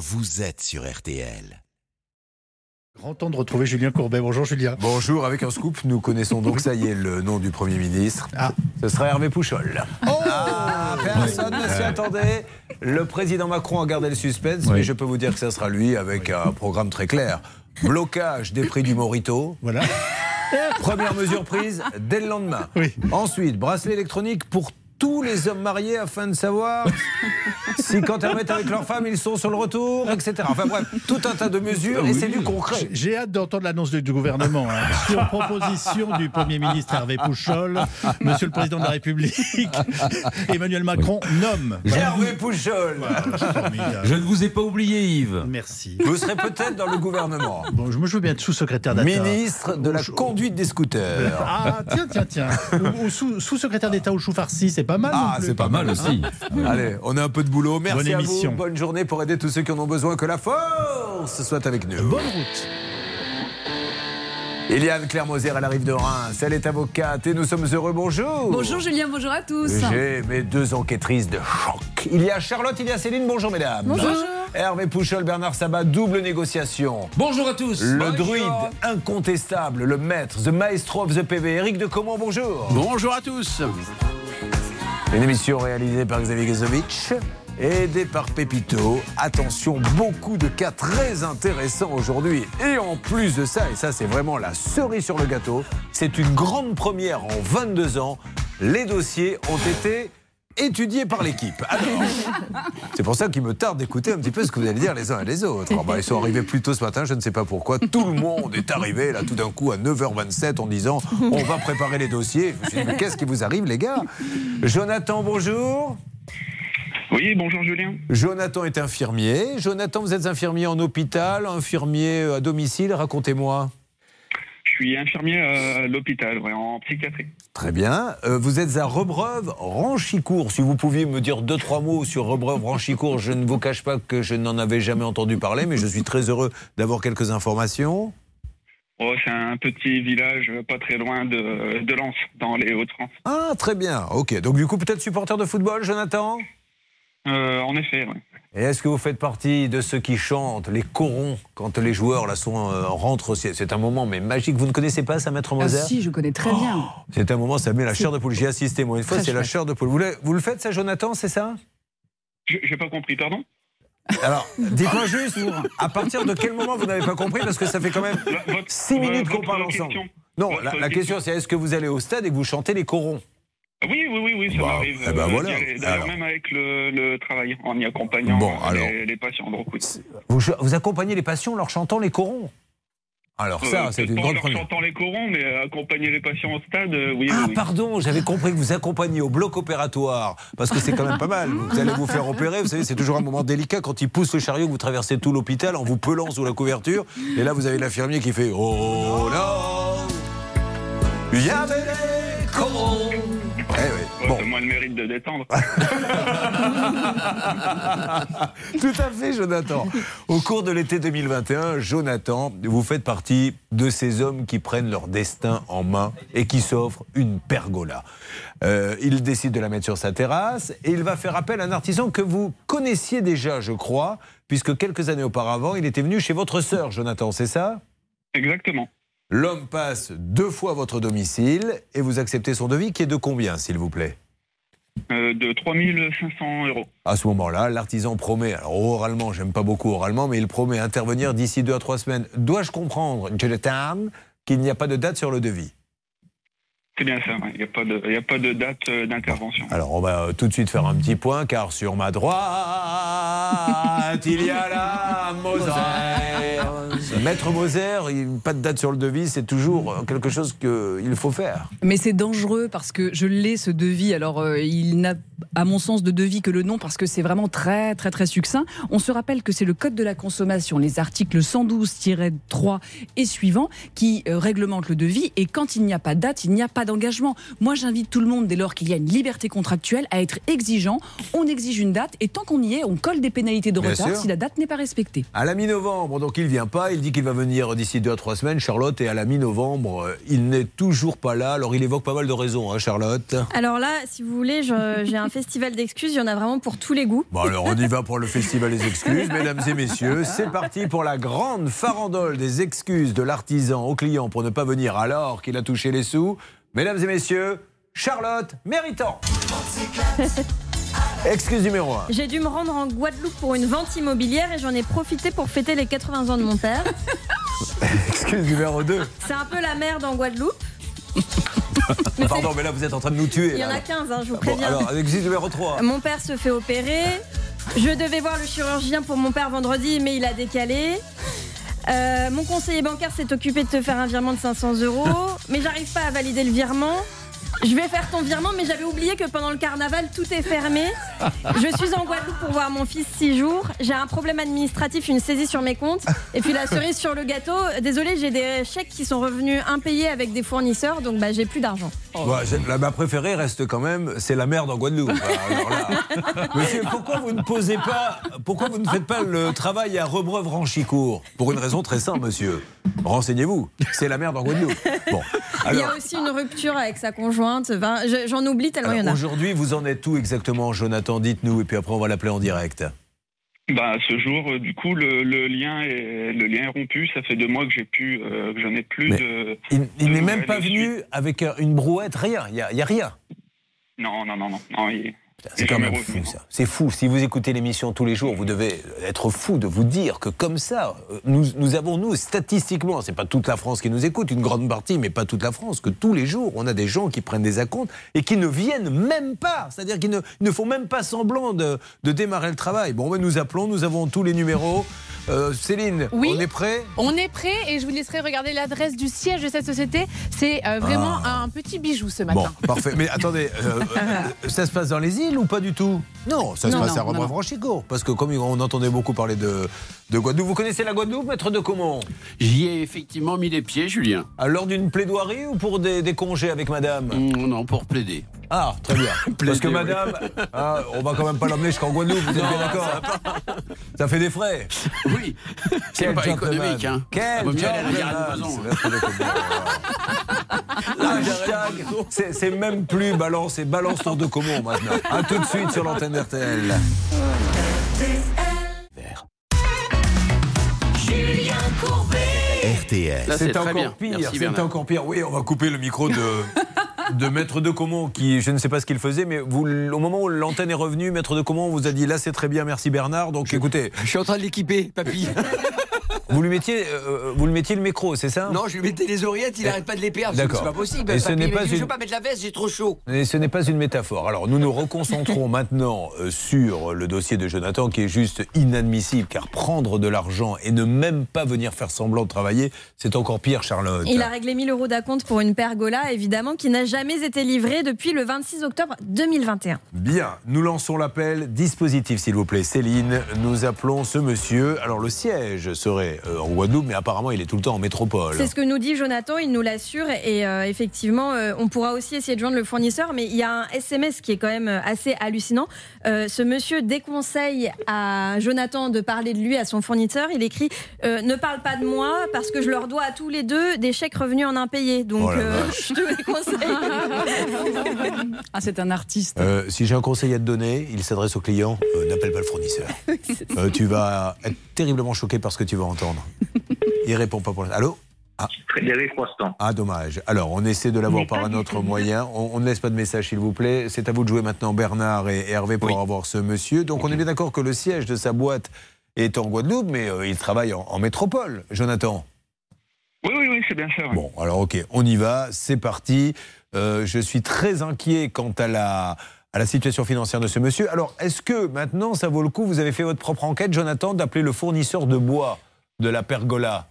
vous êtes sur RTL. Grand temps de retrouver Julien Courbet. Bonjour Julien. Bonjour, avec un scoop, nous connaissons donc, ça y est, le nom du Premier ministre. Ah. Ce sera Hervé Pouchol. Ah, personne ne s'y attendait. Le président Macron a gardé le suspense, mais je peux vous dire que ça sera lui avec un programme très clair. Blocage des prix du Morito. Voilà. Première mesure prise dès le lendemain. Oui. Ensuite, bracelet électronique pour tous les hommes mariés afin de savoir si quand ils remettent avec leur femme, ils sont sur le retour, etc. Enfin bref, tout un tas de mesures et c'est du concret. J'ai hâte d'entendre l'annonce du, gouvernement. hein. Sur proposition du Premier ministre Hervé Pouchol, Monsieur le Président de la République, Emmanuel Macron nomme. Hervé Pouchol. Je ne vous ai pas oublié, Yves. Merci. Vous serez peut-être dans le gouvernement. Bon, je me veux bien être sous-secrétaire d'État. Ministre de la conduite des scooters. Ah, tiens, tiens, tiens. Ou, ou sous- sous-secrétaire d'État au chou farci, c'est pas mal. non Ah, c'est pas mal aussi. Allez, on a un peu de boulot. Merci Bonne à émission. vous. Bonne journée pour aider tous ceux qui en ont besoin. Que la force soit avec nous. Bonne route. Eliane Claire-Moser, elle arrive de Reims. Elle est avocate et nous sommes heureux. Bonjour. Bonjour Julien, bonjour à tous. J'ai mes deux enquêtrices de choc. Il y a Charlotte, il y a Céline. Bonjour mesdames. Bonjour. Hervé Pouchol, Bernard Sabat, double négociation. Bonjour à tous. Le druide incontestable, le maître, the maestro of the PV, Eric de Comment, bonjour. Bonjour à tous. Une émission réalisée par Xavier Gazovitch, aidée par Pépito. Attention, beaucoup de cas très intéressants aujourd'hui. Et en plus de ça, et ça c'est vraiment la cerise sur le gâteau, c'est une grande première en 22 ans. Les dossiers ont été étudiés par l'équipe. Alors, c'est pour ça qu'il me tarde d'écouter un petit peu ce que vous allez dire les uns et les autres. Ah bah, ils sont arrivés plus tôt ce matin, je ne sais pas pourquoi. Tout le monde est arrivé là tout d'un coup à 9h27 en disant on va préparer les dossiers. Je me suis dit mais qu'est-ce qui vous arrive les gars? Jonathan, bonjour. Oui, bonjour Julien. Jonathan est infirmier. Jonathan, vous êtes infirmier en hôpital, infirmier à domicile, racontez-moi. Je suis infirmier à l'hôpital, ouais, en psychiatrie. Très bien. Euh, vous êtes à Rebreuve, Ranchicourt. Si vous pouviez me dire deux, trois mots sur Rebreuve, Ranchicourt, je ne vous cache pas que je n'en avais jamais entendu parler, mais je suis très heureux d'avoir quelques informations. Oh, c'est un petit village pas très loin de, de Lens, dans les Hauts-de-France. Ah, très bien. Ok. Donc, du coup, peut-être supporter de football, Jonathan? Euh, en effet, ouais. Et est-ce que vous faites partie de ceux qui chantent les corons quand les joueurs là sont euh, rentrent C'est c'est un moment mais magique. Vous ne connaissez pas ça, Maître Ah Moser? si, je connais très bien. C'est un moment, ça met la chair de poule. J'y ai assisté moi une fois, Très c'est la chair de poule. Vous, le- vous le faites ça, Jonathan, c'est ça? Je- J'ai pas compris, pardon? Alors, dites-moi juste, à partir de quel moment vous n'avez pas compris? Parce que ça fait quand même La- votre- 6 minutes qu'on parle ensemble. question. Non, Votre la, la question c'est est-ce que vous allez au stade et que vous chantez les corons? Oui, oui, oui, oui, ça Bah, m'arrive. eh ben euh, voilà. D'ailleurs, même avec le, le travail, en y accompagnant Bon, alors. les, les patients. Donc, oui. vous, vous accompagnez les patients en leur chantant les corons Alors ça, Euh, c'est une grande leur première. chantant les corons, mais accompagner les patients au stade, euh, oui, Ah, oui, pardon, j'avais compris que vous accompagnez au bloc opératoire, parce que c'est quand même pas mal. Vous allez vous faire opérer, vous savez, c'est toujours un moment délicat quand il pousse le chariot, vous traversez tout l'hôpital en vous pelant sous la couverture, et là vous avez l'infirmier qui fait Oh là, il y avait bon. C'est moi le mérite de détendre. Tout à fait, Jonathan. Au cours de l'été 2021, Jonathan, vous faites partie de ces hommes qui prennent leur destin en main et qui s'offrent une pergola. Euh, il décide de la mettre sur sa terrasse et il va faire appel à un artisan que vous connaissiez déjà, je crois, puisque quelques années auparavant, il était venu chez votre sœur, Jonathan, c'est ça? Exactement. L'homme passe deux fois à votre domicile et vous acceptez son devis qui est de combien, s'il vous plaît? Euh, de 3500 euros. À ce moment-là, l'artisan promet, alors oralement, j'aime pas beaucoup oralement, mais il promet intervenir d'ici deux à trois semaines. Dois-je comprendre, Jonathan, qu'il n'y a pas de date sur le devis? C'est bien ça, ouais. il n'y a, pas de- a pas de date euh, d'intervention. Alors, on va euh, tout de suite faire un petit point, car sur ma droite, il y a la Moser. Maître Moser, pas de date sur le devis, c'est toujours euh, quelque chose qu'il faut faire. Mais c'est dangereux parce que je l'ai ce devis. Alors euh, il n'a à mon sens de devis que le nom parce que c'est vraiment très très très succinct. On se rappelle que c'est le code de la consommation, les articles 112-3 et suivants qui euh, réglementent le devis et quand il n'y a pas de date, il n'y a pas d'engagement. Moi j'invite tout le monde dès lors qu'il y a une liberté contractuelle à être exigeant. On exige une date et tant qu'on y est, on colle des pénalités de Bien retard sûr. si la date n'est pas respectée. À la mi-novembre, donc il vient pas, il dit qu'il va venir d'ici deux à trois semaines, Charlotte, et à la mi-novembre, euh, il n'est toujours pas là. Alors il évoque pas mal de raisons, hein, Charlotte. Alors là, si vous voulez, j'ai un festival d'excuses. Il y en a vraiment pour tous les goûts. Bon alors on y va pour le festival des excuses, mesdames et messieurs. C'est parti pour la grande farandole des excuses de l'artisan au client pour ne pas venir alors qu'il a touché les sous. Mesdames et messieurs, Charlotte Méritant. Excuse numéro 1. J'ai dû me rendre en Guadeloupe pour une vente immobilière et j'en ai profité pour fêter les 80 ans de mon père. Excuse numéro 2. C'est un peu la merde en Guadeloupe. Pardon, mais là vous êtes en train de nous tuer. Il y en a 15, hein, je vous Bon, préviens. alors, excuse numéro 3. Mon père se fait opérer. Je devais voir le chirurgien pour mon père vendredi, mais il a décalé. Euh, mon conseiller bancaire s'est occupé de te faire un virement de 500 euros, mais j'arrive pas à valider le virement. Je vais faire ton virement, mais j'avais oublié que pendant le carnaval, tout est fermé. Je suis en Guadeloupe pour voir mon fils six jours. J'ai un problème administratif, une saisie sur mes comptes. Et puis la cerise sur le gâteau. Désolé, j'ai des chèques qui sont revenus impayés avec des fournisseurs, donc bah, j'ai plus d'argent. Ouais, la, ma préférée reste quand même, c'est la merde en Guadeloupe. Alors là, monsieur, pourquoi vous ne posez pas, pourquoi vous ne faites pas le travail à Rebreuve-Ranchicourt Pour une raison très simple, monsieur. Renseignez-vous. C'est la merde en Guadeloupe. Bon. Il y Alors, a aussi une rupture avec sa conjointe. J'en oublie tellement il y en a. aujourd'hui, vous en êtes où exactement, Jonathan Dites-nous, et puis après, on va l'appeler en direct. Bah, ce jour, euh, du coup, le, le lien est le lien est rompu. Ça fait deux mois que j'ai plus, euh, que je n'ai plus Mais- de. Il, n'est même pas venu avec une brouette, rien. Il n'y a, il y a rien. Non, non, non, non. non il- C'est quand même fou ça. C'est fou. Si vous écoutez l'émission tous les jours, vous devez être fou de vous dire que comme ça, euh, nous, nous avons, nous, statistiquement, c'est pas toute la France qui nous écoute, une grande partie, mais pas toute la France, que tous les jours, on a des gens qui prennent des acomptes et qui ne viennent même pas. C'est-à-dire qu'ils ne, font même pas semblant de, de démarrer le travail. Bon, ben, nous appelons, nous avons tous les numéros. Euh, Céline, Oui. on est prêt? On est prêt et je vous laisserai regarder l'adresse du siège de cette société. C'est euh, vraiment un petit bijou ce Ah. Bon, matin. parfait. Mais attendez, euh, ça se passe dans les îles? Ou pas du tout? Non, ça se Non, passe non, à non. Rebreuve-Franchicourt. Parce que comme on entendait beaucoup parler de, de Guadeloupe, vous connaissez la Guadeloupe, maître de comment J'y ai effectivement mis les pieds, Julien. À l'heure d'une plaidoirie ou pour des, des congés avec madame? Mm, Non, pour plaider. Ah, très bien. Parce que madame, ah, on va quand même pas l'emmener jusqu'en Guadeloupe, vous êtes bien d'accord Ça fait des frais. Oui, c'est pas gentleman. économique. Hein. Quel. C'est même plus balance, c'est balance tour de Comont maintenant. A tout de suite sur l'antenne d'RTL. RTL. Là, c'est C'est encore bien. pire. C'est encore pire. Oui, on va couper le micro de, de Maître de Comont, qui, je ne sais pas ce qu'il faisait, mais vous, au moment où l'antenne est revenue, Maître de Comont vous a dit là, c'est très bien, merci Bernard. Donc écoutez, Je suis en train de l'équiper, papy. vous lui mettiez, euh, vous lui mettiez le micro, c'est ça? Non, je lui mettais les oreillettes, il arrête pas de les perdre. C'est D'accord. pas possible. Et ce n'est pas dit, Je une- veux pas mettre la veste, j'ai trop chaud. Et ce n'est pas une métaphore. Alors nous nous reconcentrons maintenant euh, sur le dossier de Jonathan qui est juste inadmissible car prendre de l'argent et ne même pas venir faire semblant de travailler, c'est encore pire Charlotte. Il a réglé 1000 euros d'acompte pour une pergola, évidemment, qui n'a jamais été livrée depuis le 26 octobre 2021. Bien, nous lançons l'appel. Dispositif, s'il vous plaît. Céline, nous appelons ce monsieur. Alors, le siège serait euh, en Guadeloupe, mais apparemment, il est tout le temps en métropole. C'est ce que nous dit Jonathan, il nous l'assure. Et euh, effectivement, euh, on pourra aussi essayer de joindre le fournisseur. Mais il y a un SMS qui est quand même assez hallucinant. Euh, ce monsieur déconseille à Jonathan de parler de lui à son fournisseur. Il écrit euh, Ne parle pas de moi parce que je leur dois à tous les deux des chèques revenus en impayés. Donc, Oh euh, je te déconseille. Ah, c'est un artiste. Euh, si j'ai un conseil à te donner, il s'adresse au client euh, n'appelle pas le fournisseur. Euh, tu vas être terriblement choqué par ce que tu vas entendre. Il répond pas pour l'instant. Allô Frédéric Rostand. Ah, dommage. Alors, on essaie de l'avoir par un autre moyen. On, on ne laisse pas de message, s'il vous plaît. C'est à vous de jouer maintenant, Bernard et, Hervé, pour avoir ce monsieur. Donc, on est bien d'accord que le siège de sa boîte est en Guadeloupe, mais euh, il travaille en, en métropole. Jonathan Oui, oui, oui, c'est bien ça. ouais. Bon, alors, ok, on y va. C'est parti. Euh, je suis très inquiet quant à la, à la situation financière de ce monsieur. Alors, est-ce que maintenant, ça vaut le coup Vous avez fait votre propre enquête, Jonathan, d'appeler le fournisseur de bois de la pergola?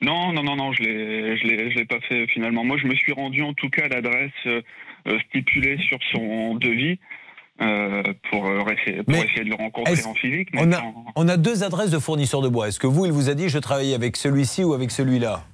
Non, non, non, non, je l'ai, je l'ai, je l'ai pas fait finalement. Moi, je me suis rendu en tout cas à l'adresse euh, euh, stipulée sur son devis euh, pour, euh, essayer, pour Mais essayer de le rencontrer est-ce- en physique. mais On a, sans- on a deux adresses de fournisseurs de bois. Est-ce que vous, il vous a dit je travaille avec celui-ci ou avec celui-là?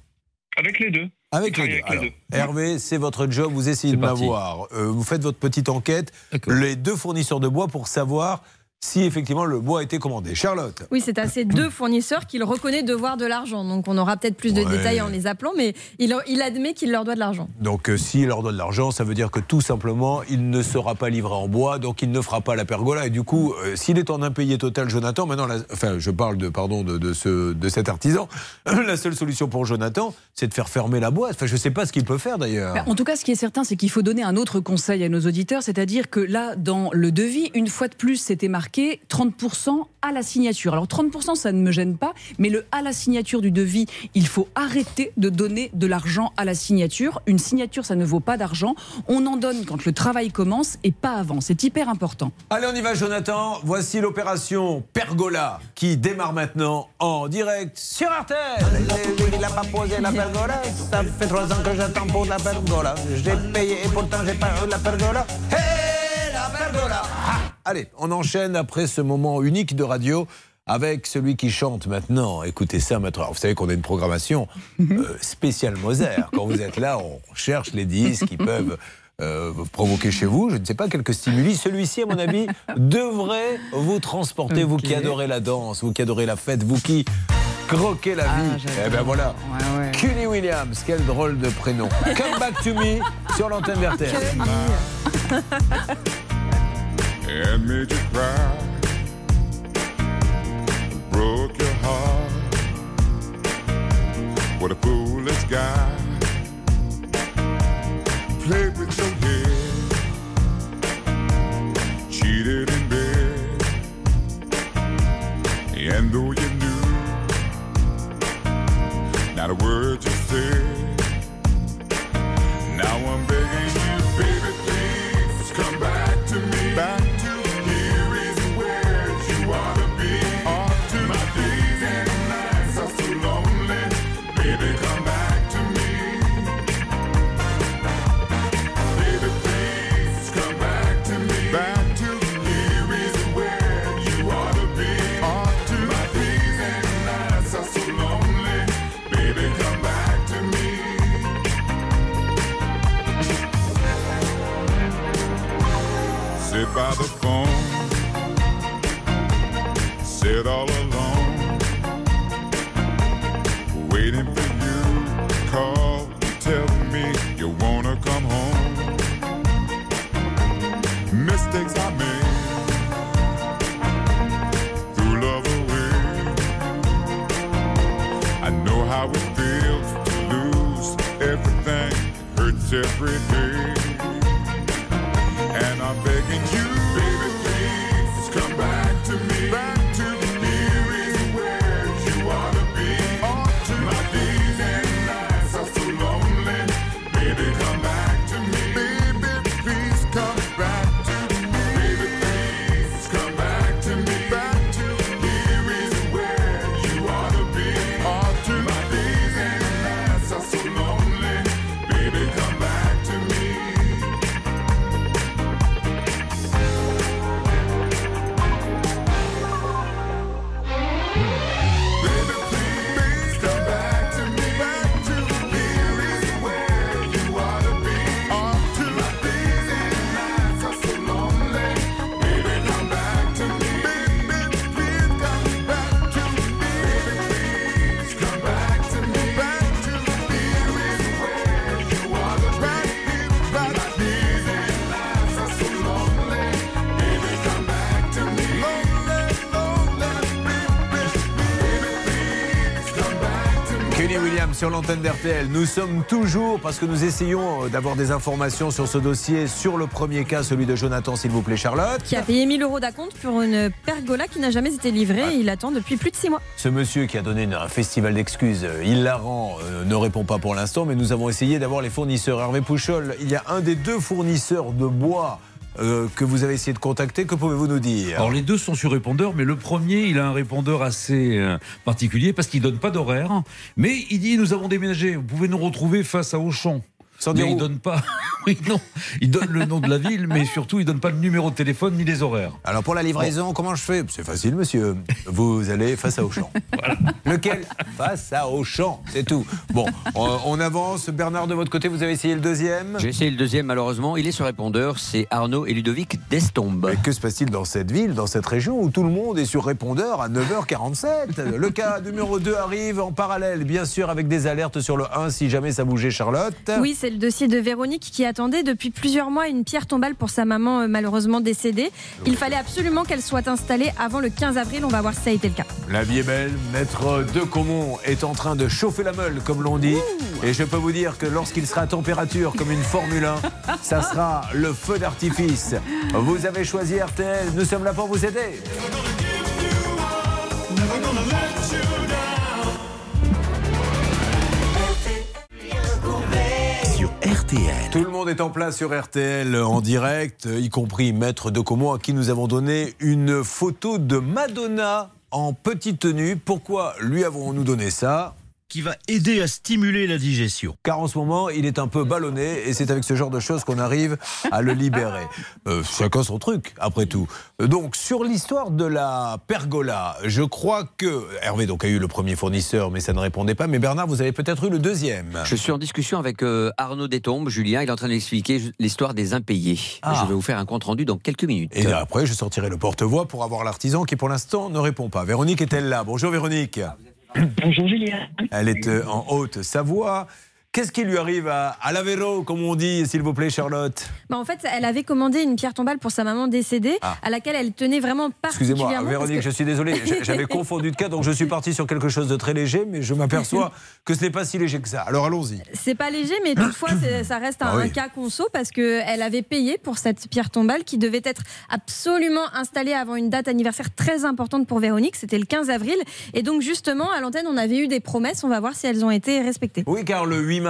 Avec les deux. Avec les deux. les. Hervé, c'est votre job, vous essayez C'est de parti. m'avoir. Euh, vous faites votre petite enquête, D'accord. les deux fournisseurs de bois pour savoir si effectivement le bois a été commandé. Charlotte Oui, c'est à ces deux fournisseurs qu'il reconnaît devoir de l'argent. Donc on aura peut-être plus de Ouais. détails en les appelant, mais il, il admet qu'il leur doit de l'argent. Donc euh, s'il leur donne de l'argent, ça veut dire que tout simplement, il ne sera pas livré en bois, donc il ne fera pas la pergola. Et du coup, euh, s'il est en impayé total, Jonathan, maintenant, la- enfin, je parle de, pardon, de, de ce, de cet artisan, la seule solution pour Jonathan, c'est de faire fermer la boîte. Enfin, je ne sais pas ce qu'il peut faire d'ailleurs. Bah, En tout cas, ce qui est certain, c'est qu'il faut donner un autre conseil à nos auditeurs, c'est-à-dire que là, dans le devis, une fois de plus, c'était marqué 30% à la signature. Alors 30%, ça ne me gêne pas, mais le à la signature du devis, il faut arrêter de donner de l'argent à la signature. Une signature, ça ne vaut pas d'argent. On en donne quand le travail commence et pas avant. C'est hyper important. Allez, on y va, Jonathan. Voici l'opération Pergola qui démarre maintenant en direct sur RTL. Il n'a pas posé la pergola. Ça fait trois ans que j'attends pour la pergola. J'ai payé et pourtant j'ai pas eu la pergola. Hey, la pergola Ah, Allez, on enchaîne après ce moment unique de radio avec celui qui chante maintenant. Écoutez ça maintenant. Vous savez qu'on a une programmation euh, spéciale Mozart. Quand vous êtes là, on cherche les disques qui peuvent euh, provoquer chez vous, je ne sais pas, quelques stimuli. Celui-ci, à mon avis, devrait vous transporter, vous qui adorez la danse, vous qui adorez la fête, vous qui croquez la vie. Eh ben voilà. Cuny Williams, quel drôle de prénom. Come back to me sur l'antenne d'RTL. And made you cry. Broke your heart. What a foolish guy. Played with your head. Cheated in bed. And though you knew, not a word you said. Now I'm sur l'antenne d'RTL. Nous sommes toujours, parce que nous essayons euh, d'avoir des informations sur ce dossier, sur le premier cas, celui de Jonathan, s'il vous plaît, Charlotte. Qui a payé 1000 euros d'acompte pour une pergola qui n'a jamais été livrée. et Il attend depuis plus de 6 mois. Ce monsieur qui a donné un festival d'excuses euh, hilarant euh, ne répond pas pour l'instant, mais nous avons essayé d'avoir les fournisseurs. Hervé Pouchol, il y a un des deux fournisseurs de bois euh, que vous avez essayé de contacter. Que pouvez-vous nous dire? Alors les deux sont sur répondeur, mais le premier, il a un répondeur assez euh, particulier parce qu'il donne pas d'horaire. Mais il dit nous avons déménagé, vous pouvez nous retrouver face à Auchan. Sans mais dire il où. donne pas. Oui, non. Il donne le nom de la ville, mais surtout, il donne pas le numéro de téléphone ni les horaires. Alors pour la livraison, comment je fais? C'est facile, monsieur. Vous allez face à Auchan. Lequel? Face à Auchan, c'est tout. Bon, on, on avance. Bernard, de votre côté, vous avez essayé le deuxième? J'ai essayé le deuxième, malheureusement. Il est sur répondeur. C'est Arnaud et Ludovic d'Estombe. Mais que se passe-t-il dans cette ville, dans cette région où tout le monde est sur répondeur à 9h47 Le cas numéro 2 arrive en parallèle, bien sûr, avec des alertes sur le 1 si jamais ça bougeait, Charlotte. Oui, c'est le dossier de Véronique qui attendait depuis plusieurs mois une pierre tombale pour sa maman euh, malheureusement décédée. Il fallait absolument qu'elle soit installée avant le 15 avril. On va voir si ça a été le cas. La vie est belle. Maître de Comont est en train de chauffer la meule, comme l'on dit. Et je peux vous dire que lorsqu'il sera à température comme une Formule 1, ça sera le feu d'artifice. Vous avez choisi RTL. Nous sommes là pour vous aider. RTL. Tout le monde est en place sur RTL en direct, y compris Maître de Comont, à qui nous avons donné une photo de Madonna en petite tenue. Pourquoi lui avons-nous donné ça? Qui va aider à stimuler la digestion. car en ce moment, il est un peu ballonné et c'est avec ce genre de choses qu'on arrive à le libérer. Euh, chacun son truc, après tout. Donc, sur l'histoire de la pergola, je crois que Hervé donc, a eu le premier fournisseur, mais ça ne répondait pas. Mais Bernard, vous avez peut-être eu le deuxième. Je suis en discussion avec euh, Arnaud Détombe, Julien. Il est en train d'expliquer l'histoire des impayés. Ah. Je vais vous faire un compte rendu dans quelques minutes. Et après, je sortirai le porte-voix pour avoir l'artisan qui, pour l'instant, ne répond pas. Véronique est-elle là? Bonjour Véronique. Bonjour Julien. Elle est euh, en Haute-Savoie. Qu'est-ce qui lui arrive à, à l'Avero, comme on dit, s'il vous plaît, Charlotte Bah, en fait, elle avait commandé une pierre tombale pour sa maman décédée, Ah. à laquelle elle tenait vraiment Excusez-moi, particulièrement. parce Véronique, que- je suis désolé, j'avais confondu de cas, donc je suis parti sur quelque chose de très léger, mais je m'aperçois que ce n'est pas si léger que ça. Alors allons-y. C'est pas léger, mais toutefois, ça reste un, Ah oui. un cas conso parce qu'elle avait payé pour cette pierre tombale qui devait être absolument installée avant une date anniversaire très importante pour Véronique. C'était le 15 avril. Et donc, justement, à l'antenne, on avait eu des promesses. On va voir si elles ont été respectées. Oui, car le 8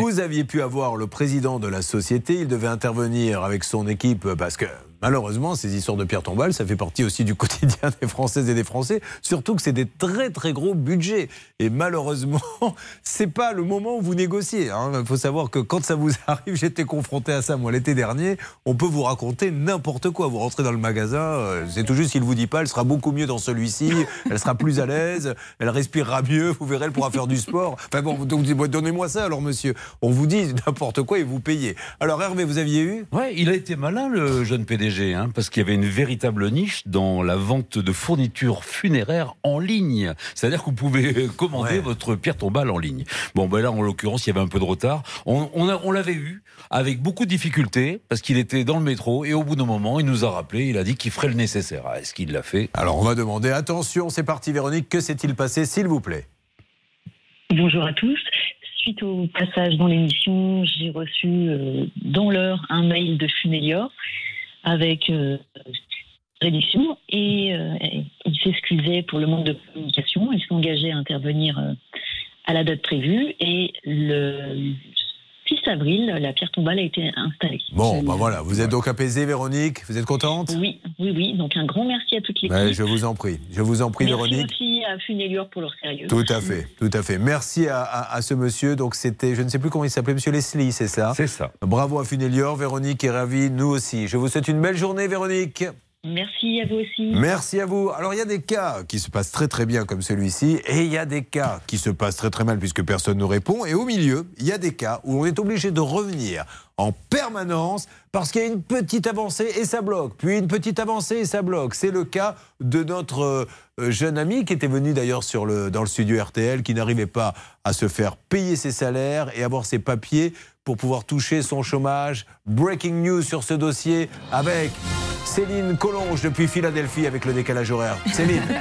vous aviez pu avoir le président de la société. Il devait intervenir avec son équipe parce que. Malheureusement, ces histoires de pierre tombale, ça fait partie aussi du quotidien des Françaises et des Français. Surtout que c'est des très très gros budgets. Et malheureusement, c'est pas le moment où vous négociez. hein. Il faut savoir que quand ça vous arrive, j'étais confronté à ça moi l'été dernier. On peut vous raconter n'importe quoi. Vous rentrez dans le magasin, euh, c'est tout juste s'il vous dit pas, elle sera beaucoup mieux dans celui-ci, elle sera plus à l'aise, elle respirera mieux. Vous verrez, elle pourra faire du sport. Enfin bon, donc donnez-moi ça alors, monsieur. On vous dit n'importe quoi et vous payez. Alors Hervé, vous aviez eu? Ouais, il a été malin, le jeune PDG, hein, parce qu'il y avait une véritable niche dans la vente de fournitures funéraires en ligne. C'est-à-dire que vous pouvez commander votre pierre tombale en ligne. Bon, ben là, en l'occurrence, il y avait un peu de retard. On, on, a- on l'avait eu avec beaucoup de difficultés, parce qu'il était dans le métro, et au bout d'un moment, il nous a rappelé, il a dit qu'il ferait le nécessaire. Ah, Est-ce qu'il l'a fait? Alors on va demander, attention, c'est parti Véronique, que s'est-il passé s'il vous plaît? Bonjour à tous. Suite au passage dans l'émission, j'ai reçu euh, dans l'heure un mail de Funelior avec euh, réduction et euh, il s'excusait pour le manque de communication. Il s'engageait à intervenir euh, à la date prévue et le 6 avril, la pierre tombale a été installée. Bon, bah voilà, vous êtes donc apaisée Véronique, vous êtes contente? Oui, oui, oui. Donc un grand merci à toute l'équipe. Ouais, Je vous en prie, je vous en prie merci Véronique. aussi à Funelior pour leur sérieux. Tout à fait, tout à fait. Merci à, à- à ce monsieur. Donc c'était, je ne sais plus comment il s'appelait, monsieur Leslie, c'est ça? C'est ça. Bravo à Funelior, Véronique est ravie, nous aussi. Je vous souhaite une belle journée, Véronique. Merci à vous aussi. Merci à vous. Alors il y a des cas qui se passent très très bien comme celui-ci et il y a des cas qui se passent très très mal puisque personne ne répond et au milieu il y a des cas où on est obligé de revenir en permanence parce qu'il y a une petite avancée et ça bloque, puis une petite avancée et ça bloque. C'est le cas de notre euh, jeune ami qui était venu d'ailleurs dans le studio RTL qui n'arrivait pas à se faire payer ses salaires et avoir ses papiers pour pouvoir toucher son chômage. Breaking news sur ce dossier avec Céline Collonge depuis Philadelphie avec le décalage horaire. Céline.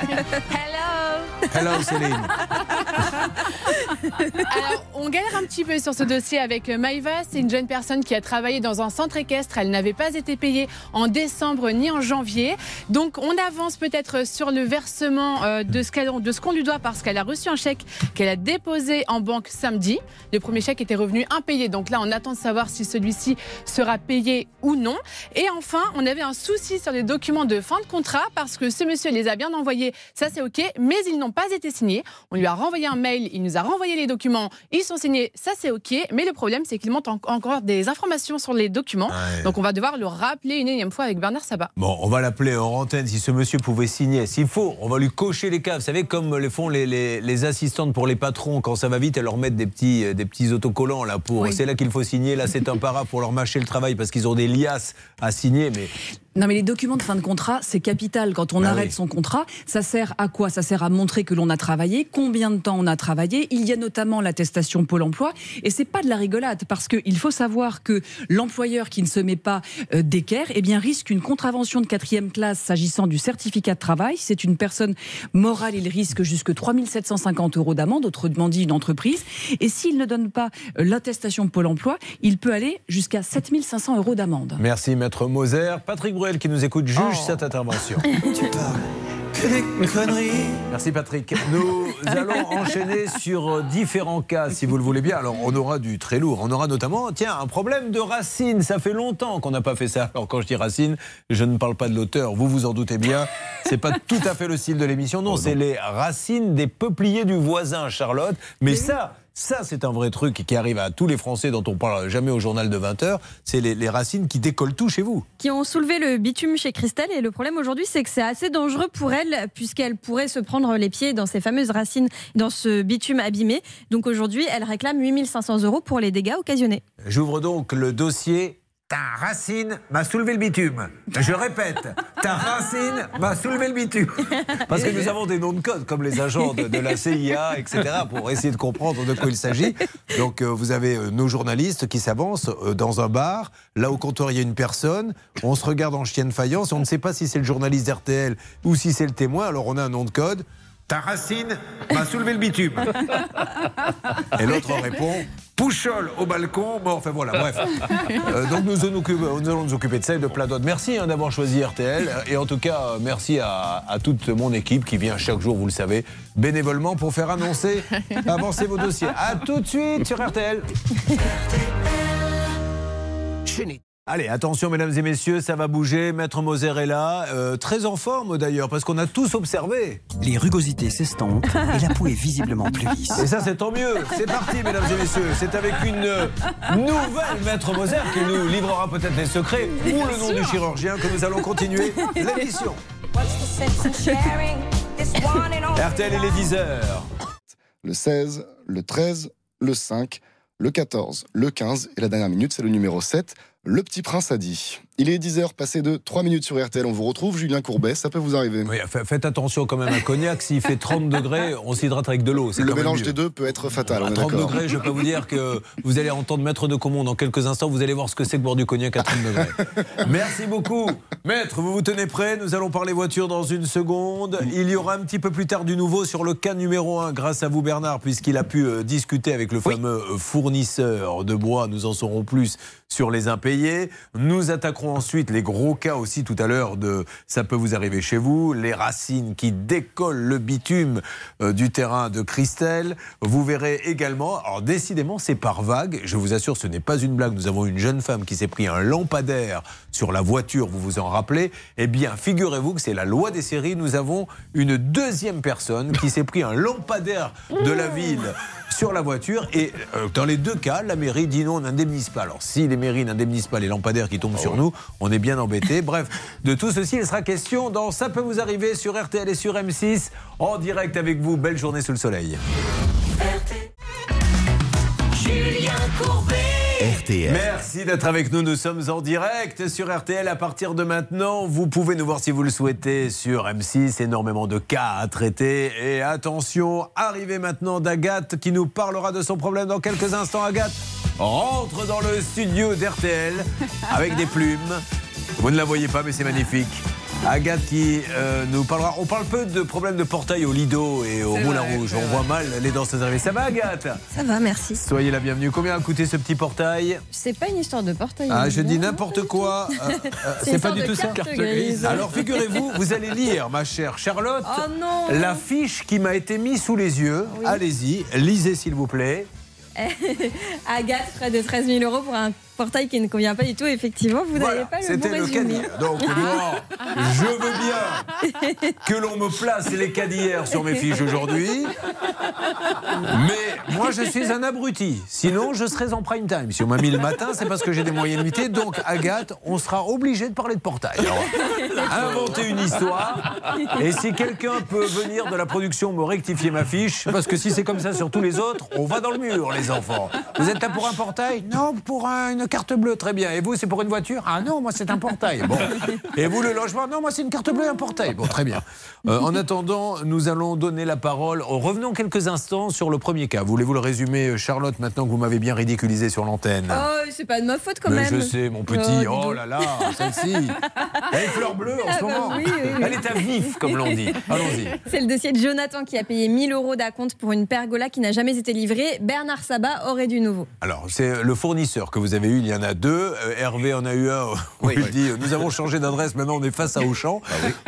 Hello Hello Céline. Alors, on galère un petit peu sur ce dossier avec euh, Maïva. C'est une jeune personne qui a travaillé dans un centre équestre. Elle n'avait pas été payée en décembre ni en janvier. Donc, on avance peut-être sur le versement euh, de ce qu'on lui doit parce qu'elle a reçu un chèque qu'elle a déposé en banque samedi. Le premier chèque était revenu impayé. Donc là, on attend de savoir si celui-ci sera payé ou non. Et enfin, on avait un souci sur les documents de fin de contrat parce que ce monsieur les a bien envoyés. Ça, c'est OK. Mais ils n'ont pas été signés. On lui a renvoyé un mail. Il nous a renvoyé envoyé les documents, ils sont signés, ça c'est OK, mais le problème c'est qu'il manque en- encore des informations sur les documents. Ouais. Donc on va devoir le rappeler une énième fois avec Bernard Sabat. Bon, on va l'appeler en antenne si ce monsieur pouvait signer. S'il faut, on va lui cocher les caves. Vous savez, comme le font les, les- les assistantes pour les patrons, quand ça va vite, elles leur mettent des petits, euh, des petits autocollants là pour. Oui. C'est là qu'il faut signer. Là, c'est un para pour leur mâcher le travail parce qu'ils ont des liasses à signer. Mais Non, mais les documents de fin de contrat, c'est capital. Quand on Bah arrête oui. son contrat, ça sert à quoi? Ça sert à montrer que l'on a travaillé, combien de temps on a travaillé? Il y a notamment l'attestation Pôle emploi. Et c'est pas de la rigolade, parce qu'il faut savoir que l'employeur qui ne se met pas euh, d'équerre eh bien, risque une contravention de quatrième classe s'agissant du certificat de travail. C'est une personne morale, il risque jusque 3750 euros d'amende, autrement dit une entreprise. Et s'il ne donne pas euh, l'attestation Pôle emploi, il peut aller jusqu'à 7500 euros d'amende. merci, maître Moser. Patrick Bruel qui nous écoute juge cette intervention. Merci Patrick. Nous allons enchaîner sur euh, différents cas, si vous le voulez bien. Alors, on aura du très lourd. On aura notamment, tiens, un problème de racine. Ça fait longtemps qu'on n'a pas fait ça. Alors, quand je dis racine, je ne parle pas de l'auteur. Vous vous en doutez bien. C'est pas tout à fait le style de l'émission. Non, c'est les racines des peupliers du voisin, Charlotte. Mais ça. Ça, c'est un vrai truc qui arrive à tous les Français dont on parle jamais au journal de 20h. C'est les, les racines qui décollent tout chez vous. qui ont soulevé le bitume chez Christelle. Et le problème aujourd'hui, c'est que c'est assez dangereux pour elle, puisqu'elle pourrait se prendre les pieds dans ces fameuses racines, dans ce bitume abîmé. Donc aujourd'hui, elle réclame 8500 euros pour les dégâts occasionnés. J'ouvre donc le dossier. Ta racine m'a soulevé le bitume. Je répète, ta racine m'a soulevé le bitume. Parce que nous avons des noms de code, comme les agents de, de la CIA, etc., pour essayer de comprendre de quoi il s'agit. Donc, euh, vous avez euh, nos journalistes qui s'avancent euh, dans un bar. Là, au comptoir, il y a une personne. On se regarde en chienne faïence. On ne sait pas si c'est le journaliste d'RTL ou si c'est le témoin. Alors, on a un nom de code. Ta racine m'a soulevé le bitume. Et l'autre répond Pouchol au balcon. Bon, enfin voilà, bref. Euh, donc nous allons, nous occuper, nous allons nous occuper de ça et de plein d'autres. Merci hein, d'avoir choisi RTL. Et en tout cas, merci à, à toute mon équipe qui vient chaque jour, vous le savez, bénévolement pour faire annoncer, avancer vos dossiers. À tout de suite sur RTL. Allez, attention mesdames et messieurs, ça va bouger. Maître Moser est là, euh, très en forme d'ailleurs, parce qu'on a tous observé. Les rugosités s'estompent et la peau est visiblement plus lisse. Et ça, c'est tant mieux. C'est parti, mesdames et messieurs. C'est avec une euh, nouvelle maître Moser qui nous livrera peut-être les secrets ou le nom du chirurgien que nous allons continuer l'émission. RTL, il est 10h. Le 16, le 13, le 5, le 14, le 15 et la dernière minute, c'est le numéro 7. Le petit prince a dit. Il est 10h, passé de 3 minutes sur RTL. On vous retrouve, Julien Courbet, ça peut vous arriver. Oui, faites attention quand même à Cognac. S'il fait 30 degrés, on s'hydrate avec de l'eau. Le quand mélange des deux peut être fatal, À est 30 d'accord. degrés, je peux vous dire que vous allez entendre Maître de Comont dans quelques instants. Vous allez voir ce que c'est que boire du cognac à 30 degrés. Merci beaucoup. Maître, vous vous tenez prêt? Nous allons parler voiture dans une seconde. Il y aura un petit peu plus tard du nouveau sur le cas numéro 1, grâce à vous Bernard, puisqu'il a pu euh, discuter avec le fameux euh, fournisseur de bois. Nous en saurons plus sur les impayés. Nous attaquerons ensuite les gros cas aussi tout à l'heure de ça peut vous arriver chez vous, les racines qui décollent le bitume euh, du terrain de Christelle. Vous verrez également, alors décidément c'est par vague, je vous assure ce n'est pas une blague, nous avons une jeune femme qui s'est pris un lampadaire sur la voiture, vous vous en rappelez. Eh bien figurez-vous que c'est la loi des séries, nous avons une deuxième personne qui s'est pris un lampadaire de la ville sur la voiture et euh, dans les deux cas, la mairie dit non, on n'indemnise pas. Alors si les mairies n'indemnisent pas les lampadaires qui tombent sur nous, on est bien embêté. Bref, de tout ceci, il sera question dans Ça peut vous arriver sur RTL et sur M6 en direct avec vous. Belle journée sous le soleil. Julien Courbet. Merci d'être avec nous. Nous sommes en direct sur RTL. À partir de maintenant, vous pouvez nous voir si vous le souhaitez sur M6. Énormément de cas à traiter. Et attention, arrivée maintenant d'Agathe qui nous parlera de son problème dans quelques instants. Agathe rentre dans le studio d'RTL avec des plumes. Vous ne la voyez pas, mais c'est magnifique. Agathe qui euh, nous parlera. On parle peu de problèmes de portail au Lido et au Moulin vrai, Rouge. On voit mal les danseuses arriver. Ça va, Agathe? Ça va, merci. Soyez la bienvenue. Combien a coûté ce petit portail? C'est pas une histoire de portail. ah, je dis n'importe quoi. Euh, euh, C'est pas du tout ça. carte grise. Alors figurez-vous, vous allez lire, ma chère Charlotte, Oh non la fiche qui m'a été mise sous les yeux. Allez-y, lisez s'il vous plaît. Agathe, près de 13 000 euros pour un portail qui ne convient pas du tout. Effectivement, vous n'avez pas le bon C'était le résumé. caddie. Donc moi, je veux bien que l'on me place les caddières sur mes fiches aujourd'hui. Mais moi, je suis un abruti. Sinon, je serais en prime time. Si on m'a mis le matin, c'est parce que j'ai des moyennes nuitées. Donc, Agathe, on sera obligé de parler de portail. Alors, inventer une histoire. Et si quelqu'un peut venir de la production me rectifier ma fiche, parce que si c'est comme ça sur tous les autres, on va dans le mur, les enfants. Vous êtes là pour un portail? Non, pour un- une carte bleue, très bien. Et vous, c'est pour une voiture? Ah non, moi, c'est un portail. Bon. Et vous, le logement? Non, moi, c'est une carte bleue et un portail. Bon, très bien. Euh, en attendant, nous allons donner la parole. Oh, Revenons quelques instants sur le premier cas. Voulez-vous le résumer, Charlotte, maintenant que vous m'avez bien ridiculisé sur l'antenne? Oh, c'est pas de ma faute quand mais même. je sais, mon petit. dis Oh, là là, celle-ci. Elle est fleur bleue en Ah ce bah moment. oui, oui, oui. Elle est à vif, comme l'on dit. Allons-y. C'est le dossier de Jonathan qui a payé 1000 euros d'acompte pour une pergola qui n'a jamais été livrée. Bernard Sabat aurait du nouveau. Alors, c'est le fournisseur que vous avez eu, il y en a deux. Euh, Hervé en a eu un où il dit Nous avons changé d'adresse, maintenant on est face à Auchan.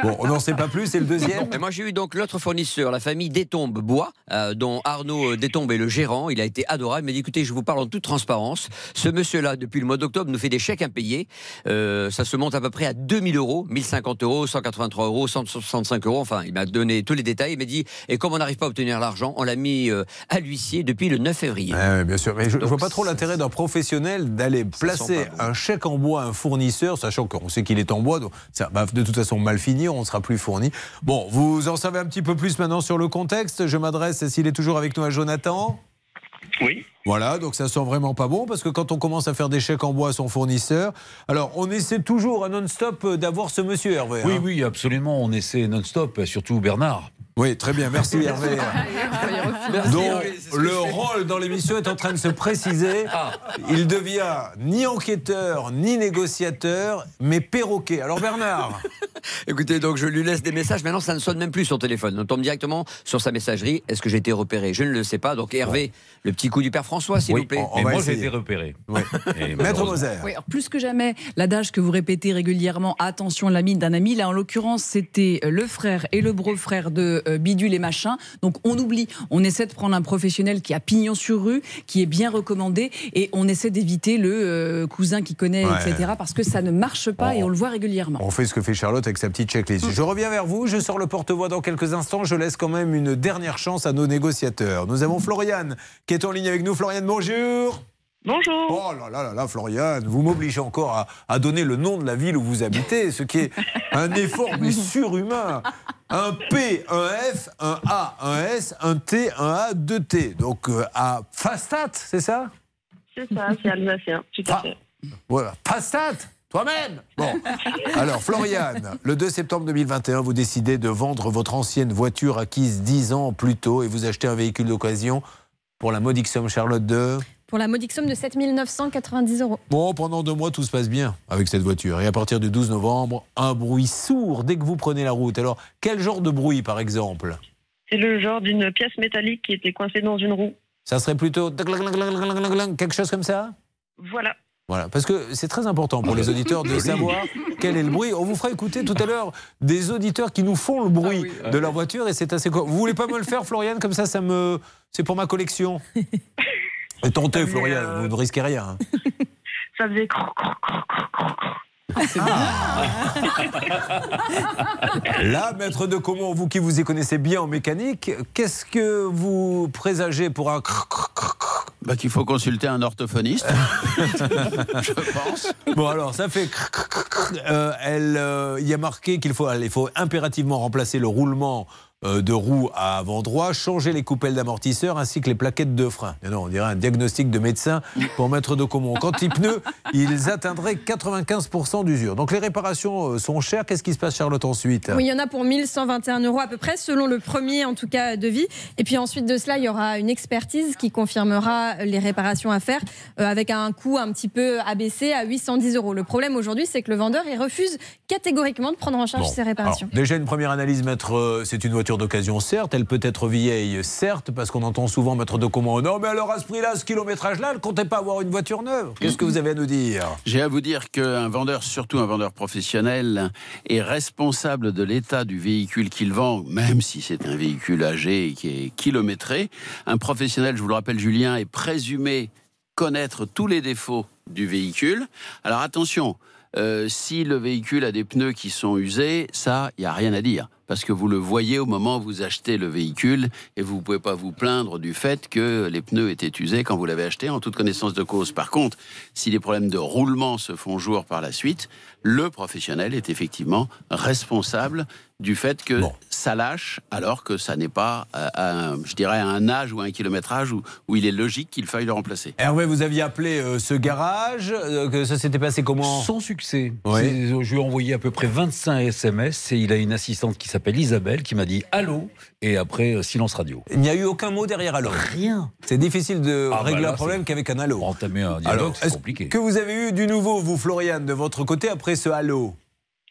Bon, on n'en sait pas plus, c'est le deuxième. Et moi, j'ai eu donc l'autre fournisseur, la famille Détombe Bois, euh, dont Arnaud Détombe est le gérant. Il a été adorable. Il m'a dit écoutez, je vous parle en toute transparence. Ce monsieur-là, depuis le mois d'octobre, nous fait des chèques impayés. Euh, ça se monte à peu près à 2000 euros, 1050 euros, 183 euros, 165 euros. Enfin, il m'a donné tous les détails. Il m'a dit et comme on n'arrive pas à obtenir l'argent, on l'a mis à l'huissier depuis le 9 février. Ouais, bien sûr, mais je, je vois pas trop l'intérêt d'un professionnel d'aller placer un chèque en bois à un fournisseur, sachant qu'on sait qu'il est en bois, donc ça va de toute façon mal finir, on ne sera plus fourni. Bon, vous en savez un petit peu plus maintenant sur le contexte. Je m'adresse, s'il est toujours avec nous, à Jonathan. Oui. Voilà, donc ça sent vraiment pas bon parce que quand on commence à faire des chèques en bois à son fournisseur, alors on essaie toujours à non-stop euh, d'avoir ce monsieur Hervé. Oui, hein. oui, absolument. On essaie non-stop, surtout Bernard. Oui, très bien, merci Hervé. Donc, le rôle dans l'émission est en train de se préciser. Il devient ni enquêteur, ni négociateur, mais perroquet. Alors Bernard Écoutez, donc je lui laisse des messages. Maintenant, ça ne sonne même plus sur téléphone. On tombe directement sur sa messagerie. Est-ce que j'ai été repéré? Je ne le sais pas. Donc Hervé, le petit coup du père François, s'il Oui, vous plaît. on- on Et va moi, j'ai été repéré. Et Maître Moser. Oui, plus que jamais, l'adage que vous répétez régulièrement, attention l'ami d'un ami, là en l'occurrence c'était le frère et le beau-frère de euh, Bidule et machin, donc on oublie, on essaie de prendre un professionnel qui a pignon sur rue, qui est bien recommandé, et on essaie d'éviter le euh, cousin qui connaît, Ouais. etc., parce que ça ne marche pas et on le voit régulièrement. On fait ce que fait Charlotte avec sa petite checklist. Je reviens vers vous, je sors le porte-voix dans quelques instants. Je laisse quand même une dernière chance à nos négociateurs. Nous avons Floriane qui est en ligne avec nous. Floriane, bonjour. Bonjour. Oh là là là là, Floriane, vous m'obligez encore à, à donner le nom de la ville où vous habitez, ce qui est un effort mais surhumain. Un P, un F, un A, un S, un T, un A, deux T. Donc euh, à Fastat, c'est ça? C'est ça, c'est alsacien, tout à fait. Voilà. Fastat toi-même? Bon. Alors, Floriane, le 2 septembre 2021, vous décidez de vendre votre ancienne voiture acquise 10 ans plus tôt et vous achetez un véhicule d'occasion pour la modique somme Charlotte de... Pour la modique somme de 7 990 euros. Bon, pendant deux mois, tout se passe bien avec cette voiture. Et à partir du 12 novembre, un bruit sourd dès que vous prenez la route. Alors, quel genre de bruit, par exemple? C'est le genre d'une pièce métallique qui était coincée dans une roue. Ça serait plutôt quelque chose comme ça Voilà. Voilà, parce que c'est très important pour les auditeurs de savoir quel est le bruit. On vous fera écouter tout à l'heure des auditeurs qui nous font le bruit de leur voiture et c'est assez. Vous voulez pas me le faire, Floriane Comme ça, ça me. C'est pour ma collection. Et tentez, Floriane, vous ne risquez rien. hein. Ça faisait croc, croc, croc, croc, croc, croc. Là, maître de comment, vous qui vous y connaissez bien en mécanique, qu'est-ce que vous présagez pour un. Bah, Qu'il faut consulter un orthophoniste. Je pense. Bon alors ça fait euh, elle euh, il y a marqué qu'il faut il faut impérativement remplacer le roulement euh, de roue à avant droit, changer les coupelles d'amortisseur ainsi que les plaquettes de frein. Non, on dirait un diagnostic de médecin pour mettre de Comont. Quant aux pneus, ils atteindraient 95% d'usure. Donc les réparations euh, sont chères. Qu'est-ce qui se passe, Charlotte, ensuite? Oui, il y en a pour 1121 euros à peu près, selon le premier en tout cas devis. Et puis ensuite de cela, il y aura une expertise qui confirmera les réparations à faire euh, avec un coût un petit peu abaissé à 810 euros. Le problème aujourd'hui, c'est que le vendeur il refuse catégoriquement de prendre en charge Bon, ces réparations. alors, déjà une première analyse, maître, euh, c'est une voiture d'occasion, certes, elle peut être vieille, certes, parce qu'on entend souvent maître de comment. Non, mais alors à ce prix-là, ce kilométrage-là, ne comptez pas avoir une voiture neuve. Qu'est-ce que vous avez à nous dire? J'ai à vous dire qu'un vendeur, surtout un vendeur professionnel, est responsable de l'état du véhicule qu'il vend, même si c'est un véhicule âgé et qui est kilométré. Un professionnel, je vous le rappelle, Julien, est présumé connaître tous les défauts du véhicule. Alors attention, euh, si le véhicule a des pneus qui sont usés, ça, il n'y a rien à dire. Parce que vous le voyez au moment où vous achetez le véhicule et vous ne pouvez pas vous plaindre du fait que les pneus étaient usés quand vous l'avez acheté en toute connaissance de cause. Par contre, si les problèmes de roulement se font jour par la suite, le professionnel est effectivement responsable du fait que ça lâche alors que ça n'est pas, euh, un, je dirais, à un âge ou un kilométrage où, où il est logique qu'il faille le remplacer. Hervé, vous aviez appelé euh, ce garage, euh, que ça s'était passé comment? Sans succès. C'est- Je lui ai envoyé à peu près 25 SMS et il a une assistante qui s'appelle Isabelle qui m'a dit allô? Et après euh, silence radio. Il n'y a eu aucun mot derrière allô Rien. C'est difficile de Ah, régler bah là, un problème qu'avec un allô. Entamer un dialogue, Alors, c'est compliqué. que vous avez eu du nouveau, vous, Floriane, de votre côté, après ce allô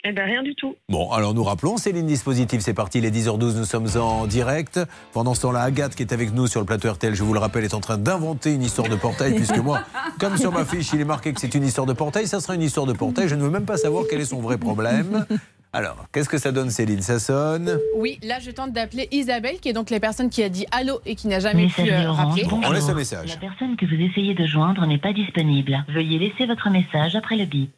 Eh ben rien du tout. Bon, alors nous rappelons, Céline Dispositif, c'est parti, les 10h12, nous sommes en direct. Pendant ce temps-là, Agathe, qui est avec nous sur le plateau RTL, je vous le rappelle, est en train d'inventer une histoire de portail, puisque moi, comme sur ma fiche, il est marqué que c'est une histoire de portail, ça sera une histoire de portail, je ne veux même pas savoir quel est son vrai problème. Alors, qu'est-ce que ça donne, Céline? Ça sonne? Oui, là je tente d'appeler Isabelle, qui est donc la personne qui a dit allô et qui n'a jamais pu euh, rappeler. On laisse un message. La personne que vous essayez de joindre n'est pas disponible. Veuillez laisser votre message après le bip.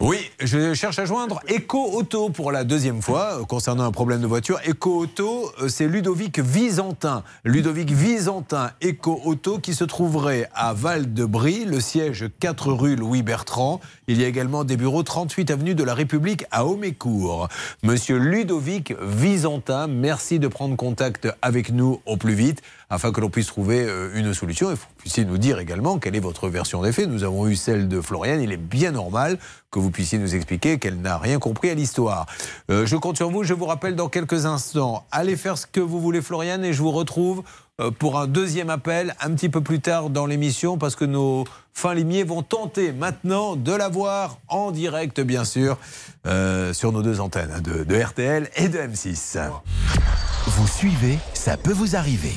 Oui, je cherche à joindre Eco Auto pour la deuxième fois euh, concernant un problème de voiture. Eco Auto, euh, c'est Ludovic Visantin. Ludovic Visantin, Eco Auto, qui se trouverait à Val-de-Brie, le siège 4 rue Louis Bertrand. Il y a également des bureaux 38 avenue de la République à Homécourt. Monsieur Ludovic Visantin, merci de prendre contact avec nous au plus vite afin que l'on puisse trouver euh, une solution et que vous puissiez nous dire également quelle est votre version des faits. Nous avons eu celle de Floriane. Il est bien normal que vous puissiez nous expliquer qu'elle n'a rien compris à l'histoire. Euh, je compte sur vous. Je vous rappelle dans quelques instants. Allez faire ce que vous voulez, Floriane, et je vous retrouve pour un deuxième appel un petit peu plus tard dans l'émission parce que nos fins limiers vont tenter maintenant de la voir en direct, bien sûr, euh, sur nos deux antennes hein, de RTL et de M6. Vous suivez, ça peut vous arriver.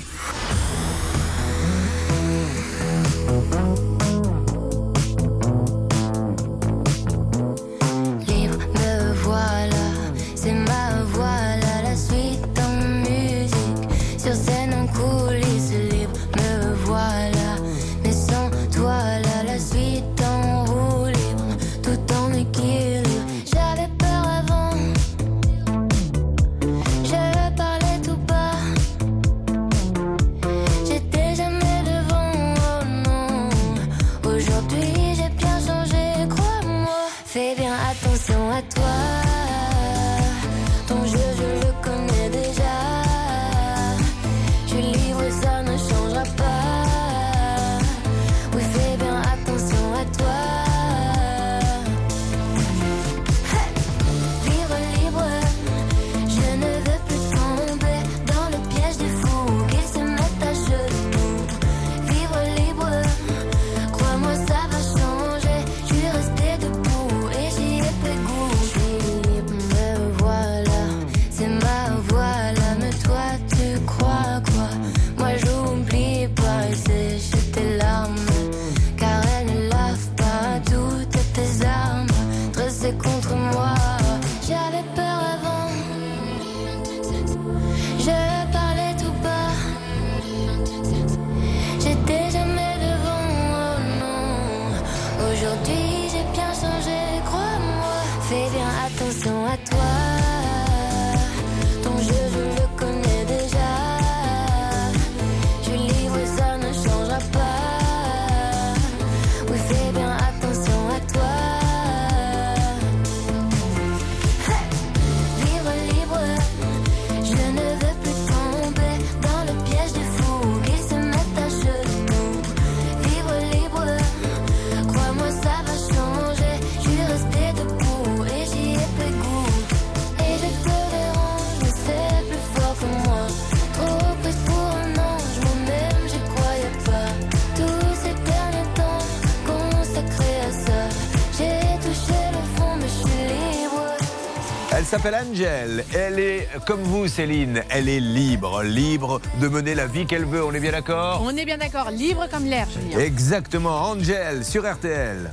S'appelle Angel. Elle est, comme vous, Céline, elle est libre. Libre de mener la vie qu'elle veut. On est bien d'accord? On est bien d'accord, libre comme l'air, Julien. Exactement. Angel sur RTL.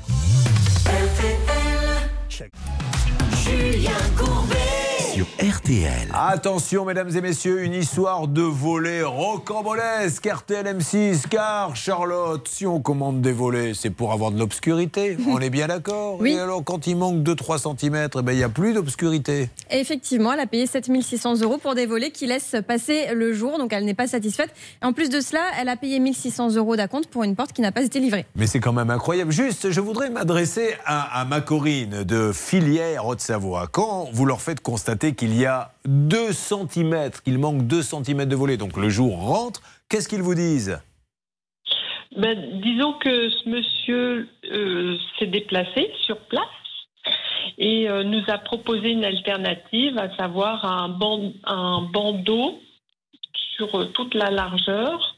RTL. Attention, mesdames et messieurs, une histoire de volet rocambolesque. RTL M6, car Charlotte, si on commande des volets, c'est pour avoir de l'obscurité. On est bien d'accord Oui. Et alors, quand il manque 2-3 cm, eh ben, il n'y a plus d'obscurité. Et effectivement, elle a payé 7600 euros pour des volets qui laissent passer le jour, donc elle n'est pas satisfaite. Et en plus de cela, elle a payé 1600 euros d'acompte pour une porte qui n'a pas été livrée. Mais c'est quand même incroyable. Juste, je voudrais m'adresser à, à ma Corinne de Filière Haute-Savoie. Quand vous leur faites constater qu'il y a 2 cm, qu'il manque 2 cm de volet, donc le jour rentre, qu'est-ce qu'ils vous disent? Ben, disons que ce monsieur euh, s'est déplacé sur place et euh, nous a proposé une alternative, à savoir un bandeau sur euh, toute la largeur,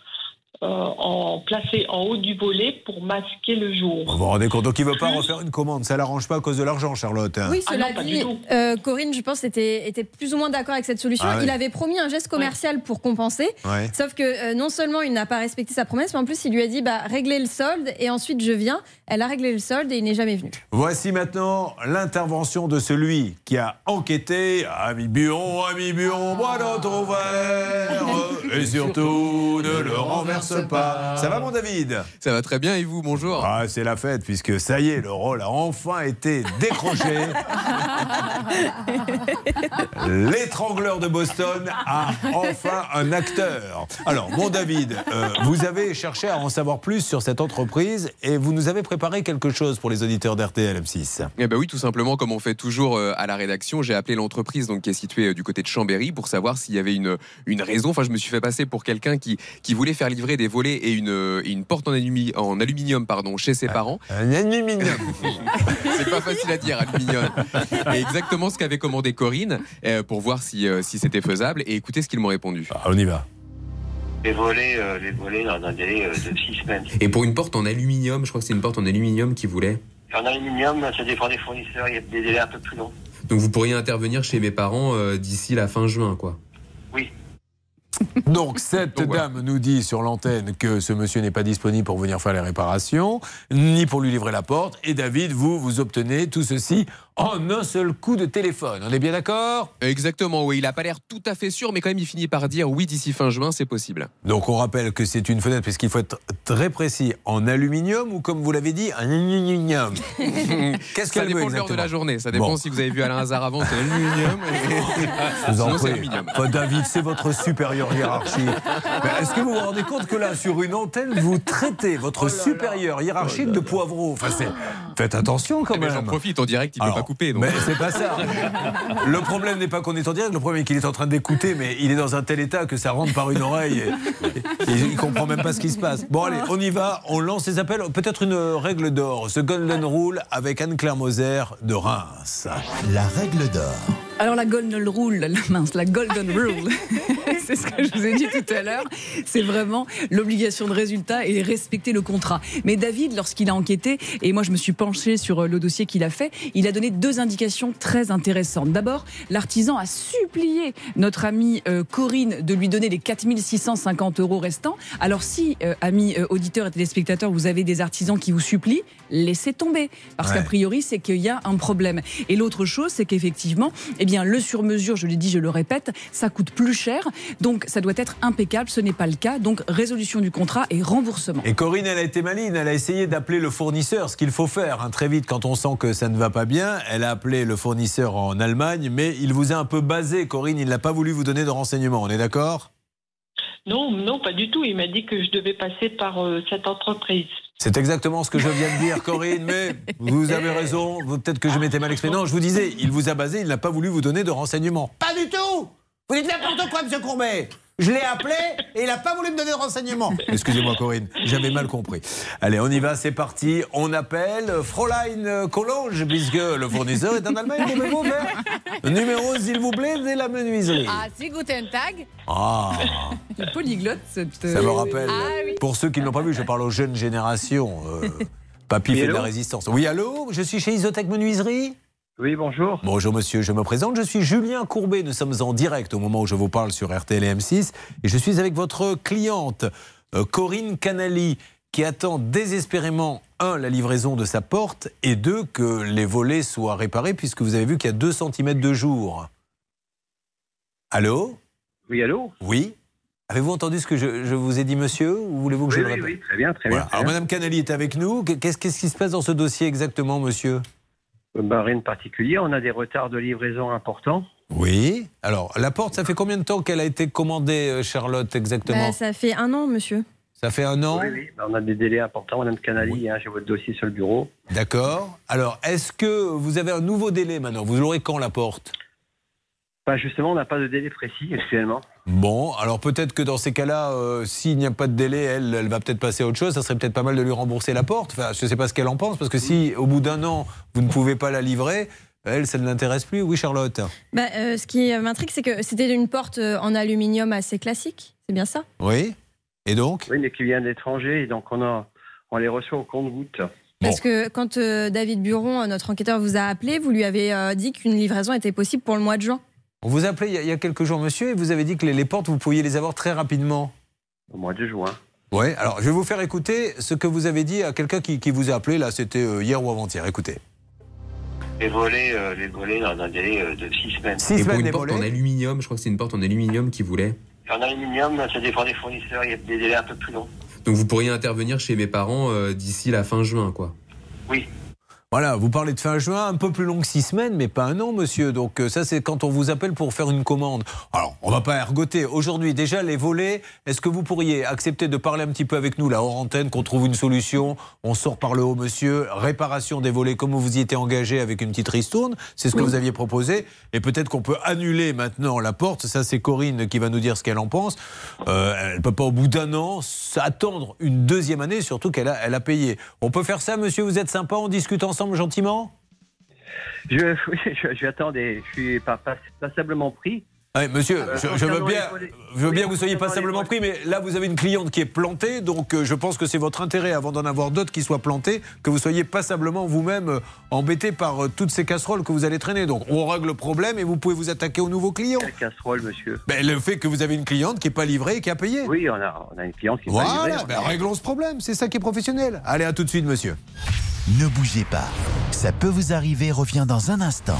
euh, en, placé en haut du volet pour masquer le jour. Vous vous rendez compte Donc il ne veut pas refaire une commande. Ça l'arrange pas à cause de l'argent, Charlotte. Oui, Ah cela non, pas dit, euh, Corinne, je pense, était, était plus ou moins d'accord avec cette solution. Ah. Il avait promis un geste commercial pour compenser. Ouais. Sauf que euh, non seulement il n'a pas respecté sa promesse, mais en plus il lui a dit bah, réglez le solde et ensuite je viens. Elle a réglé le solde et il n'est jamais venu. Voici maintenant l'intervention de celui qui a enquêté. Ami Buon, ami Buon, bois dans ton verre. Et surtout, ne le renverse pas. Ça va, mon David Ça va très bien et vous, bonjour. Ah, c'est la fête, puisque ça y est, le rôle a enfin été décroché. L'étrangleur de Boston a enfin un acteur. Alors, mon David, euh, vous avez cherché à en savoir plus sur cette entreprise et vous nous avez préparé quelque chose pour les auditeurs d'RTL M6. Eh ben oui, tout simplement, comme on fait toujours euh, à la rédaction, j'ai appelé l'entreprise donc qui est située euh, du côté de Chambéry pour savoir s'il y avait une, une raison. Enfin, je me suis fait passer pour quelqu'un qui, qui voulait faire livrer des volets et une, euh, une porte en, alumi- en aluminium pardon, chez ses parents. Un aluminium C'est pas facile à dire, aluminium. Et exactement ce qu'avait commandé Corinne euh, pour voir si, euh, si c'était faisable. Et écoutez ce qu'ils m'ont répondu. Ah, on y va. Les volets, euh, les volets dans un délai euh, de 6 semaines. Et pour une porte en aluminium, je crois que c'est une porte en aluminium qu'ils voulaient. En aluminium, ça dépend des fournisseurs, il y a des délais un peu plus longs. Donc vous pourriez intervenir chez mes parents euh, d'ici la fin juin, quoi. Oui. Donc, cette dame nous dit sur l'antenne que ce monsieur n'est pas disponible pour venir faire les réparations, ni pour lui livrer la porte. Et David, vous, vous obtenez tout ceci en un seul coup de téléphone. On est bien d'accord? Exactement, oui. Il a pas l'air tout à fait sûr, mais quand même, il finit par dire oui, d'ici fin juin, c'est possible. Donc, on rappelle que c'est une fenêtre, puisqu'il faut être très précis, en aluminium ou, comme vous l'avez dit, en aluminium. Qu'est-ce Ça qu'elle veut dépend de l'heure de la journée. Ça dépend Bon. si vous avez vu Alain Hazard avant, c'est l'aluminium. Je vous en Sinon, c'est prie. aluminium. Enfin, David, c'est votre supérieur hiérarchique. Mais Est-ce que vous vous rendez compte que là, sur une antenne, vous traitez votre supérieur hiérarchique de poivreau? Enfin, c'est- Faites attention quand Eh ben, même. J'en profite, en direct, il Alors, peut pas donc. Mais c'est pas ça. Le problème n'est pas qu'on est en direct, le problème est qu'il est en train d'écouter, mais il est dans un tel état que ça rentre par une oreille. Et, et il comprend même pas ce qui se passe. Bon, allez, on y va, on lance les appels. Peut-être une règle d'or, ce Golden Rule avec Anne-Claire Moser de Reims. La règle d'or. Alors la golden rule, la mince, la golden rule, c'est ce que je vous ai dit tout à l'heure, c'est vraiment l'obligation de résultat et respecter le contrat. Mais David, lorsqu'il a enquêté, et moi je me suis penchée sur euh, le dossier qu'il a fait, il a donné deux indications très intéressantes. D'abord, l'artisan a supplié notre amie euh, Corinne de lui donner les 4650 euros restants. Alors si, euh, amis auditeurs et téléspectateurs, vous avez des artisans qui vous supplient, laissez tomber. Parce Ouais. qu'a priori, c'est qu'il y a un problème. Et l'autre chose, c'est qu'effectivement, eh bien, le sur-mesure, je l'ai dit, je le répète, ça coûte plus cher. Donc, ça doit être impeccable. Ce n'est pas le cas. Donc, résolution du contrat et remboursement. Et Corinne, elle a été maline, elle a essayé d'appeler le fournisseur, ce qu'il faut faire hein, très vite quand on sent que ça ne va pas bien. Elle a appelé le fournisseur en Allemagne, mais il vous a un peu basé, Corinne, il n'a pas voulu vous donner de renseignements, on est d'accord? Non, non, pas du tout. Il m'a dit que je devais passer par euh, cette entreprise. C'est exactement ce que je viens de dire, Corinne, mais vous avez raison, peut-être que je m'étais mal exprimé. Non, je vous disais, il vous a basé, il n'a pas voulu vous donner de renseignements. Pas du tout Vous dites n'importe quoi, monsieur Courbet Je l'ai appelé et il n'a pas voulu me donner de renseignements. Excusez-moi, Corinne, j'avais mal compris. Allez, on y va, c'est parti. On appelle Fräulein Collonge, puisque le fournisseur est en Allemagne. Pouvez-vous faire le numéro, s'il vous plaît, de la menuiserie? Ah, si, Guten Tag. Ah, Le polyglotte, cette. ça me rappelle. Ah oui. Pour ceux qui ne l'ont pas vu, je parle aux jeunes générations. Euh, Papy Oui, fait de la résistance. Oui, allô Je suis chez Isotech Menuiserie? Oui, bonjour. Bonjour monsieur, je me présente, je suis Julien Courbet, nous sommes en direct au moment où je vous parle sur RTL et M6 et je suis avec votre cliente euh, Corinne Canali qui attend désespérément, un, la livraison de sa porte et deux, que les volets soient réparés puisque vous avez vu qu'il y a 2 cm de jour. Allô? Oui, allô? Oui. Avez-vous entendu ce que je, je vous ai dit, monsieur? Ou voulez-vous que Oui, je le oui, répète? Oui, très bien, très Voilà. bien. très Alors, bien. Madame Canali est avec nous. Qu'est-ce qu'est-ce qui se passe dans ce dossier exactement, monsieur? Rien de particulier, on a des retards de livraison importants. Oui. Alors, la porte, ça fait combien de temps qu'elle a été commandée, euh, Charlotte, exactement Bah, ça fait un an, monsieur. Ça fait un an Oui, oui, bah, on a des délais importants, Madame Canali, hein, j'ai votre dossier sur le bureau. D'accord. Alors, est-ce que vous avez un nouveau délai maintenant? Vous l'aurez quand, la porte? Bah, justement, on n'a pas de délai précis actuellement. Bon, alors peut-être que dans ces cas-là, euh, s'il n'y a pas de délai, elle, elle va peut-être passer à autre chose. Ça serait peut-être pas mal de lui rembourser la porte. Enfin, je ne sais pas ce qu'elle en pense, parce que si au bout d'un an, vous ne pouvez pas la livrer, elle, ça ne l'intéresse plus. Oui, Charlotte Bah, euh, ce qui m'intrigue, c'est que c'était une porte euh, en aluminium assez classique. C'est bien ça? Oui Et donc? Oui, mais qui vient d'étranger, et donc on, a, on les reçoit au compte-goutte. Parce que quand euh, David Buron, notre enquêteur, vous a appelé, vous lui avez euh, dit qu'une livraison était possible pour le mois de juin. On vous a appelé il y a, il y a quelques jours, monsieur, et vous avez dit que les, les portes, vous pouviez les avoir très rapidement. Au mois de juin. Oui, alors je vais vous faire écouter ce que vous avez dit à quelqu'un qui, qui vous a appelé, là, c'était euh, hier ou avant-hier. Écoutez. Les volets, euh, les volets dans un délai de 6 semaines. Et pour une porte en aluminium, je crois que c'est une porte en aluminium qui voulait. En aluminium, ça dépend des fournisseurs, il y a des délais un peu plus longs. Donc vous pourriez intervenir chez mes parents euh, d'ici la fin juin, quoi. Oui. Voilà, vous parlez de fin juin, un peu plus long que six semaines, mais pas un an, monsieur. Donc euh, ça, c'est quand on vous appelle pour faire une commande. Alors, on va pas ergoter. Aujourd'hui, déjà, les volets, est-ce que vous pourriez accepter de parler un petit peu avec nous, là, hors antenne, qu'on trouve une solution? On sort par le haut, monsieur. Réparation des volets, comme vous y étiez engagé avec une petite ristourne. C'est ce que vous aviez proposé. Et peut-être qu'on peut annuler maintenant la porte. Ça, c'est Corinne qui va nous dire ce qu'elle en pense. Euh, elle peut pas, au bout d'un an, attendre une deuxième année, surtout qu'elle a, elle a payé. On peut faire ça, monsieur? Vous êtes sympa On discute ensemble? Gentiment? Je, oui, je, je attends je suis pas, pas- passablement pris. Ouais, monsieur, Euh, je, je veux bien, les volets- je veux oui, bien que vous soyez passablement pris, mais là vous avez une cliente qui est plantée, donc euh, je pense que c'est votre intérêt, avant d'en avoir d'autres qui soient plantées, que vous soyez passablement vous-même euh, embêté par euh, toutes ces casseroles que vous allez traîner. Donc on règle le problème et vous pouvez vous attaquer aux nouveaux clients. Quelle casserole, monsieur? Ben, le fait que vous avez une cliente qui n'est pas livrée et qui a payé. Oui, on a, on a une cliente qui est pas Voilà, livrée. ben, réglons ce problème, c'est ça qui est professionnel. Allez, à tout de suite, monsieur. Ne bougez pas. Ça peut vous arriver, revient dans un instant.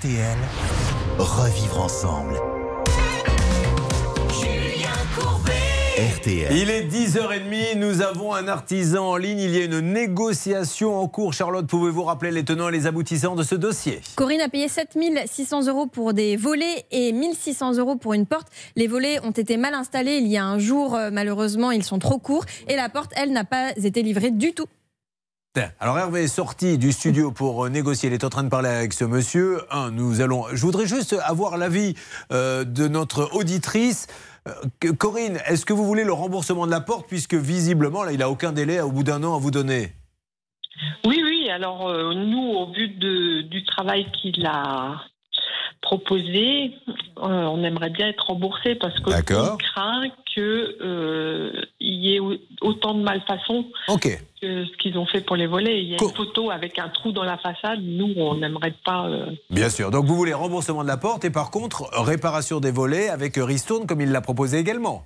RTL, revivre ensemble. Julien Courbet. RTL. Il est 10h30, nous avons un artisan en ligne, il y a une négociation en cours. Charlotte, pouvez-vous rappeler les tenants et les aboutissants de ce dossier? Corinne a payé 7600 euros pour des volets et 1600 euros pour une porte. Les volets ont été mal installés il y a un jour. euh, Malheureusement, ils sont trop courts. Et la porte, elle, n'a pas été livrée du tout. Alors Hervé est sorti du studio pour euh, négocier. Il est en train de parler avec ce monsieur. Je voudrais juste avoir l'avis euh, de notre auditrice. Euh, Corinne, est-ce que vous voulez le remboursement de la porte? Puisque visiblement là, il a aucun délai au bout d'un an à vous donner Oui, oui. Alors, nous, au de, du travail qu'il a proposé, euh, on aimerait bien être remboursé parce que D'accord. on craint que euh, y ait au- autant de malfaçons que ce qu'ils ont fait pour les volets. Il y a une photo avec un trou dans la façade. Nous, on n'aimerait pas. euh, Bien sûr. Donc vous voulez remboursement de la porte et par contre réparation des volets avec ristourne comme il l'a proposé également.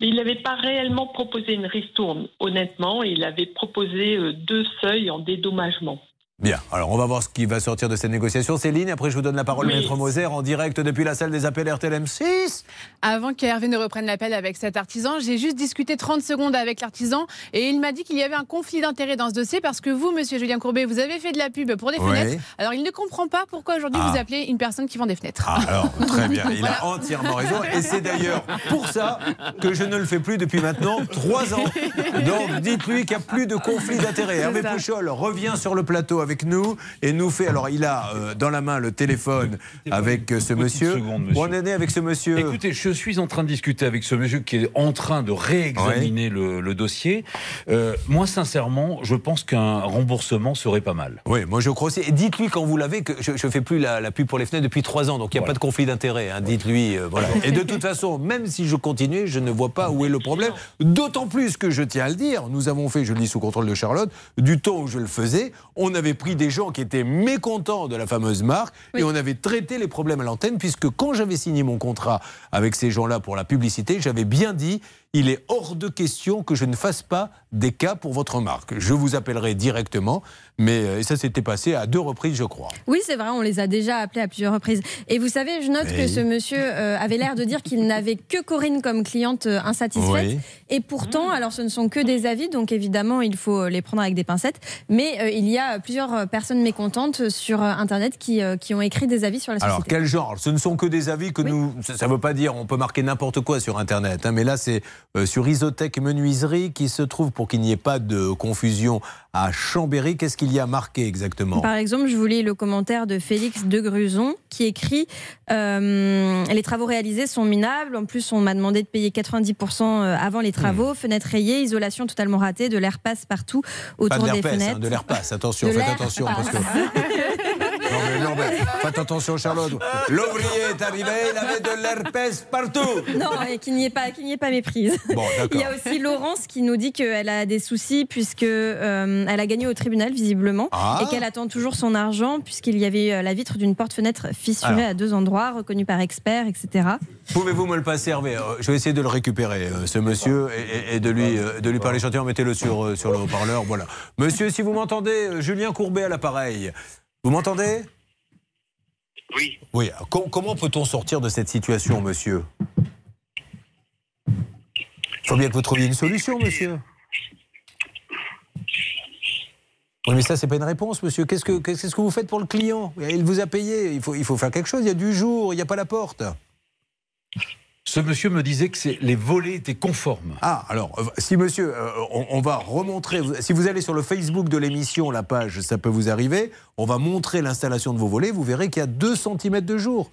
Mais il n'avait pas réellement proposé une ristourne, honnêtement. Il avait proposé deux seuils en dédommagement. Bien, alors on va voir ce qui va sortir de cette négociation. Céline, après je vous donne la parole, Oui. Maître Moser, en direct depuis la salle des appels RTLM 6. Avant qu'Hervé ne reprenne l'appel avec cet artisan, j'ai juste discuté 30 secondes avec l'artisan et il m'a dit qu'il y avait un conflit d'intérêt dans ce dossier parce que vous, monsieur Julien Courbet, vous avez fait de la pub pour des fenêtres. Alors il ne comprend pas pourquoi aujourd'hui Ah. vous appelez une personne qui vend des fenêtres. Ah, alors, très bien, il a entièrement raison. Et c'est d'ailleurs pour ça que je ne le fais plus depuis maintenant trois ans. Donc dites-lui qu'il n'y a plus de conflit d'intérêt. Hervé. Pouchol revient sur le plateau avec nous et nous fait. Alors il a euh, dans la main le téléphone avec euh, ce monsieur. seconde, monsieur. On est né avec ce monsieur. Écoutez, je suis en train de discuter avec ce monsieur qui est en train de réexaminer le, le dossier. Euh, moi, sincèrement, je pense qu'un remboursement serait pas mal. Oui, moi je crois aussi. Dites-lui quand vous l'avez que je ne fais plus la, la pub pour les fenêtres depuis trois ans, donc il n'y a pas de conflit d'intérêt. hein. Dites-lui. voilà. Et de toute façon, même si je continuais, je ne vois pas où est le problème. D'autant plus que je tiens à le dire, nous avons fait, je le dis sous contrôle de Charlotte, du temps où je le faisais, on avait pris des gens qui étaient mécontents de la fameuse marque. Et on avait traité les problèmes à l'antenne, puisque quand j'avais signé mon contrat avec ces gens-là pour la publicité, j'avais bien dit il est hors de question que je ne fasse pas des cas pour votre marque. Je vous appellerai directement, mais euh, ça s'était passé à deux reprises, je crois. Oui, c'est vrai, on les a déjà appelés à plusieurs reprises. Et vous savez, je note Oui. que ce monsieur euh, avait l'air de dire qu'il n'avait que Corinne comme cliente euh, insatisfaite. Oui. Et pourtant, alors ce ne sont que des avis, donc évidemment, il faut les prendre avec des pincettes. Mais euh, il y a plusieurs personnes mécontentes sur Internet qui, euh, qui ont écrit des avis sur la société. Alors, quel genre? Ce ne sont que des avis que nous. Ça ne veut pas dire on peut marquer n'importe quoi sur Internet. hein, mais là, c'est sur Isotech Menuiserie qui se trouve, pour qu'il n'y ait pas de confusion, à Chambéry. Qu'est-ce qu'il y a marqué exactement? Par exemple, je vous lis le commentaire de Félix de Gruson qui écrit euh, Les travaux réalisés sont minables. En plus, on m'a demandé de payer 90% avant les travaux. Hmm. Fenêtres rayées, isolation totalement ratée, de l'air passe partout Pas autour de des hein, fenêtres. de l'herpès. Attention, De faites l'air attention. passe. Parce que... faites attention, Charlotte. L'ouvrier est arrivé, il avait de l'herpès partout. Non, et qu'il n'y ait pas, qu'il n'y ait pas méprise. Bon. Il y a aussi Laurence qui nous dit qu'elle a des soucis puisque euh, elle a gagné au tribunal visiblement Ah. et qu'elle attend toujours son argent puisqu'il y avait euh, la vitre d'une porte-fenêtre fissurée Alors. à deux endroits, reconnue par experts, etc. Pouvez-vous me le passer, Hervé Euh, Je vais essayer de le récupérer, ce monsieur, et, de lui, de lui parler gentiment. Mettez-le sur, sur le haut-parleur. Voilà. Monsieur, si vous m'entendez, Julien Courbet à l'appareil. Vous m'entendez? Oui. Oui. comment peut-on sortir de cette situation, monsieur? Il faut bien que vous trouviez une solution, monsieur. Oui, mais ça, c'est pas une réponse, monsieur. Qu'est-ce que, que vous faites pour le client? Il vous a payé. Il faut, il faut faire quelque chose. Il y a du jour, il n'y a pas la porte. Ce monsieur me disait que les volets étaient conformes. Ah, alors, euh, si monsieur, euh, on, on va remontrer, si vous allez sur le Facebook de l'émission, la page, ça peut vous arriver, on va montrer l'installation de vos volets, vous verrez qu'il y a 2 cm de jour.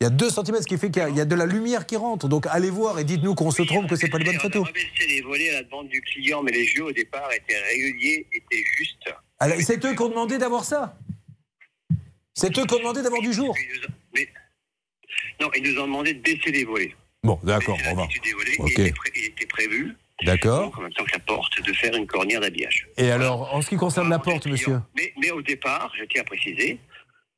Il y a 2 cm, ce qui fait qu'il y a- y, a de la lumière qui rentre. Donc allez voir et dites-nous qu'on se trompe, que c'est pas les bonnes photos. C'est les volets à la demande du client, mais les jeux au départ étaient réguliers, étaient justes. Alors, C'est eux qui ont demandé d'avoir ça. C'est eux qui ont demandé d'avoir du jour. Mais non, ils nous ont demandé de baisser les volets. Bon, d'accord, on va. Des volets, Ok. il, était pré- il était prévu, D'accord. en même temps que la porte, de faire une cornière d'habillage. Et alors, en ce qui concerne la porte, monsieur Mais, mais au départ, je tiens à préciser,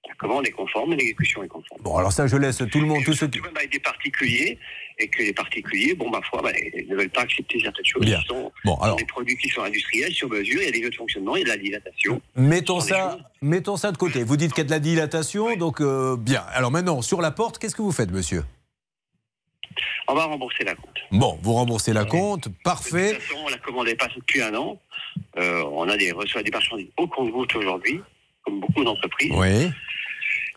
la commande est conforme et l'exécution est conforme. Bon, alors ça, je laisse tout le monde, tous ceux qui... Même avec des particuliers, et que les particuliers, bon, ma foi, bah, ils ne veulent pas accepter certaines choses Bien. qui sont Bon, alors- des produits qui sont industriels, sur mesure, il y a des jeux de fonctionnement, il y a de la dilatation. Mettons ça, mettons ça de côté. Vous dites qu'il y a de la dilatation, donc euh, bien. Alors maintenant, sur la porte, qu'est-ce que vous faites, monsieur? On va rembourser la compte. Bon, vous remboursez la compte, De parfait. toute façon, la commande est passée depuis un an. Euh, on a des reçoit des marchandises au compte-gouttes aujourd'hui, comme beaucoup d'entreprises. Oui.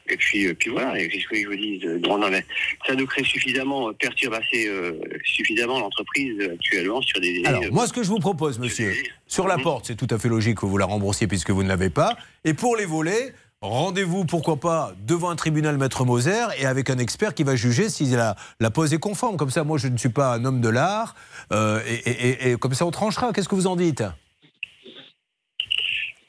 Et puis, euh, puis voilà, et qu'est-ce que je vous dis bon, non, mais Ça nous crée suffisamment, euh, perturbe assez euh, suffisamment l'entreprise euh, actuellement sur des. Alors, moi, ce que je vous propose, monsieur, sur la porte, c'est tout à fait logique que vous la remboursiez puisque vous ne l'avez pas. Et pour les volets, rendez-vous, pourquoi pas, devant un tribunal maître Moser et avec un expert qui va juger si la, la pose est conforme. Comme ça, moi, je ne suis pas un homme de l'art. euh, et, et- et- et comme ça, on tranchera. Qu'est-ce que vous en dites?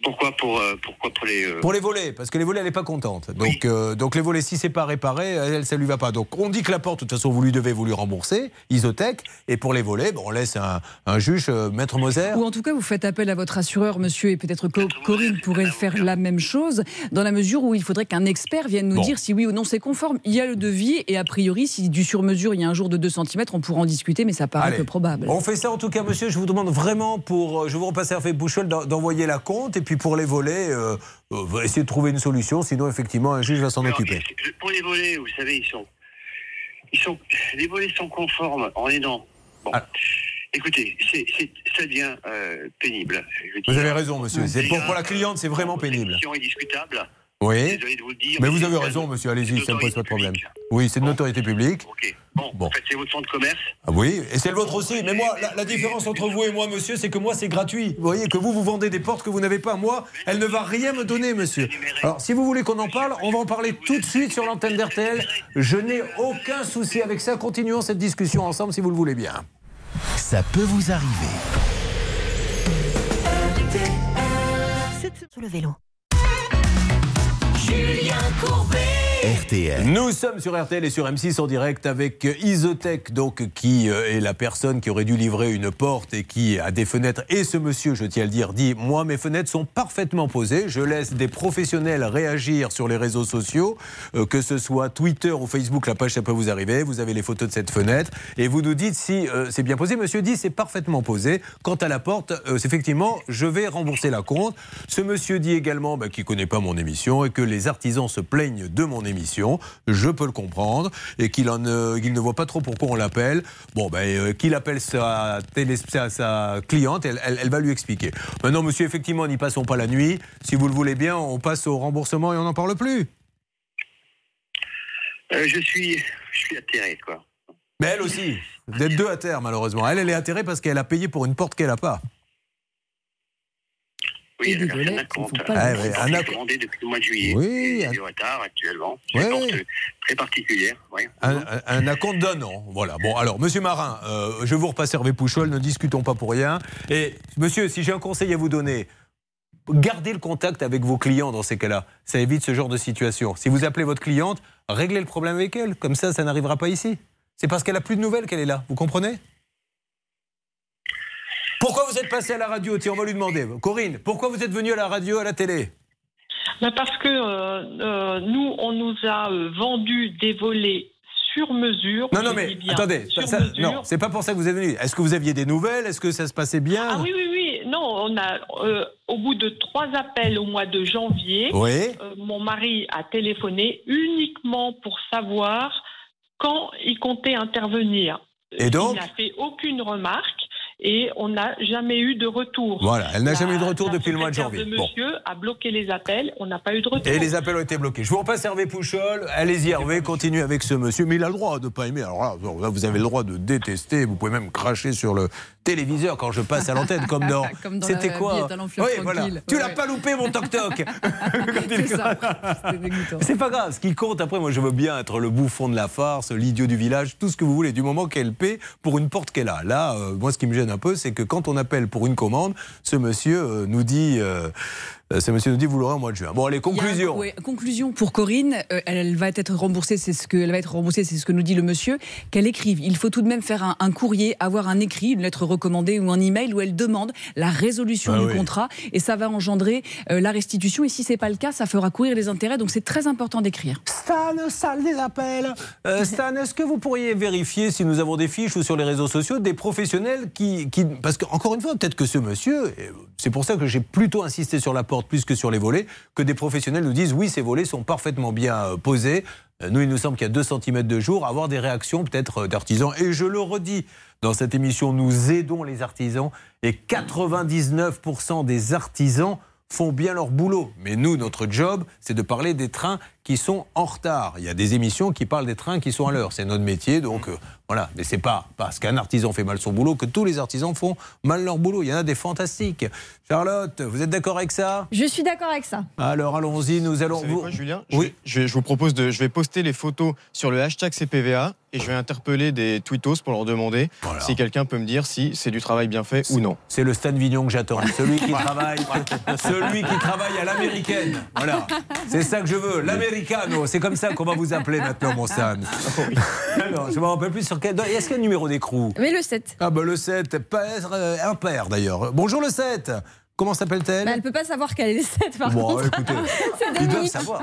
Pourquoi pour, euh, pourquoi pour les. euh, Pour les volets, parce que les volets, elle n'est pas contente. Donc, euh, donc les volets, si c'est pas réparé, elle, ça lui va pas. Donc on dit que la porte, de toute façon, vous lui devez vous lui rembourser, Isotech. Et pour les volets, bon, on laisse un, un juge, euh, maître Moser. Ou en tout cas, vous faites appel à votre assureur, monsieur, et peut-être que Corinne pourrait faire la même chose, dans la mesure où il faudrait qu'un expert vienne nous Bon. dire si oui ou non c'est conforme. Il y a le devis, et a priori, si du sur-mesure, il y a un jour de 2 cm, on pourra en discuter, mais ça paraît Allez. peu probable. On fait ça en tout cas, monsieur. Je vous demande vraiment pour. Je vous repasse Hervé Bouchol d'en- d'envoyer la compte. Et puis pour les volets, euh, euh, va essayer de trouver une solution. Sinon, effectivement, un juge va s'en occuper. Pour les volets, vous savez, ils sont, ils sont, les volets sont conformes en aidant. Bon, Ah. écoutez, c'est, c'est, ça devient euh, pénible. je Vous dire. avez raison, monsieur. C'est pour, la cliente, c'est vraiment pénible. La question est discutable. Oui. Désolé de vous le dire. Mais vous avez raison, monsieur. Allez-y, ça ne pose pas de problème. Oui, c'est de notoriété publique. Bon, en fait, c'est votre fonds de commerce. Ah oui, et c'est le vôtre aussi. Mais moi, la, la différence entre vous et moi, monsieur, c'est que moi, c'est gratuit. Vous voyez que vous, vous vendez des portes que vous n'avez pas. Moi, elle ne va rien me donner, monsieur. Alors, si vous voulez qu'on en parle, on va en parler tout de suite sur l'antenne d'RTL. Je n'ai aucun souci avec ça. Continuons cette discussion ensemble, si vous le voulez bien. Ça peut vous arriver. Sur le vélo. Julien Courbet RTL. Nous sommes sur RTL et sur M6 en direct avec Isotech, donc qui euh, est la personne qui aurait dû livrer une porte et qui a des fenêtres. Et ce monsieur, je tiens à le dire, dit Moi, mes fenêtres sont parfaitement posées. Je laisse des professionnels réagir sur les réseaux sociaux, euh, que ce soit Twitter ou Facebook, la page, ça peut vous arriver. Vous avez les photos de cette fenêtre et vous nous dites si euh, c'est bien posé. Monsieur dit C'est parfaitement posé. Quant à la porte, euh, effectivement, je vais rembourser la compte. Ce monsieur dit également bah, qu'il ne connaît pas mon émission et que les artisans se plaignent de mon émission. Je peux le comprendre et qu'il euh, qu'il ne voit pas trop pourquoi on l'appelle. Bon, ben, euh, qu'il appelle sa, télé- sa, sa cliente, elle, elle- elle va lui expliquer. Maintenant, monsieur, effectivement, n'y passons pas la nuit. Si vous le voulez bien, on passe au remboursement et on n'en parle plus. Euh, je suis, je suis atterré, quoi. Mais elle aussi. Vous êtes deux à terre, malheureusement. Elle, elle est atterrée parce qu'elle a payé pour une porte qu'elle n'a pas. Oui, elle a versé un. Ah, ouais, depuis le mois de juillet. Oui, Et un- du retard actuellement. Ouais, une très particulière. ouais. Un, un, un acompte d'un an. Voilà. Bon, alors, monsieur Marin, euh, je vous repasse Hervé Pouchol, ne discutons pas pour rien. Et, monsieur, si j'ai un conseil à vous donner, gardez le contact avec vos clients dans ces cas-là. Ça évite ce genre de situation. Si vous appelez votre cliente, réglez le problème avec elle. Comme ça, ça n'arrivera pas ici. C'est parce qu'elle a plus de nouvelles qu'elle est là. Vous comprenez? Pourquoi vous êtes passé à la radio? Tiens, on va lui demander. Corinne, pourquoi vous êtes venue à la radio, à la télé? Bah, parce que euh, euh, nous, on nous a euh, vendu des volets sur mesure. Non, non, mais bien, attendez, ça- non, c'est pas pour ça que vous êtes venu. Est-ce que vous aviez des nouvelles? Est-ce que ça se passait bien? Ah oui, oui, oui. Non, on a, euh, au bout de trois appels au mois de janvier, Oui. euh, mon mari a téléphoné uniquement pour savoir quand il comptait intervenir. Et donc Il n'a fait aucune remarque et on n'a jamais eu de retour. Voilà, elle n'a jamais eu de retour la depuis le mois de janvier. de Bon. monsieur a bloqué les appels, on n'a pas eu de retour. Et les appels ont été bloqués. Je vous repasse Hervé Pouchol. Allez-y Hervé, continuez avec ce monsieur. Mais il a le droit de ne pas aimer. Alors là, vous avez le droit de détester. Vous pouvez même cracher sur le téléviseur quand je passe à l'antenne, comme dans... Comme dans C'était quoi Oui, voilà. Tu l'as pas loupé, mon toc-toc. C'est pas grave. Ce qui compte, après, moi, je veux bien être le bouffon de la farce, l'idiot du village, tout ce que vous voulez, du moment qu'elle paie pour une porte qu'elle a. Là, euh, moi, ce qui me gêne c'est que quand on appelle pour une commande, ce monsieur euh, nous dit, euh, euh, ce monsieur nous dit, vous l'aurez au mois de juin. Bon, allez, conclusion. Oui, conclusion pour Corinne, euh, elle, va être remboursée, c'est ce que elle va être remboursée, c'est ce que nous dit le monsieur, qu'elle écrive. Il faut tout de même faire un, un courrier, avoir un écrit, une lettre recommandée ou un email où elle demande la résolution Ah du oui. contrat et ça va engendrer euh, la restitution. Et si c'est pas le cas, ça fera courir les intérêts. Donc c'est très important d'écrire. Stan, salle des appels. Euh, Stan, est-ce que vous pourriez vérifier si nous avons des fiches ou sur les réseaux sociaux des professionnels qui. qui parce que, encore une fois, peut-être que ce monsieur, c'est pour ça que j'ai plutôt insisté sur la plus que sur les volets, que des professionnels nous disent oui, ces volets sont parfaitement bien euh, posés. Euh, Nous, il nous semble qu'il y a 2 cm de jour, avoir des réactions peut-être euh, d'artisans. Et je le redis, dans cette émission, nous aidons les artisans et 99% des artisans font bien leur boulot. Mais nous, notre job, c'est de parler des trains qui sont en retard. Il y a des émissions qui parlent des trains qui sont à l'heure. C'est notre métier, donc euh, voilà. Mais c'est pas parce qu'un artisan fait mal son boulot que tous les artisans font mal leur boulot. Il y en a des fantastiques. Charlotte, vous êtes d'accord avec ça? Je suis d'accord avec ça. Alors allons-y, nous allons Vous savez vous. quoi, Julien? Je, Oui. vais- je, vous propose de. Je vais poster les photos sur le hashtag CPVA et je vais interpeller des tweetos pour leur demander si quelqu'un peut me dire si c'est du travail bien fait ou non. C'est le Stan Vignon que j'attends. Celui qui travaille, celui qui travaille à l'américaine. Voilà. C'est ça que je veux. C'est comme ça qu'on va vous appeler maintenant, mon Stan. Alors, je me rappelle plus sur quel. Est-ce qu'il y a le numéro d'écrou? Mais le 7. Ah, bah le 7. Père, euh, impair d'ailleurs. Bonjour le 7. Comment s'appelle-t-elle? Bah, elle peut pas savoir qu'elle est le 7 par Bon, contre. écoutez, ils doivent Dominique. savoir.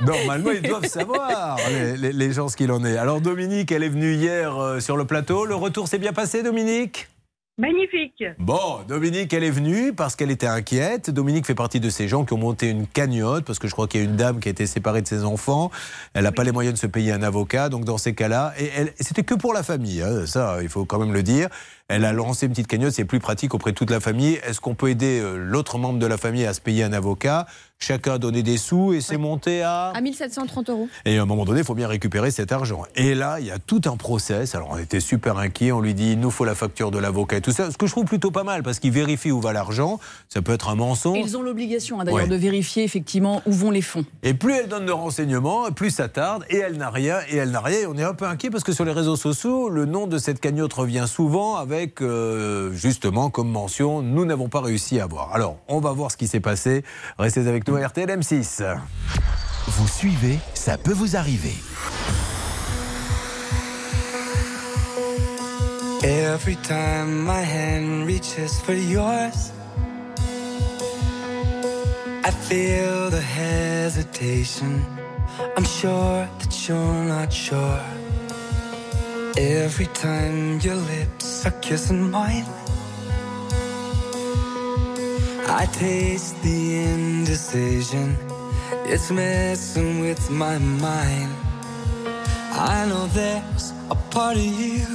Normalement, ils doivent savoir, les, les- les gens, ce qu'il en est. Alors, Dominique, elle est venue hier euh, sur le plateau. Le retour s'est bien passé, Dominique? Magnifique. Bon, Dominique, elle est venue parce qu'elle était inquiète. Dominique fait partie de ces gens qui ont monté une cagnotte parce que je crois qu'il y a une dame qui a été séparée de ses enfants. Elle n'a pas les moyens de se payer un avocat. Donc, dans ces cas-là, et elle- c'était que pour la famille, hein, ça, il faut quand même le dire. Elle a lancé une petite cagnotte, c'est plus pratique auprès de toute la famille. Est-ce qu'on peut aider euh, l'autre membre de la famille à se payer un avocat? Chacun a donné des sous et c'est monté à À 1730 euros. et à un moment donné, il faut bien récupérer cet argent. Et là, il y a tout un process. Alors, on était super inquiets. On lui dit, il nous faut la facture de l'avocat et tout ça. Ce que je trouve plutôt pas mal, parce qu'il vérifie où va l'argent. Ça peut être un mensonge. Ils ont l'obligation hein, d'ailleurs Ouais. de vérifier effectivement où vont les fonds. Et plus elle donne de renseignements, plus ça tarde. Et elle n'a rien. Et elle n'a rien. Et on est un peu inquiet parce que sur les réseaux sociaux, le nom de cette cagnotte revient souvent avec, euh, justement, comme mention, nous n'avons pas réussi à voir. Alors, on va voir ce qui s'est passé. Restez avec nous à RTL M6. Vous suivez, ça peut vous arriver. Every time my hand reaches for yours, I feel the hesitation. I'm sure that you're not sure. Every time your lips are kissing mine, I taste the indecision. It's messing with my mind. I know there's a part of you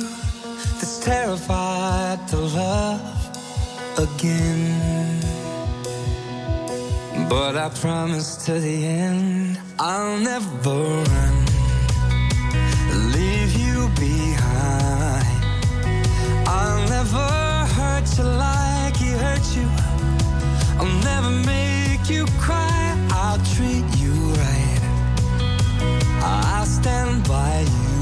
that's terrified to love again. But I promise to the end, I'll never run, like he hurt you. I'll never make you cry. I'll treat you right. I'll stand by you.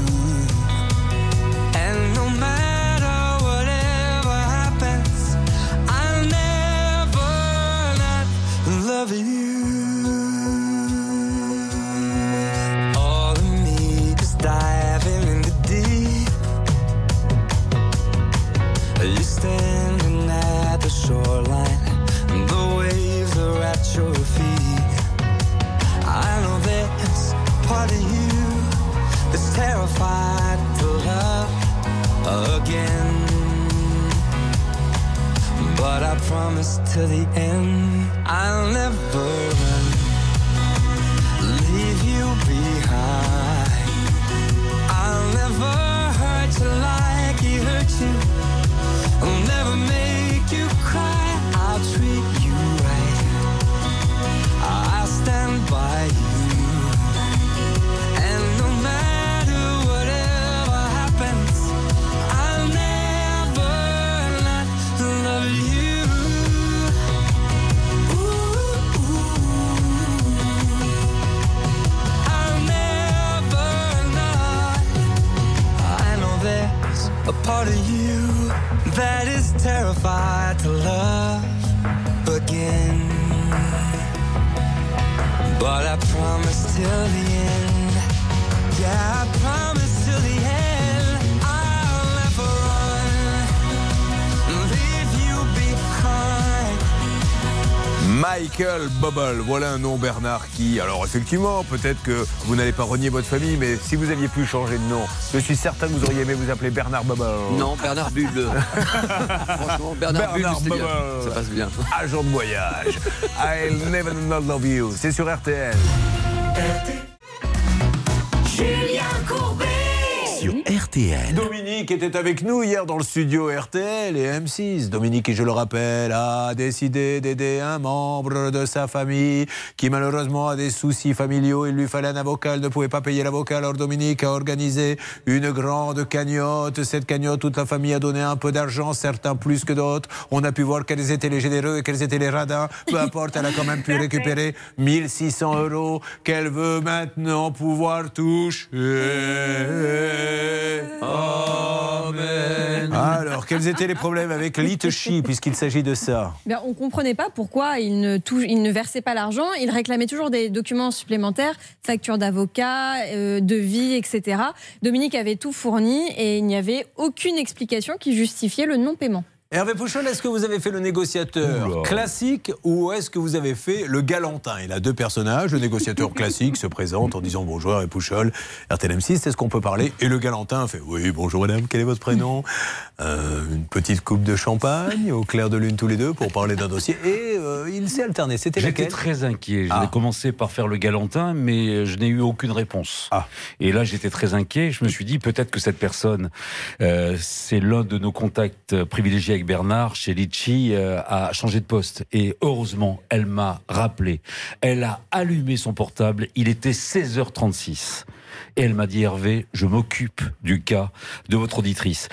And no matter whatever happens, I'll never not love you. Terrified to love again. But I promise to the end, I'll never Bubble, voilà un nom Bernard qui, alors effectivement, peut-être que vous n'allez pas renier votre famille, mais si vous aviez pu changer de nom, je suis certain que vous auriez aimé vous appeler Bernard Bubble. Non, Bernard Bulle. Franchement, Bernard, Bulle, c'est bien. Ça passe bien. Agent de voyage. I'll never not love you. C'est sur RTL. RTL. Dominique était avec nous hier dans le studio RTL et M6. Dominique, qui je le rappelle, a décidé d'aider un membre de sa famille qui malheureusement a des soucis familiaux. Il lui fallait un avocat, il ne pouvait pas payer l'avocat. Alors Dominique a organisé une grande cagnotte. Cette cagnotte, toute la famille a donné un peu d'argent, certains plus que d'autres. On a pu voir quels étaient les généreux et quels étaient les radins. Peu importe, elle a quand même pu récupérer 1600 euros qu'elle veut maintenant pouvoir toucher. Amen. Alors, quels étaient les problèmes avec l'Itoshi, puisqu'il s'agit de ça? Ben, on ne comprenait pas pourquoi il ne, tou- il ne versait pas l'argent. Il réclamait toujours des documents supplémentaires, factures d'avocat, euh, devis, etc. Dominique avait tout fourni et il n'y avait aucune explication qui justifiait le non-paiement. Hervé Pouchol, est-ce que vous avez fait le négociateur Oula. classique ou est-ce que vous avez fait le galantin? Il a deux personnages. Le négociateur classique se présente en disant bonjour Hervé Pouchol, RTLM6, est-ce qu'on peut parler? Et le galantin fait oui, bonjour madame, quel est votre prénom? Euh, Une petite coupe de champagne au clair de lune tous les deux pour parler d'un dossier. Et euh, il s'est alterné. C'était J'étais très inquiet. J'ai Ah. commencé par faire le galantin, mais je n'ai eu aucune réponse. Ah. Et là, j'étais très inquiet. Je me suis dit, peut-être que cette personne, euh, c'est l'un de nos contacts privilégiés avec Bernard, chez Litchi, euh, a changé de poste. Et heureusement, elle m'a rappelé. Elle a allumé son portable. Il était 16h36. Et elle m'a dit, Hervé, je m'occupe du cas de votre auditrice.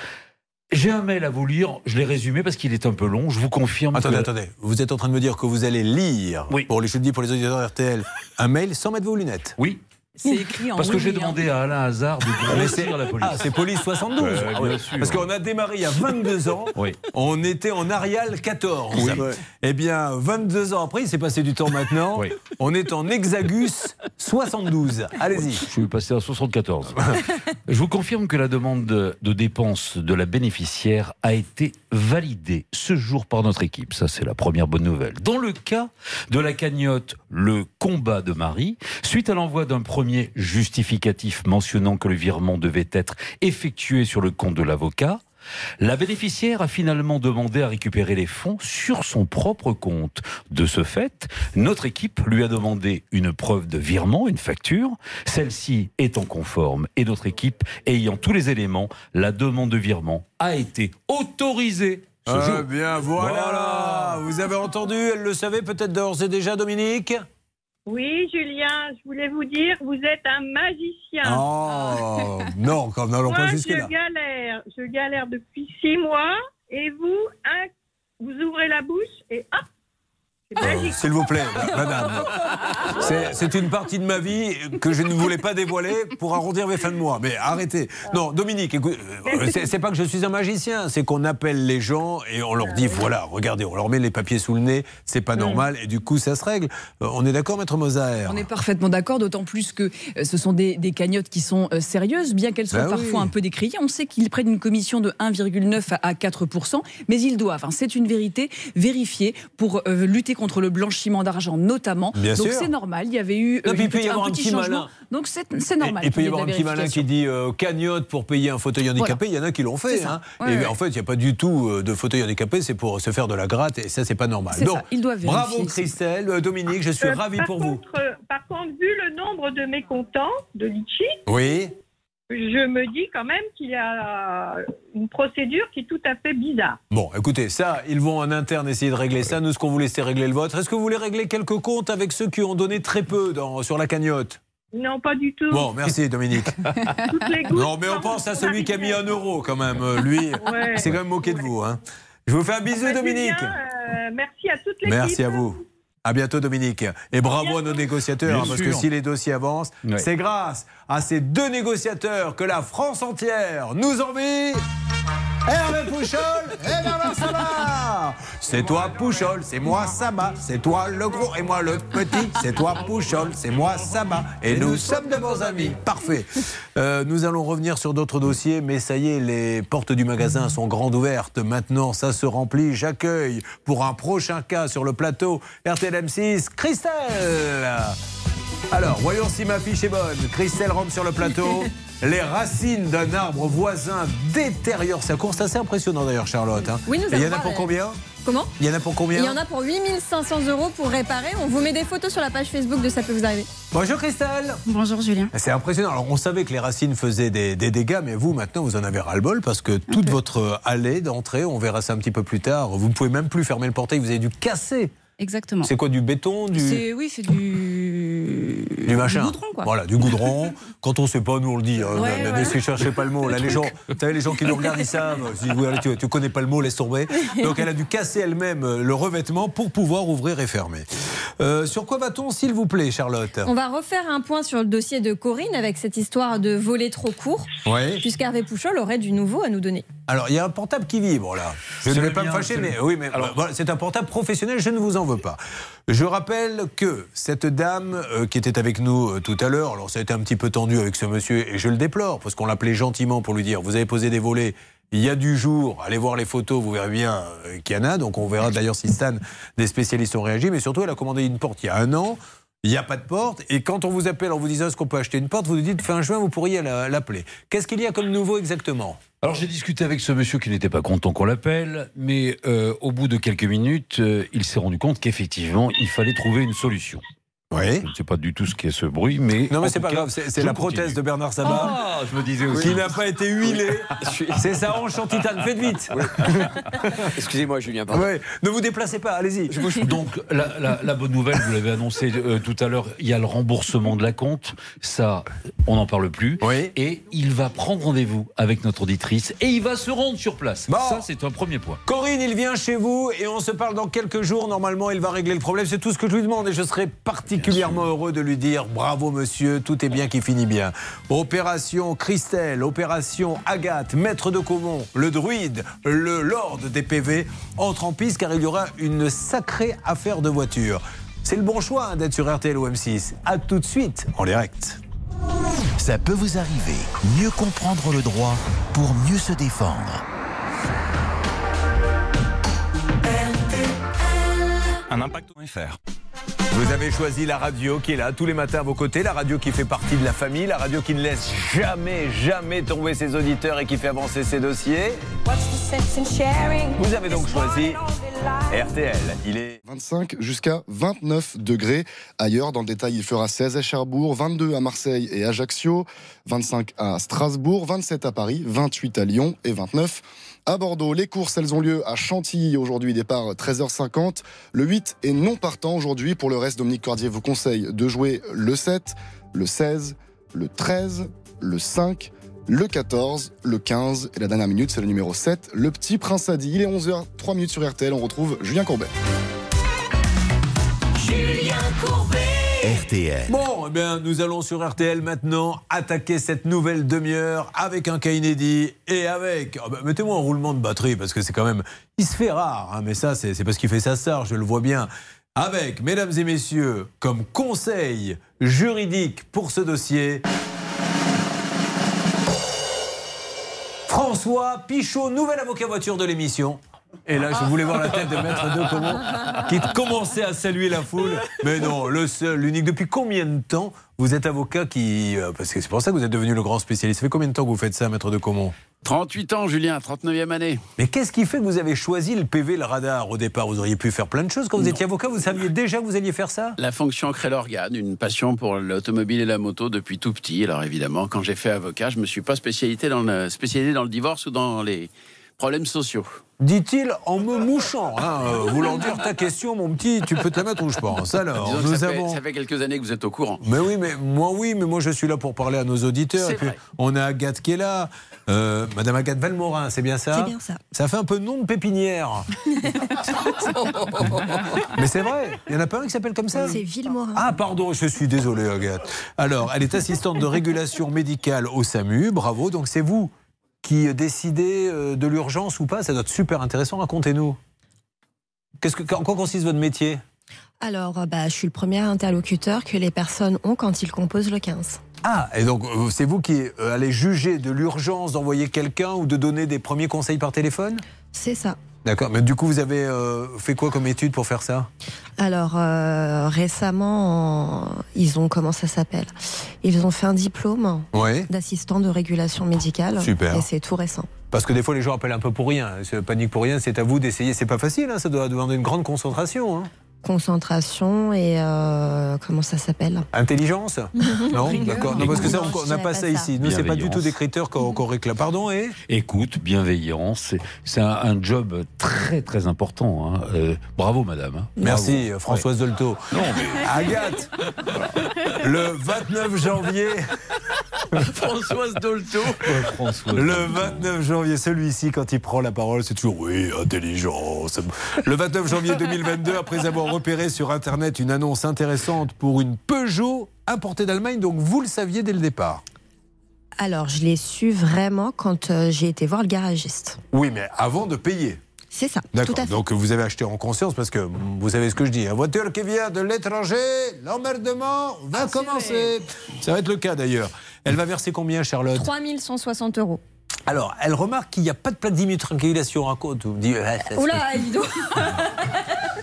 J'ai un mail à vous lire, je l'ai résumé parce qu'il est un peu long, je vous confirme. Attendez, que- attendez. Vous êtes en train de me dire que vous allez lire, pour les, pour les auditeurs RTL, un mail sans mettre vos lunettes Oui. C'est écrit en Parce que j'ai demandé à Alain Hazard de grossir la police. Ah, c'est police 72. Ouais, Ah bien ouais. sûr. Parce qu'on a démarré il y a 22 ans. Oui. On était en Arial 14. Oui. Eh bien, 22 ans après, il s'est passé du temps maintenant. Oui. On est en Hexagus 72. Allez-y. Je suis passé à 74. Je vous confirme que la demande de, de dépenses de la bénéficiaire a été validée ce jour par notre équipe. Ça, c'est la première bonne nouvelle. Dans le cas de la cagnotte Le combat de Marie, suite à l'envoi d'un premier justificatif mentionnant que le virement devait être effectué sur le compte de l'avocat, la bénéficiaire a finalement demandé à récupérer les fonds sur son propre compte. De ce fait, notre équipe lui a demandé une preuve de virement, une facture. Celle-ci étant conforme et notre équipe ayant tous les éléments, la demande de virement a été autorisée. Ce Ah jour. bien, voilà. Vous avez entendu, elle le savait peut-être d'ores et déjà, Dominique? Oui, Julien, je voulais vous dire, vous êtes un magicien. Oh, non, quand n'allons pas je jusque-là. galère, je galère depuis six mois, et vous, un, vous ouvrez la bouche et hop, Euh. S'il vous plaît, madame. C'est- une partie de ma vie que je ne voulais pas dévoiler pour arrondir mes fins de mois. Mais arrêtez. Non, Dominique, écoute, euh, c'est pas que je suis un magicien, c'est qu'on appelle les gens et on leur dit voilà, regardez, on leur met les papiers sous le nez, c'est pas normal et du coup ça se règle. Euh, On est d'accord, maître Moser On est parfaitement d'accord, d'autant plus que ce sont des, des cagnottes qui sont sérieuses, bien qu'elles soient Bah parfois oui. un peu décriées. On sait qu'ils prennent une commission de 1,9 à- à 4% mais ils doivent, hein, c'est une vérité, vérifier pour euh, lutter contre le blanchiment d'argent notamment. Bien Donc c'est normal, il y avait eu euh, Non, puis il une peut y avoir un petit changement. malin. Donc c'est c'est normal. Il peut y avoir un petit malin qui dit euh, cagnotte pour payer un fauteuil handicapé. Il y en a qui l'ont fait. Hein. Ouais, et ouais. en fait, il n'y a pas du tout euh, de fauteuil handicapé, c'est pour se faire de la gratte et ça, c'est pas normal. Donc, ça, ils doivent bravo. Christelle, Euh, Dominique, je suis Euh, ravi pour vous. contre, euh, Par contre, vu le nombre de mécontents de Litchi, Oui. Je me dis quand même qu'il y a une procédure qui est tout à fait bizarre. Bon, écoutez, ça, ils vont en interne essayer de régler ça. Nous, ce qu'on vous laisser régler le vôtre. Est-ce que vous voulez régler quelques comptes avec ceux qui ont donné très peu dans- sur la cagnotte? Non, pas du tout. Bon, merci Dominique. Non, mais on pense à celui qui a mis un euro quand même. Euh, Lui, Ouais. il s'est quand même moqué de vous. hein. Je vous fais un bisou, Bah, Dominique. Euh, merci à toutes les Merci à vous. À bientôt Dominique. Et bravo à nos négociateurs, hein, parce que si les dossiers avancent, c'est grâce à ces deux négociateurs que la France entière nous envie. Hervé Pouchol et Bernard Sabat C'est toi Pouchol, c'est moi Sabat, c'est toi le gros et moi le petit, c'est toi Pouchol, c'est moi Sabat, et nous sommes de bons amis. Parfait. Euh, nous allons revenir sur d'autres dossiers, mais ça y est, les portes du magasin sont grandes ouvertes. Maintenant, ça se remplit. J'accueille pour un prochain cas sur le plateau RTLM6, Christelle alors, voyons si ma fiche est bonne. Christelle rentre sur le plateau. Les racines d'un arbre voisin détériorent sa course. C'est assez impressionnant d'ailleurs, Charlotte. hein. Oui, nous Et il y en a pour combien Comment Il y en a pour combien Il y en a pour 8500 euros pour réparer. On vous met des photos sur la page Facebook de Ça peut vous arriver. Bonjour Christelle Bonjour Julien. C'est impressionnant. Alors, on savait que les racines faisaient des, des dégâts, mais vous, maintenant, vous en avez ras-le-bol parce que toute votre allée d'entrée, on verra ça un petit peu plus tard, vous ne pouvez même plus fermer le portail, vous avez dû casser. Exactement. C'est quoi, du béton du... Oui, c'est du. Du machin. goudron, quoi. Voilà, du goudron. Quand on sait pas, nous on le dit. hein. Ouais, ne laissez chercher pas le mot. Là, les gens, les gens qui nous regardent, ils savent. Si, voilà, tu, tu connais pas le mot, laisse tomber. Donc, elle a dû casser elle-même euh, le revêtement pour pouvoir ouvrir et fermer. Euh, sur quoi va-t-on, s'il vous plaît, Charlotte? On va refaire un point sur le dossier de Corinne avec cette histoire de voler trop court. Ouais. Puisqu'Hervé Pouchol aurait du nouveau à nous donner. Alors, il y a un portable qui vibre là. Je ne vais pas me fâcher, mais oui, mais voilà, c'est un portable professionnel, je ne vous en veux pas. Je rappelle que cette dame euh, qui était avec nous euh, tout à l'heure, alors ça a été un petit peu tendu avec ce monsieur, et je le déplore, parce qu'on l'appelait gentiment pour lui dire Vous avez posé des volets. Il y a du jour, allez voir les photos, vous verrez bien euh, qu'il y en a. Donc on verra d'ailleurs si Stan, des spécialistes ont réagi. Mais surtout, elle a commandé une porte il y a un an. Il n'y a pas de porte. Et quand on vous appelle en vous disant est-ce qu'on peut acheter une porte, vous nous dites fin juin, vous pourriez la- l'appeler. Qu'est-ce qu'il y a comme nouveau exactement? Alors j'ai discuté avec ce monsieur qui n'était pas content qu'on l'appelle, mais euh, au bout de quelques minutes, euh, il s'est rendu compte qu'effectivement, il fallait trouver une solution. Oui. Je ne sais pas du tout ce qu'est ce bruit, mais. Non, mais c'est pas cas, grave, c'est la continue. prothèse de Bernard Sabat. Ah, je me disais aussi. Qui n'a pas été huilée. C'est sa hanche en titane. Faites vite. Excusez-moi, Julien. pardon. Ouais. Ne vous déplacez pas, allez-y. Donc la, la- la bonne nouvelle, vous l'avez annoncé euh, tout à l'heure, il y a le remboursement de la compte. Ça, on n'en parle plus. Et il va prendre rendez-vous avec notre auditrice et il va se rendre sur place. Bon. Ça, c'est un premier point. Corinne, il vient chez vous et on se parle dans quelques jours. Normalement, il va régler le problème. C'est tout ce que je lui demande et je serai parti particulièrement heureux de lui dire bravo monsieur, tout est bien qui finit bien. Opération Christelle, opération Agathe, maître de Caumont, le druide, le lord des PV entrent en piste car il y aura une sacrée affaire de voiture. C'est le bon choix hein, d'être sur RTL ou M6. À tout de suite en direct. Ça peut vous arriver. Mieux comprendre le droit pour mieux se défendre. Un impact.fr. Vous avez choisi la radio qui est là tous les matins à vos côtés, la radio qui fait partie de la famille, la radio qui ne laisse jamais, jamais tomber ses auditeurs et qui fait avancer ses dossiers. Vous avez donc choisi RTL. Il est 25 jusqu'à 29 degrés. Ailleurs, dans le détail, il fera 16 à Cherbourg, 22 à Marseille et Ajaccio, 25 à Strasbourg, 27 à Paris, 28 à Lyon et 29 à Bordeaux. Les courses, elles ont lieu à Chantilly aujourd'hui, départ 13h50. Le 8 est non partant aujourd'hui. Pour le reste, Dominique Cordier vous conseille de jouer le 7, le 16, le 13, le 5, le 14, le 15 et la dernière minute, c'est le numéro 7, le petit prince Adi. Il est 11h, 3 minutes sur RTL. On retrouve. Julien Courbet. RTL. Bon, eh bien, nous allons sur RTL maintenant attaquer cette nouvelle demi-heure avec un cas inédit et avec. oh, bah, Mettez-moi un roulement de batterie parce que c'est quand même. Il se fait rare, hein, mais ça, c'est parce qu'il fait sa star, je le vois bien. Avec, mesdames et messieurs, comme conseil juridique pour ce dossier. François Pichot, nouvel avocat voiture de l'émission. Et là, je voulais voir la tête de Maître de Comont qui commençait à saluer la foule. Mais non, le seul, l'unique. Depuis combien de temps vous êtes avocat qui. euh, Parce que c'est pour ça que vous êtes devenu le grand spécialiste. Ça fait combien de temps que vous faites ça, Maître de Comont 38 ans, Julien, 39e année. Mais qu'est-ce qui fait que vous avez choisi le PV, le radar au départ? Vous auriez pu faire plein de choses. Quand vous étiez avocat, vous saviez déjà que vous alliez faire ça? La fonction crée l'organe, une passion pour l'automobile et la moto depuis tout petit. Alors évidemment, quand j'ai fait avocat, je me suis pas spécialisé dans le, spécialisé dans le divorce ou dans les problèmes sociaux. Dit-il en me mouchant. Hein, euh, voulant dire ta question, mon petit, tu peux te la mettre où je pense. Alors, Disons nous ça, fait, avons. ça fait quelques années que vous êtes au courant. Mais oui, mais moi oui, mais moi je suis là pour parler à nos auditeurs. C'est Et puis vrai. on a Agathe qui est là, euh, Madame Agathe Valmorin, c'est bien ça C'est bien ça. Ça fait un peu nom de pépinière. mais c'est vrai, il y en a pas un qui s'appelle comme ça C'est Villemorin. Ah pardon, je suis désolé Agathe. Alors, elle est assistante de régulation médicale au SAMU, bravo. Donc c'est vous qui décidez euh, de l'urgence ou pas Ça doit être super intéressant, racontez-nous. Qu'est-ce que, en quoi consiste votre métier? Alors, euh, bah, je suis le premier interlocuteur que les personnes ont quand ils composent le 15. Ah, et donc euh, c'est vous qui allez juger de l'urgence d'envoyer quelqu'un ou de donner des premiers conseils par téléphone? C'est ça. D'accord, mais du coup vous avez euh, fait quoi comme étude pour faire ça? Alors, euh, récemment, en- ils ont, comment ça s'appelle? Ils ont fait un diplôme Oui. d'assistant de régulation médicale. Super. Et c'est tout récent. Parce que des fois les gens appellent un peu pour rien, se paniquent pour rien, c'est à vous d'essayer, c'est pas facile, hein, ça doit demander une grande concentration. hein. Concentration et euh, comment ça s'appelle? Intelligence? Non, d'accord. Non, parce que ça, on n'a pas ça ici. Nous, c'est pas du tout des critères qu'on réclame. Pardon, et? Écoute, bienveillance, c'est- c'est un, un job très très important. hein. Euh, bravo, madame. hein. Merci, Bravo. Françoise Dolto. Non, mais Agathe, le 29 janvier. Françoise Dolto. Le 29 janvier, celui-ci, quand il prend la parole, c'est toujours oui, intelligence. Le 29 janvier 2022, après avoir repéré sur Internet une annonce intéressante pour une Peugeot importée d'Allemagne, donc vous le saviez dès le départ. Alors, je l'ai su vraiment quand euh, j'ai été voir le garagiste. Oui, mais avant de payer. C'est ça, tout D'accord. à fait. Donc vous avez acheté en conscience parce que vous savez ce que je dis. Une voiture qui vient de l'étranger, l'emmerdement va commencer. Ça va être le cas d'ailleurs. Elle va verser combien, Charlotte 3160 euros. Alors, elle remarque qu'il n'y a pas de plaque d'immatriculation à côte. Vous me dites, Oula, dis donc.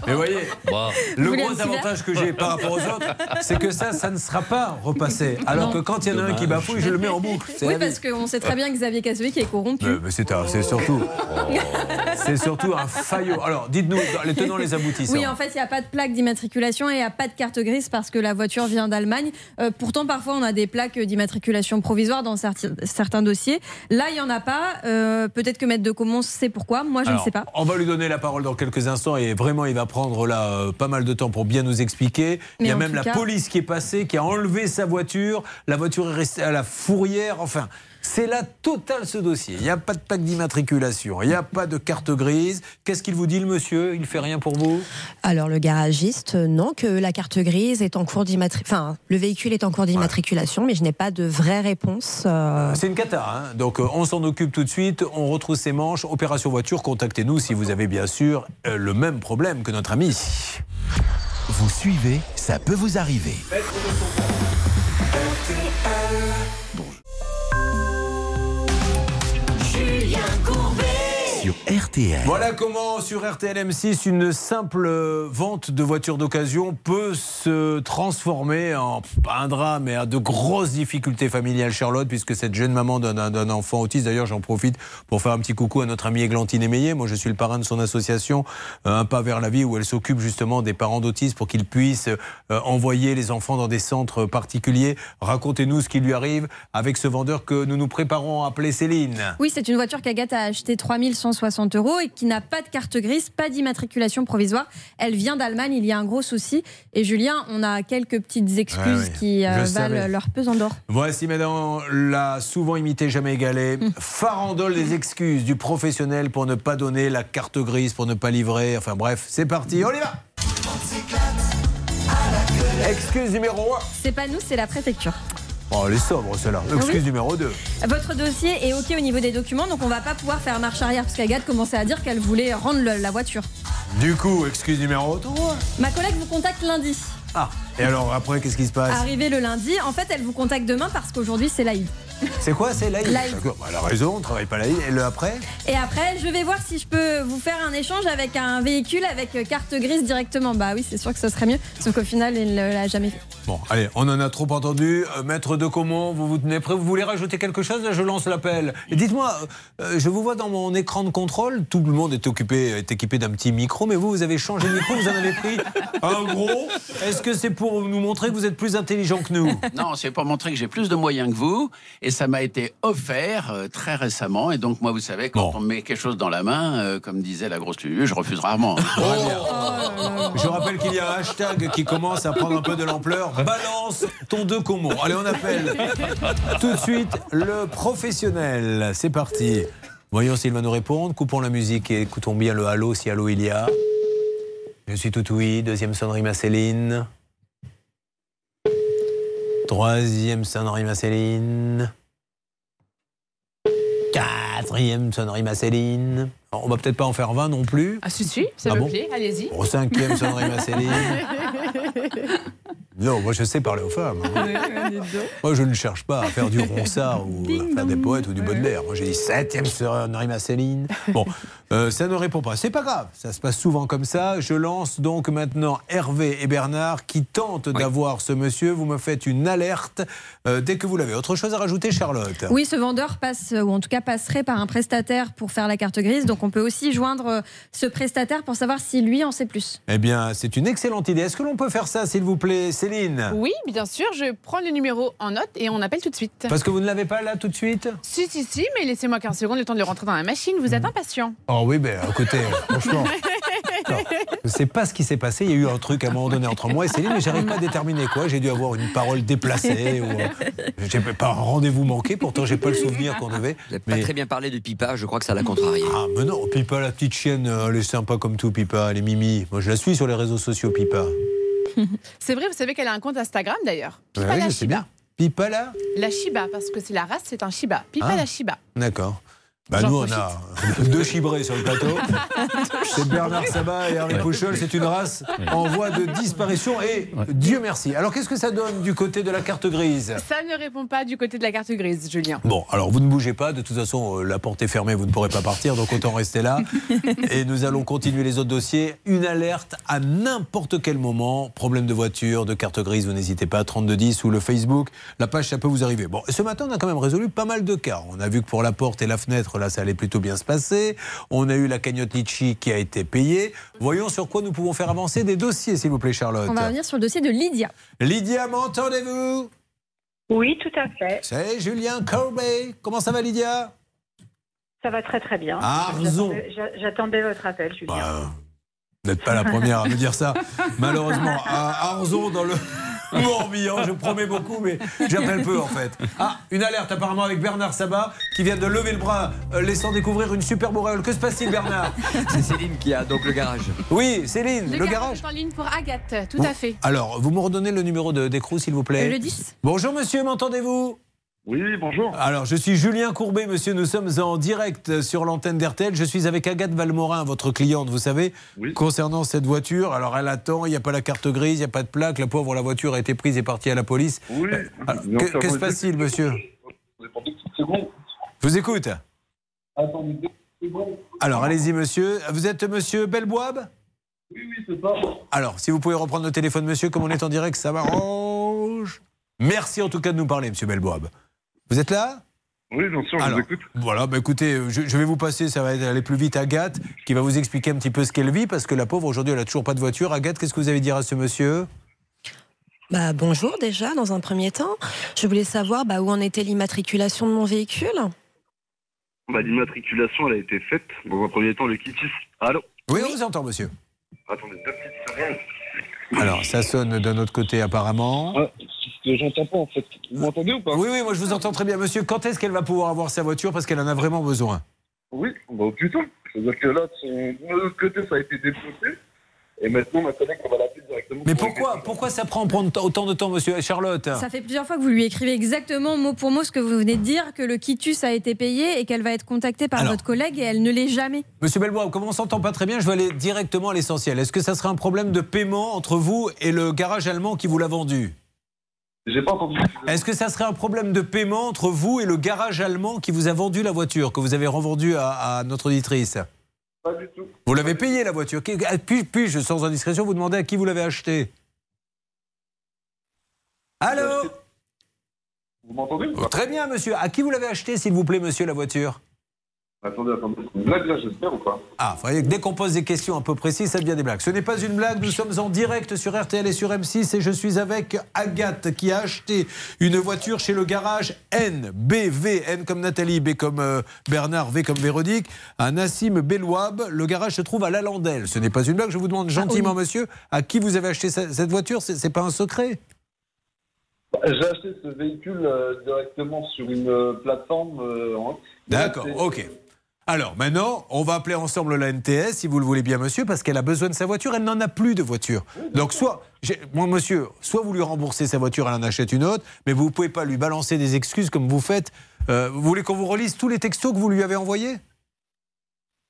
Mais voyez, Vous le gros avantage que j'ai par rapport aux autres, c'est que ça, ça ne sera pas repassé. Alors Non. que quand il y en a un qui bafouille, je le mets en boucle. C'est Oui, parce qu'on sait très bien que Xavier Cassevic est corrompu. Mais, mais c'est un- c'est surtout, c'est surtout un faillot. Alors, dites-nous les tenants, les aboutissants. Oui, en fait, il n'y a pas de plaque d'immatriculation et il n'y a pas de carte grise parce que la voiture vient d'Allemagne. Euh, pourtant, parfois, on a des plaques d'immatriculation provisoire dans certi- certains dossiers. Là, il n'y en a pas. Euh, Peut-être que Maître de Comont sait pourquoi. Moi, je Alors, ne sais pas. On va lui donner la parole dans quelques instants et vraiment il va prendre là euh, pas mal de temps pour bien nous expliquer. il y a même la cas- police qui est passée, qui a enlevé sa voiture. La voiture est restée à la fourrière. Enfin, C'est la totale ce dossier. Il n'y a pas de plaque d'immatriculation, il n'y a pas de carte grise. Qu'est-ce qu'il vous dit le monsieur? Il fait rien pour vous? Alors le garagiste, euh, non, que la carte grise est en cours d'immatriculation. Enfin, le véhicule est en cours d'immatriculation, mais je n'ai pas de vraie réponse. euh, C'est une cata. hein. Donc euh, on s'en occupe tout de suite, on retrousse ses manches. Opération voiture, contactez-nous si vous avez bien sûr euh, le même problème que notre ami. Vous suivez, ça peut vous arriver. RTL. Voilà comment sur RTL M6 une simple vente de voitures d'occasion peut se transformer en un drame mais à de grosses difficultés familiales Charlotte puisque cette jeune maman d'un enfant autiste d'ailleurs j'en profite pour faire un petit coucou à notre amie Églantine Émeillé. Moi je suis le parrain de son association euh, Un pas vers la vie où elle s'occupe justement des parents d'autistes pour qu'ils puissent euh, envoyer les enfants dans des centres particuliers. Racontez-nous ce qui lui arrive avec ce vendeur que nous nous préparons à appeler Céline. Oui, c'est une voiture qu'Agathe a acheté 3100 160 euros et qui n'a pas de carte grise, pas d'immatriculation provisoire. Elle vient d'Allemagne, il y a un gros souci. Et Julien, on a quelques petites excuses qui euh, valent leur pesant d'or. Voici maintenant la souvent imitée, jamais égalée, mm. farandole des excuses du professionnel pour ne pas donner la carte grise, pour ne pas livrer. Enfin bref, c'est parti, on y va Excuse numéro 1. C'est pas nous, c'est la préfecture. Oh, elle est sobre celle-là. Excuse Oui. numéro 2. Votre dossier est OK au niveau des documents, donc on va pas pouvoir faire marche arrière parce qu'Agathe commençait à dire qu'elle voulait rendre le- la voiture. Du coup, excuse numéro 3. Ma collègue vous contacte lundi. Ah, et alors après, qu'est-ce qui se passe Arrivé le lundi, en fait, elle vous contacte demain parce qu'aujourd'hui c'est l'Aïd. C'est quoi C'est l'AI L'AI. D'accord, bah, Elle a raison, on travaille pas l'AI. Et le après Et après, je vais voir si je peux vous faire un échange avec un véhicule avec euh, carte grise directement. Bah oui, c'est sûr que ce serait mieux, sauf qu'au final, il ne l'a jamais fait. Bon, allez, on en a trop entendu. Euh, maître de Comont, vous vous tenez prêt? Vous voulez rajouter quelque chose? Je lance l'appel. Et dites-moi, euh, je vous vois dans mon écran de contrôle, tout le monde est occupé, est équipé d'un petit micro, mais vous, vous avez changé de micro, vous en avez pris un gros. Est-ce que c'est pour nous montrer que vous êtes plus intelligent que nous Non, c'est pour montrer que j'ai plus de moyens que vous. Et ça m'a été offert euh, très récemment. Et donc, moi, vous savez, quand on me met quelque chose dans la main, euh, comme disait la grosse Lulu, je refuse rarement. Je rappelle qu'il y a un hashtag qui commence à prendre un peu de l'ampleur. Balance ton deux Comont. Allez, on appelle tout de suite le professionnel. C'est parti. Voyons s'il va nous répondre. Coupons la musique et écoutons bien le halo si halo il y a. Je suis tout oui. Deuxième sonnerie, ma Céline. Troisième sonnerie, ma Céline. Quatrième sonnerie, ma Céline. On va peut-être pas en faire 20 non plus. Ah, si, si, ça Ah me bon plaît, allez-y. Au cinquième sonnerie, ma Céline. Non, moi je sais parler aux femmes. hein. Moi je ne cherche pas à faire du ronsard ou à faire des poètes ou du Baudelaire. Moi j'ai dit septième sonnerie, ma Céline. Bon, euh, ça ne répond pas. C'est pas grave, ça se passe souvent comme ça. Je lance donc maintenant Hervé et Bernard qui tentent d'avoir ce monsieur. Vous me faites une alerte euh, dès que vous l'avez. Autre chose à rajouter, Charlotte? Oui, ce vendeur passe, ou en tout cas passerait par un prestataire pour faire la carte grise. Donc on peut aussi joindre euh, ce prestataire pour savoir si lui en sait plus. Eh bien, c'est une excellente idée. Est-ce que l'on peut faire ça, s'il vous plaît, Céline Oui, bien sûr, je prends le numéro en note et on appelle tout de suite. Parce que vous ne l'avez pas là tout de suite Si, si, si, mais laissez-moi 15 secondes le temps de le rentrer dans la machine. Vous êtes impatient. Oh oui, ben écoutez, franchement, je ne sais pas ce qui s'est passé. Il y a eu un truc à un moment donné entre moi et Céline, mais j'arrive pas à déterminer quoi. J'ai dû avoir une parole déplacée ou euh, j'ai pas un rendez-vous manqué. Pourtant, j'ai pas le souvenir qu'on devait. Vous n'avez pas très bien parlé de Pipa, je crois que ça l'a contrarié. Ah, mais non, Pipa, la petite chienne, euh, elle est sympa comme tout, Pipa, elle est mimi. Moi, je la suis sur les réseaux sociaux, Pipa. C'est vrai, vous savez qu'elle a un compte Instagram d'ailleurs. Ouais, Pipa la je sais Shiba. bien. Pipa, La Shiba, parce que c'est la race, c'est un Shiba. Pipa Ah. la Shiba. D'accord. Bah, nous, on a deux chibrés sur le plateau. C'est Bernard Sabat et Harry Pouchol. C'est une race en voie de disparition. Et Dieu merci. Alors, qu'est-ce que ça donne du côté de la carte grise? Ça ne répond pas du côté de la carte grise, Julien. Bon, alors vous ne bougez pas. De toute façon, euh, la porte est fermée, vous ne pourrez pas partir, donc autant rester là. Et nous allons continuer les autres dossiers. Une alerte à n'importe quel moment. Problème de voiture, de carte grise, vous n'hésitez pas. 3210 ou le Facebook. La page, ça peut vous arriver. Bon, ce matin, on a quand même résolu pas mal de cas. On a vu que pour la porte et la fenêtre, là, ça allait plutôt bien se passer. On a eu la cagnotte Litchi qui a été payée. Voyons sur quoi nous pouvons faire avancer des dossiers, s'il vous plaît, Charlotte. On va revenir sur le dossier de Lydia. Lydia, m'entendez-vous? Oui, tout à fait. C'est Julien Courbet. Comment ça va, Lydia? Ça va très très bien. Arzon. J'attendais- j'a- J'attendais votre appel, Julien. Vous n'êtes pas la première à me dire ça. Malheureusement, à Arzon, dans le, Morbihan, je promets beaucoup, mais j'appelle peu en fait. Ah, une alerte apparemment avec Bernard Sabat qui vient de lever le bras, euh, laissant découvrir une superbe auréole. Que se passe-t-il, Bernard? C'est Céline qui a donc le garage. Oui, Céline, le, garage. est en ligne pour Agathe, tout Bon, à fait. Alors, vous me redonnez le numéro de- d'écrou, s'il vous plaît? Le 10. Bonjour monsieur, m'entendez-vous? Oui, bonjour. Alors, je suis Julien Courbet, monsieur. Nous sommes en direct sur l'antenne d'RTL. Je suis avec Agathe Valmorin, votre cliente, vous savez, concernant cette voiture. Alors, elle attend, il n'y a pas la carte grise, il n'y a pas de plaque. La pauvre, la voiture a été prise et partie à la police. Oui. Euh, alors, Non, que- ça que va se passe-t-il, monsieur vous écoute. Attendez deux petites secondes. Alors, allez-y, monsieur. Vous êtes monsieur Belboab? Oui, oui, c'est ça. Alors, si vous pouvez reprendre le téléphone, monsieur, comme on est en direct, ça m'arrange. Merci en tout cas de nous parler, monsieur Belboab. Vous êtes là Oui, bien sûr, je Alors, vous écoute. Voilà, bah écoutez, je, je vais vous passer, ça va aller plus vite, Agathe, qui va vous expliquer un petit peu ce qu'elle vit, parce que la pauvre, aujourd'hui, elle a toujours pas de voiture. Agathe, qu'est-ce que vous avez à dire à ce monsieur? Bah, bonjour déjà, dans un premier temps. Je voulais savoir bah, où en était l'immatriculation de mon véhicule? Bah, L'immatriculation, elle a été faite. Dans un premier temps, le kitis. Allô? Oui, on vous entend, monsieur. Attendez deux petites secondes. Alors, ça sonne d'un autre côté, apparemment. Que j'entends pas, en fait. Vous m'entendez ou pas? Oui, oui, moi je vous entends très bien. Monsieur, quand est-ce qu'elle va pouvoir avoir sa voiture? Parce qu'elle en a vraiment besoin. Oui, bah, au plus tôt. C'est-à-dire que là, de l'autre côté, ça a été débloqué. Et maintenant, ma collègue, on va l'appeler directement. Mais pour pourquoi, pourquoi ça prend prendre autant de temps, monsieur Charlotte? Ça fait plusieurs fois que vous lui écrivez exactement mot pour mot ce que vous venez de dire, que le quitus a été payé et qu'elle va être contactée par Alors. votre collègue et elle ne l'est jamais. Monsieur Belbois, comme on s'entend pas très bien, je vais aller directement à l'essentiel. Est-ce que ça serait un problème de paiement entre vous et le garage allemand qui vous l'a vendu? J'ai pas entendu. Est-ce que ça serait un problème de paiement entre vous et le garage allemand qui vous a vendu la voiture, que vous avez revendue à, à notre auditrice? Pas du tout. Vous l'avez payé la voiture. Puis, puis-je, sans indiscrétion, vous demander à qui vous l'avez acheté Allô Vous m'entendez Oh, Très bien, monsieur. À qui vous l'avez acheté, s'il vous plaît, monsieur, la voiture? Attendez, attendez. C'est une blague là, j'espère ou pas Ah, vous voyez que dès qu'on pose des questions un peu précises, ça devient des blagues. Ce n'est pas une blague, nous sommes en direct sur RTL et sur M6 et je suis avec Agathe qui a acheté une voiture chez le garage N, B, V, N comme Nathalie, B comme euh, Bernard, V comme Véronique, à Nassim Belouab. Le garage se trouve à Lalandelle. Ce n'est pas une blague, je vous demande gentiment, monsieur, à qui vous avez acheté ce- cette voiture? C'est c'est pas un secret? Bah, J'ai acheté ce véhicule euh, directement sur une euh, plateforme. D'accord, C'est- ok. Alors maintenant, on va appeler ensemble la NTS, si vous le voulez bien, monsieur, parce qu'elle a besoin de sa voiture, elle n'en a plus de voiture. Donc soit, moi monsieur, soit vous lui remboursez sa voiture, elle en achète une autre, mais vous ne pouvez pas lui balancer des excuses comme vous faites. Euh, vous voulez qu'on vous relise tous les textos que vous lui avez envoyés?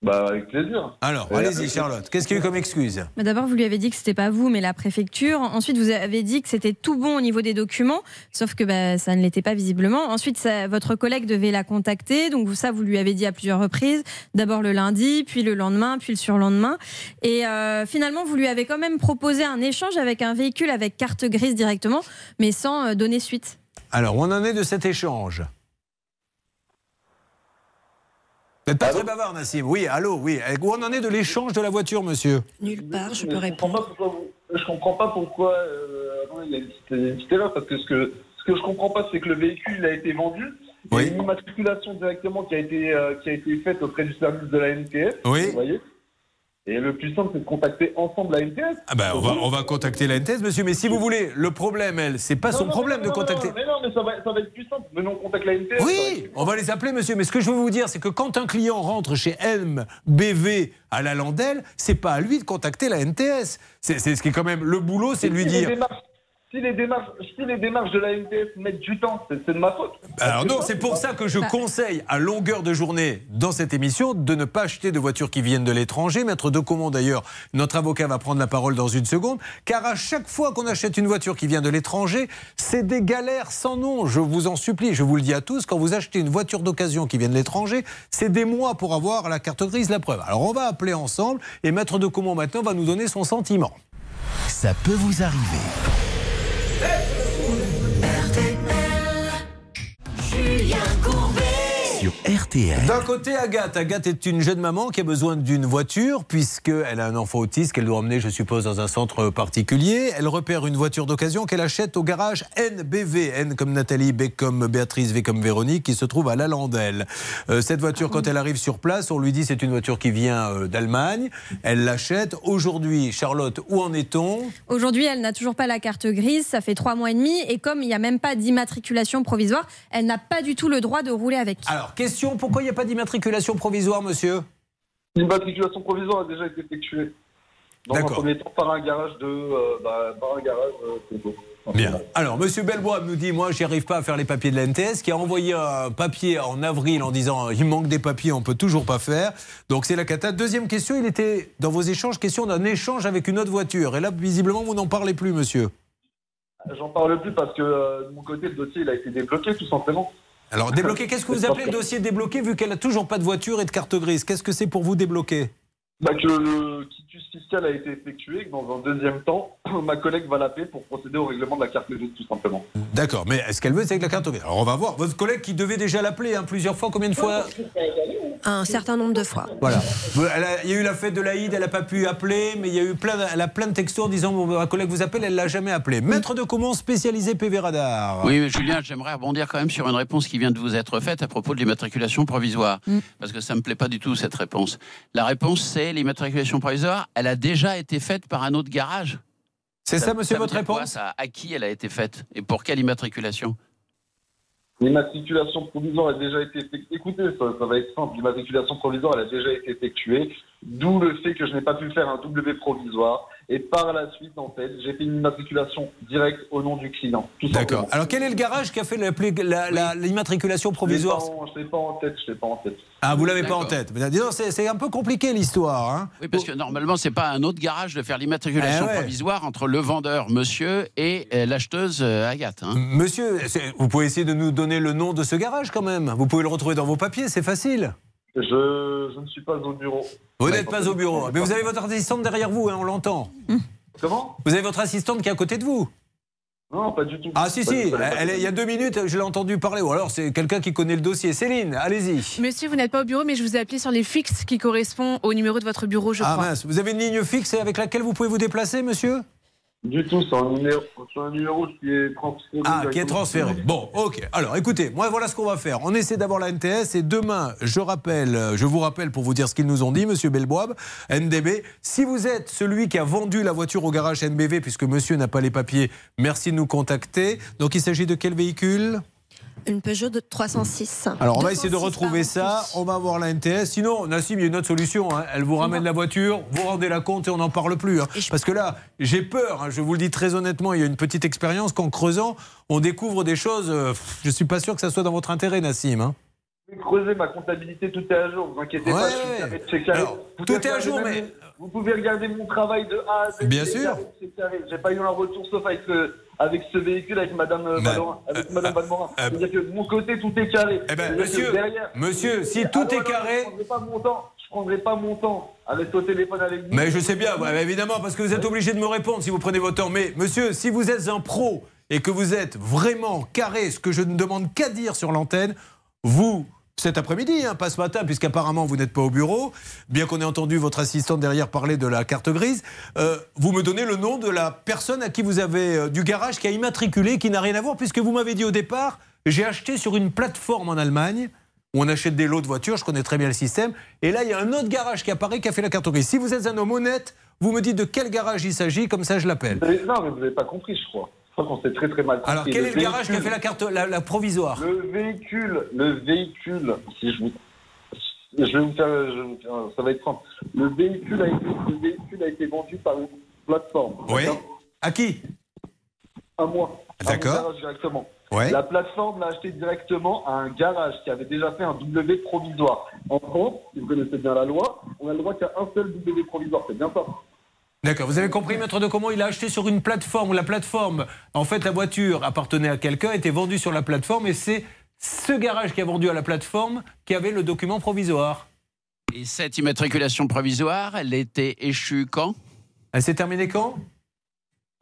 Bah, avec plaisir. Alors, Et allez-y après- Charlotte, qu'est-ce qu'il y a eu comme excuse? Mais D'abord, vous lui avez dit que c'était pas vous, mais la préfecture. Ensuite, vous avez dit que c'était tout bon au niveau des documents, sauf que bah, ça ne l'était pas visiblement. Ensuite, ça- votre collègue devait la contacter, donc vous- ça, vous lui avez dit à plusieurs reprises. D'abord le lundi, puis le lendemain, puis le surlendemain. Et euh, finalement, vous lui avez quand même proposé un échange avec un véhicule avec carte grise directement, mais sans euh, donner suite. Alors, où on en est de cet échange? Vous n'êtes pas très bavard, Nassim. Oui, allô, oui. Où on en est de l'échange de la voiture, monsieur Nulle part, je peux répondre. Je comprends pas pourquoi. euh, attendez, il y a une petite, une petite erreur parce que ce que ce que je comprends pas, c'est que le véhicule a été vendu. Il y a une immatriculation directement qui a été euh, qui a été faite auprès du service de la NTS. Oui. Vous voyez. Et le plus simple, c'est de contacter ensemble la NTS. Ah ben, on, va, on va contacter la NTS, monsieur. Mais si vous voulez, le problème, elle, c'est pas Non, son non, problème non, de non, contacter. non, mais non, mais ça va, ça va être plus simple. Venons, on contacte la NTS. Oui, on va les appeler, monsieur. Mais ce que je veux vous dire, c'est que quand un client rentre chez MBV à la Landelle, c'est pas à lui de contacter la NTS. C'est c'est ce qui est quand même le boulot, c'est de lui dire. démarches- si les démarches, si les démarches de la NTS mettent du temps, c'est c'est de ma faute. Alors non, c'est pour ça que je conseille à longueur de journée dans cette émission de ne pas acheter de voitures qui viennent de l'étranger. Maître Decomont d'ailleurs, notre avocat va prendre la parole dans une seconde, car à chaque fois qu'on achète une voiture qui vient de l'étranger, c'est des galères sans nom. Je vous en supplie, je vous le dis à tous, quand vous achetez une voiture d'occasion qui vient de l'étranger, c'est des mois pour avoir la carte grise, la preuve. Alors on va appeler ensemble et Maître Decomont maintenant va nous donner son sentiment. Ça peut vous arriver. Julien Courbet sur RTL. D'un côté, Agathe. Agathe est une jeune maman qui a besoin d'une voiture puisqu'elle a un enfant autiste qu'elle doit emmener, je suppose, dans un centre particulier. Elle repère une voiture d'occasion qu'elle achète au garage NBV. N comme Nathalie, B comme Béatrice, V comme Véronique, qui se trouve à Lalandelle. Euh, cette voiture, quand elle arrive sur place, on lui dit c'est une voiture qui vient euh, d'Allemagne. Elle l'achète. Aujourd'hui, Charlotte, où en est-on? Aujourd'hui, elle n'a toujours pas la carte grise, ça fait trois mois et demi, et comme il n'y a même pas d'immatriculation provisoire, elle n'a pas du tout le droit de rouler avec. Alors, question, pourquoi il n'y a pas d'immatriculation provisoire, monsieur L'immatriculation provisoire a déjà été effectuée. Dans un premier temps, par un garage de. euh, bah, par un garage euh, Congo. Bien. Alors, Monsieur Belbois nous dit, moi, j'y arrive pas à faire les papiers de la NTS, qui a envoyé un papier en avril en disant, il manque des papiers, on peut toujours pas faire. Donc, c'est la cata. Deuxième question, il était dans vos échanges question d'un échange avec une autre voiture. Et là, visiblement, vous n'en parlez plus, monsieur. J'en parle plus parce que euh, de mon côté, le dossier il a été débloqué tout simplement. Alors, débloquer, qu'est-ce que vous appelez le dossier débloqué vu qu'elle a toujours pas de voiture et de carte grise? Qu'est-ce que c'est pour vous débloquer? Bah, que le fiscal a été effectué, que dans un deuxième temps, ma collègue va l'appeler pour procéder au règlement de la carte grise tout simplement. D'accord, mais est-ce qu'elle veut, c'est avec la carte grise Alors, on va voir. Votre collègue qui devait déjà l'appeler hein, plusieurs fois, combien de fois Un certain nombre de fois. Voilà. Elle a- il y a eu la fête de l'Aïd, elle n'a pas pu appeler, mais il y a eu plein, de- elle a plein de textos en disant ma collègue vous appelle, elle l'a jamais appelé. Maître de comment spécialisé PV Radar. Oui, mais Julien, j'aimerais rebondir quand même sur une réponse qui vient de vous être faite à propos de l'immatriculation provisoire. Parce que ça ne me plaît pas du tout, cette réponse. La réponse, c'est l'immatriculation provisoire, elle a déjà été faite par un autre garage. C'est ça, monsieur, votre quoi, réponse ça À qui elle a été faite Et pour quelle immatriculation L'immatriculation provisoire a déjà été effectuée. Écoutez, ça, ça va être simple. L'immatriculation provisoire elle a déjà été effectuée, d'où le fait que je n'ai pas pu faire un W provisoire. Et par la suite, en fait, j'ai fait une immatriculation directe au nom du client. D'accord. Alors quel est le garage qui a fait l'appli- la- la- l'immatriculation provisoire Je ne l'ai pas en tête, je l'ai pas en tête. Ah, vous l'avez pas en tête. Mais dis donc, C'est un peu compliqué l'histoire. Hein. Oui, parce que normalement, c'est pas un autre garage de faire l'immatriculation Eh ouais. provisoire entre le vendeur, monsieur, et euh, l'acheteuse, euh, Agathe. hein. Monsieur, vous pouvez essayer de nous donner le nom de ce garage quand même. Vous pouvez le retrouver dans vos papiers, c'est facile. Je, je ne suis pas au bureau. Vous n'êtes pas au bureau. Mais vous avez votre assistante derrière vous, hein, on l'entend. Comment? Vous avez votre assistante qui est à côté de vous. Non, pas du tout. Ah si, Pas si, elle il y a deux minutes, je l'ai entendu parler. Ou alors c'est quelqu'un qui connaît le dossier. Céline, allez-y. Monsieur, vous n'êtes pas au bureau, mais je vous ai appelé sur les fixes qui correspondent au numéro de votre bureau, je Ah crois. mince, vous avez une ligne fixe avec laquelle vous pouvez vous déplacer, monsieur? Du tout, c'est un numéro, c'est un numéro qui est transféré. Ah, qui est transféré. Bon, ok. Alors, écoutez, moi, voilà ce qu'on va faire. On essaie d'avoir la NTS et demain, je rappelle, euh, je vous rappelle pour vous dire ce qu'ils nous ont dit, Monsieur Belboab, NDB. Si vous êtes celui qui a vendu la voiture au garage NBV, puisque Monsieur n'a pas les papiers, merci de nous contacter. Donc, il s'agit de quel véhicule? Une Peugeot de 306. Alors, on va essayer de 206 retrouver ça. On va avoir la NTS. Sinon, Nassim, il y a une autre solution. hein. Elle vous ramène la voiture, vous rendez la compte et on n'en parle plus. hein. Parce que là, j'ai peur. hein. Je vous le dis très honnêtement, il y a une petite expérience qu'en creusant, on découvre des choses. euh, je suis pas sûr que ça soit dans votre intérêt, Nassim. hein. Creuser ma comptabilité, tout est à jour, vous inquiétez Ouais, pas, je suis carré carré. Alors, tout est à jour, mais- Vous pouvez regarder mon travail de A à Z. Bien sûr. J'ai pas eu un retour sauf avec ce, avec ce véhicule, avec Madame euh, Ben, Valorin. Avec Madame Valmorin. euh, C'est-à-dire que de mon côté, tout est carré. Eh ben, monsieur, derrière- monsieur, si Ah, tout est non, carré- Je prendrai pas mon temps. Je prendrai pas mon temps rester au téléphone avec vous. Mais je sais bien, bah, évidemment, parce que vous êtes obligé de me répondre si vous prenez votre temps. Mais monsieur, si vous êtes un pro et que vous êtes vraiment carré, ce que je ne demande qu'à dire sur l'antenne, vous, cet après-midi, hein, pas ce matin, puisqu'apparemment vous n'êtes pas au bureau, bien qu'on ait entendu votre assistante derrière parler de la carte grise, euh, vous me donnez le nom de la personne à qui vous avez, euh, du garage qui a immatriculé, qui n'a rien à voir, puisque vous m'avez dit au départ, j'ai acheté sur une plateforme en Allemagne où on achète des lots de voitures, je connais très bien le système. Et là, il y a un autre garage qui apparaît qui a fait la carte grise. Si vous êtes un homme honnête, vous me dites de quel garage il s'agit, comme ça je l'appelle. Non, mais vous n'avez pas compris, je crois. Crois qu'on s'est très très mal compris. Alors, quel est le garage qui a fait la carte la, la provisoire? Le véhicule, le véhicule, si je vous. Je vais vous faire, je vais vous faire- ça va être simple. Le véhicule a été, le véhicule a été vendu par une plateforme. Oui. À qui? À moi. D'accord. directement. Ouais. La plateforme l'a acheté directement à un garage qui avait déjà fait un W provisoire. En France, si vous connaissez bien la loi, on a le droit qu'à un seul W provisoire. C'est bien ça? D'accord, vous avez compris, maître de comment il a acheté sur une plateforme où la plateforme, en fait, la voiture appartenait à quelqu'un, était vendue sur la plateforme et c'est ce garage qui a vendu à la plateforme qui avait le document provisoire. Et cette immatriculation provisoire, elle était échue quand? Elle s'est terminée quand?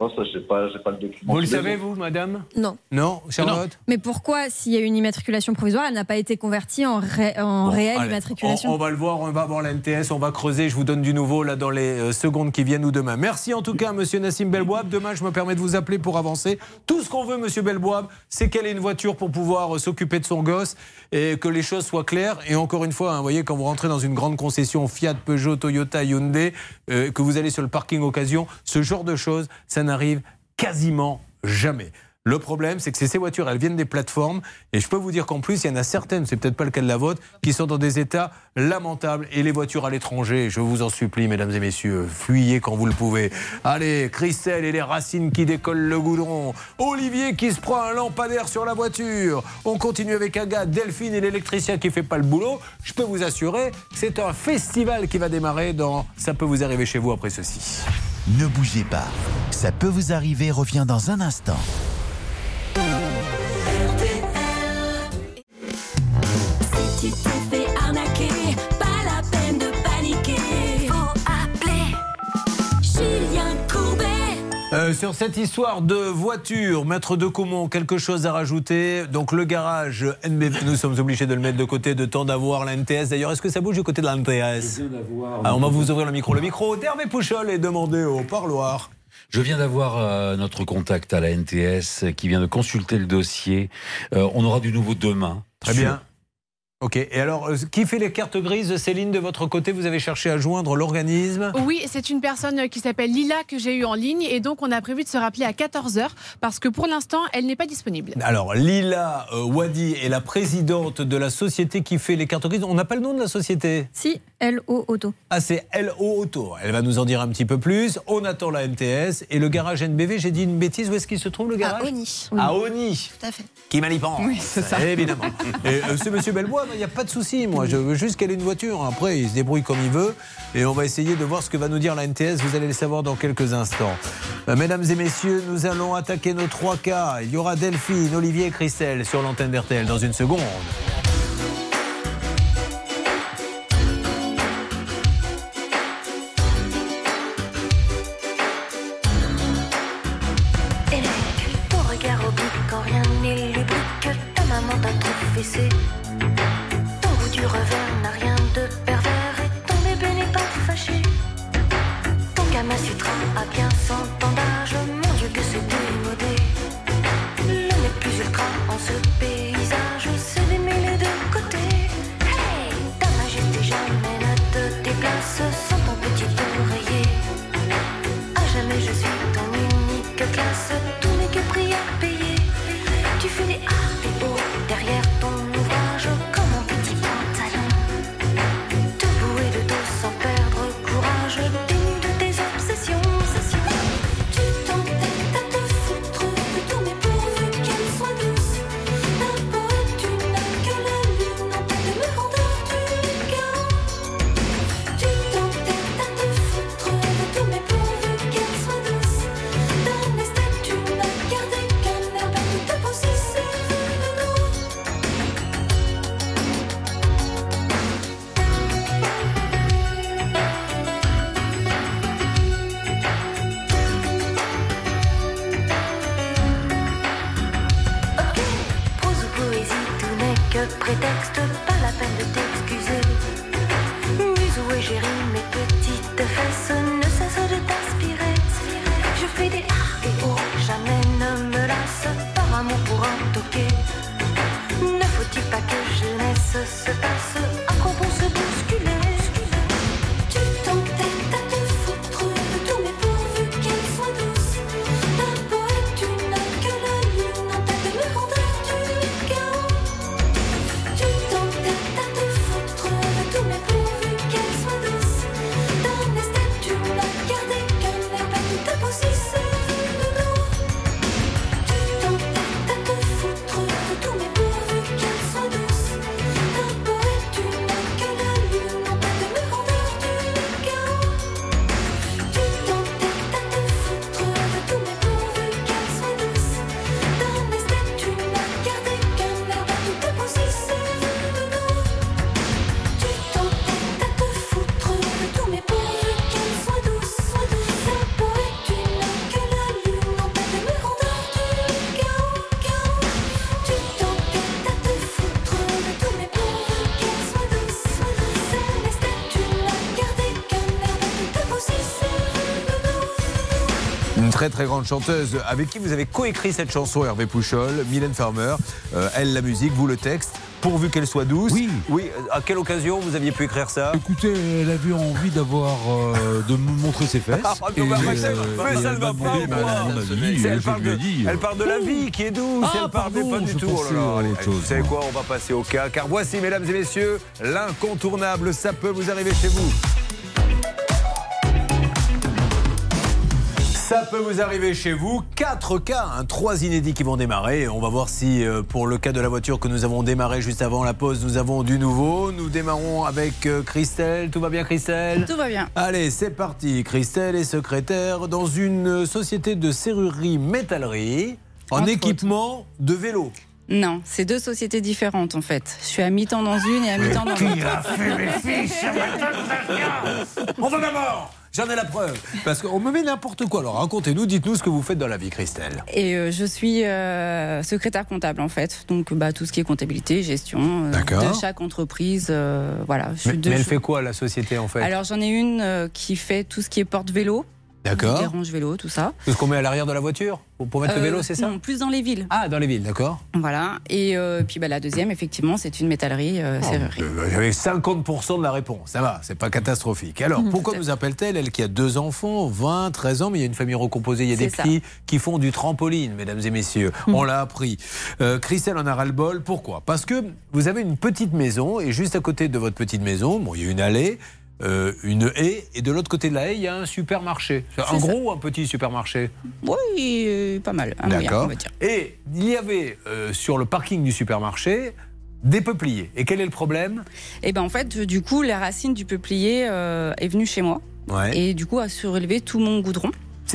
Non, ça, j'ai pas, j'ai pas le document. Vous le savez, vous, madame Non. Non, Charlotte Mais pourquoi, s'il y a une immatriculation provisoire, elle n'a pas été convertie en, ré- en Bon, réelle allez, immatriculation on, on va le voir, on va voir la NTS, on va creuser. Je vous donne du nouveau là dans les euh, secondes qui viennent ou demain. Merci en tout cas, monsieur Nassim Belboab. Demain, je me permets de vous appeler pour avancer. Tout ce qu'on veut, monsieur Belboab, c'est qu'elle ait une voiture pour pouvoir euh, s'occuper de son gosse et que les choses soient claires. Et encore une fois, hein, vous voyez, quand vous rentrez dans une grande concession Fiat, Peugeot, Toyota, Hyundai, euh, que vous allez sur le parking occasion, ce genre de choses, ça n'arrive quasiment jamais. Le problème, c'est que ces voitures, elles viennent des plateformes. Et je peux vous dire qu'en plus, il y en a certaines, c'est peut-être pas le cas de la vôtre, qui sont dans des états lamentables. Et les voitures à l'étranger, je vous en supplie, mesdames et messieurs, fuyez quand vous le pouvez. Allez, Christelle et les racines qui décollent le goudron. Olivier qui se prend un lampadaire sur la voiture. On continue avec Agathe, Delphine et l'électricien qui fait pas le boulot. Je peux vous assurer, c'est un festival qui va démarrer dans Ça peut vous arriver chez vous après ceci. Ne bougez pas. Ça peut vous arriver revient dans un instant. Euh, sur cette histoire de voiture, maître de Caumont, quelque chose à rajouter? Donc le garage NBV, nous sommes obligés de le mettre de côté de temps d'avoir la NTS. D'ailleurs, est-ce que ça bouge du côté de la NTS Ah, On va vous ouvrir le micro. Le micro d'Hervé Pouchol est demandé au parloir. Je viens d'avoir euh, notre contact à la NTS qui vient de consulter le dossier. Euh, on aura du nouveau demain. Très Sur- bien. Ok. Et alors, euh, qui fait les cartes grises Céline, de votre côté, vous avez cherché à joindre l'organisme? Oui, c'est une personne qui s'appelle Lila que j'ai eue en ligne et donc on a prévu de se rappeler à 14h parce que pour l'instant, elle n'est pas disponible. Alors, Lila euh, Wadi est la présidente de la société qui fait les cartes grises. On n'a pas le nom de la société? Si, LO Auto. Ah, c'est LO Auto. Elle va nous en dire un petit peu plus. On attend la NTS. Et le garage NBV, j'ai dit une bêtise. Où est-ce qu'il se trouve le garage? À Oni. À Oni. Tout à fait. Qui mal y pense. Oui, c'est ça. Évidemment. Et euh, c'est Monsieur Belbois, il n'y a pas de souci. Moi, je veux juste qu'elle ait une voiture. Après, il se débrouille comme il veut. Et on va essayer de voir ce que va nous dire la NTS. Vous allez le savoir dans quelques instants. Euh, mesdames et messieurs, nous allons attaquer nos trois cas. Il y aura Delphine, Olivier et Christelle sur l'antenne d'RTL dans une seconde. Très très grande chanteuse avec qui vous avez coécrit cette chanson, Hervé Pouchol, Mylène Farmer. Euh, elle la musique, vous le texte, pourvu qu'elle soit douce. Oui. Oui. À quelle occasion vous aviez pu écrire ça? Écoutez, elle avait envie d'avoir euh, de me montrer ses fesses. Ah, Et, bah, mais ça- euh, et ça ne va pas, elle, parle de, elle parle de la vie qui est douce. Ah, elle parle pardon, pas du tout. Oh Vous savez quoi On va passer au cas. Car voici, mesdames et messieurs, l'incontournable. Ça peut vous arriver chez vous. Peut vous arriver chez vous. Quatre cas, hein, trois inédits qui vont démarrer. On va voir si, euh, pour le cas de la voiture que nous avons démarré juste avant la pause, nous avons du nouveau. Nous démarrons avec euh, Christelle. Tout va bien, Christelle? Tout va bien. Allez, c'est parti. Christelle est secrétaire dans une société de serrurerie métallerie en Entre équipement de vélo. Non, c'est deux sociétés différentes en fait. Je suis à mi-temps dans une et à mi-temps dans Qui l'autre. a fait mes fiches On va d'abord J'en ai la preuve. Parce qu'on me met n'importe quoi. Alors racontez-nous, dites-nous ce que vous faites dans la vie, Christelle. Et euh, je suis euh, secrétaire comptable en fait. Donc bah, tout ce qui est comptabilité, gestion euh, D'accord. de chaque entreprise. euh, voilà. Je suis Mais, mais elle fait quoi, la société, en fait? Alors j'en ai une euh, qui fait tout ce qui est porte-vélo. D'accord. Dérange vélo, tout ça. C'est ce qu'on met à l'arrière de la voiture pour, mettre le Euh, vélo, c'est ça Non, plus dans les villes. Ah, dans les villes, d'accord. Voilà. Et euh, puis bah, la deuxième, effectivement, c'est une métallerie euh, serrurerie. Euh, J'avais 50% de la réponse. Ça va, c'est pas catastrophique. Alors, pourquoi nous appelle-t-elle Elle qui a deux enfants, 20, 13 ans, mais il y a une famille recomposée. Il y a des ça. petits qui font du trampoline, mesdames et messieurs. On l'a appris. Euh, Christelle en a ras-le-bol. Pourquoi? Parce que vous avez une petite maison et juste à côté de votre petite maison, bon, il y a une allée. Euh, une haie et de l'autre côté de la haie il y a un supermarché. Un ça. gros ou un petit supermarché? Oui, euh, pas mal. Un moyen, on D'accord. va dire. Et il y avait euh, sur le parking du supermarché des peupliers. Et quel est le problème? Et ben en fait, du coup, la racine du peuplier euh, est venue chez moi. Ouais. Et du coup, a surélevé tout mon goudron.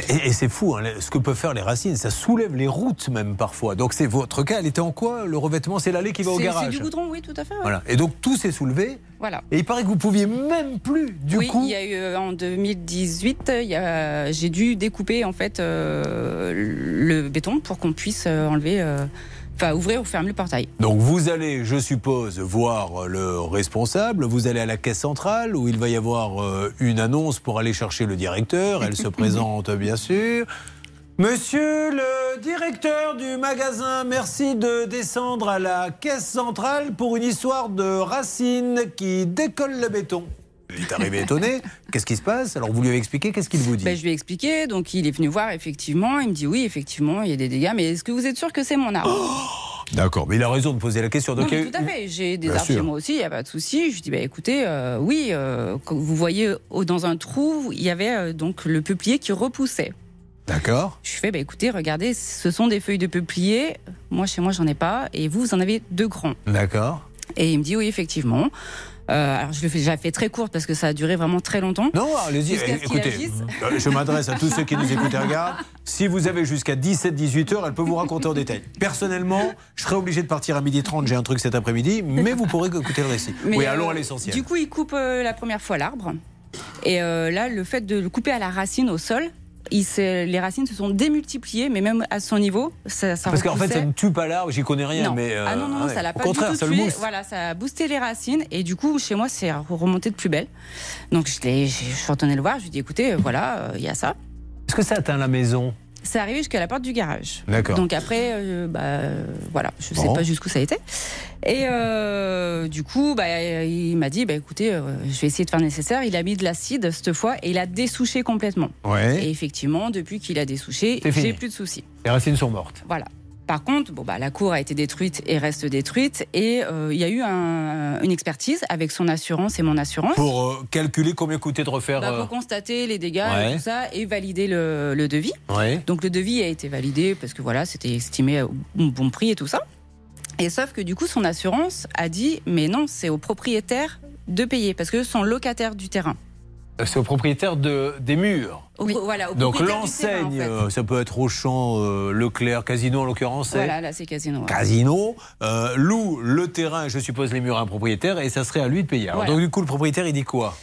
Et, et c'est fou, hein, ce que peuvent faire les racines. Ça soulève les routes même parfois. Donc c'est votre cas. Elle était en quoi Le revêtement, c'est l'allée qui va au garage. C'est du goudron, oui, tout à fait. ouais. Voilà. Et donc tout s'est soulevé. Voilà. Et il paraît que vous pouviez même plus, du oui, coup. il y a eu euh, en 2018, il y a- j'ai dû découper en fait euh, le béton pour qu'on puisse euh, enlever, euh, enfin ouvrir ou fermer le portail. Donc vous allez, je suppose, voir le responsable, vous allez à la caisse centrale où il va y avoir euh, une annonce pour aller chercher le directeur, elle se présente bien sûr. Monsieur le directeur du magasin, merci de descendre à la caisse centrale pour une histoire de racine qui décolle le béton. Il est arrivé étonné. Qu'est-ce qui se passe? Alors vous lui avez expliqué, qu'est-ce qu'il vous dit? Ben, je lui ai expliqué, donc il est venu voir effectivement, il me dit oui, effectivement, il y a des dégâts, mais est-ce que vous êtes sûr que c'est mon arbre D'accord, mais il a raison de poser la question. Non, Donc, eu- tout à fait. J'ai des arbres chez moi aussi, il n'y a pas de souci. Je lui dis, bah, écoutez, euh, oui, euh, vous voyez au- dans un trou, il y avait euh, donc le peuplier qui repoussait. D'accord. Je lui fais, bah, écoutez, regardez, ce sont des feuilles de peuplier. Moi, chez moi, j'en ai pas. Et vous, vous en avez deux grands. D'accord. Et il me dit, oui, effectivement. Euh, alors, je fais, j'ai fait très courte parce que ça a duré vraiment très longtemps. Non, allez-y. Écoutez, euh, je m'adresse à tous ceux qui nous écoutent et regardent. Si vous avez jusqu'à 17-18 heures, elle peut vous raconter en détail. Personnellement, je serais obligé de partir à 12h30, j'ai un truc cet après-midi, mais vous pourrez écouter le récit. Mais, oui, euh, allons à l'essentiel. Du coup, il coupe euh, la première fois l'arbre. Et euh, là, le fait de le couper à la racine au sol, il les racines se sont démultipliées, mais même à son niveau, ça, ça Parce qu'en fait, ça ne tue pas l'arbre, j'y connais rien, non. mais. euh, ah non, non, ouais. ça l'a Au pas contraire, du tout ça tué. Voilà, ça a boosté les racines. Et du coup, chez moi, c'est remonté de plus belle. Donc, je, je suis retournée le voir. Je lui ai dit, écoutez, euh, voilà, euh, il y a ça. Est-ce que ça atteint la maison? C'est arrivé jusqu'à la porte du garage. D'accord. Donc après, euh, bah, euh, voilà, je sais Bon. pas jusqu'où ça a été. Et euh, du coup, bah, il m'a dit, bah, écoutez, euh, je vais essayer de faire le nécessaire. Il a mis de l'acide cette fois et il a dessouché complètement. Ouais. Et effectivement, depuis qu'il a dessouché, j'ai plus de soucis. Les racines sont mortes. Voilà. Par contre, bon, bah, la cour a été détruite et reste détruite. Et euh, il y a eu un- une expertise avec son assurance et mon assurance. Pour euh, calculer combien coûtait de refaire. Bah, euh, pour constater les dégâts Ouais. et tout ça et valider le, le devis. Ouais. Donc le devis a été validé parce que voilà, c'était estimé au bon prix et tout ça. Et sauf que du coup, son assurance a dit mais non, c'est au propriétaire de payer parce que sont locataires du terrain. C'est au propriétaire de, des murs. Pro- voilà, au Donc en l'enseigne, fait. euh, ça peut être Auchan, euh, Leclerc, Casino en l'occurrence. c'est Voilà, là c'est casino. ouais. Casino euh, loue le terrain, je suppose les murs à un propriétaire, et ça serait à lui de payer. Alors, Voilà. Donc du coup, le propriétaire, il dit quoi?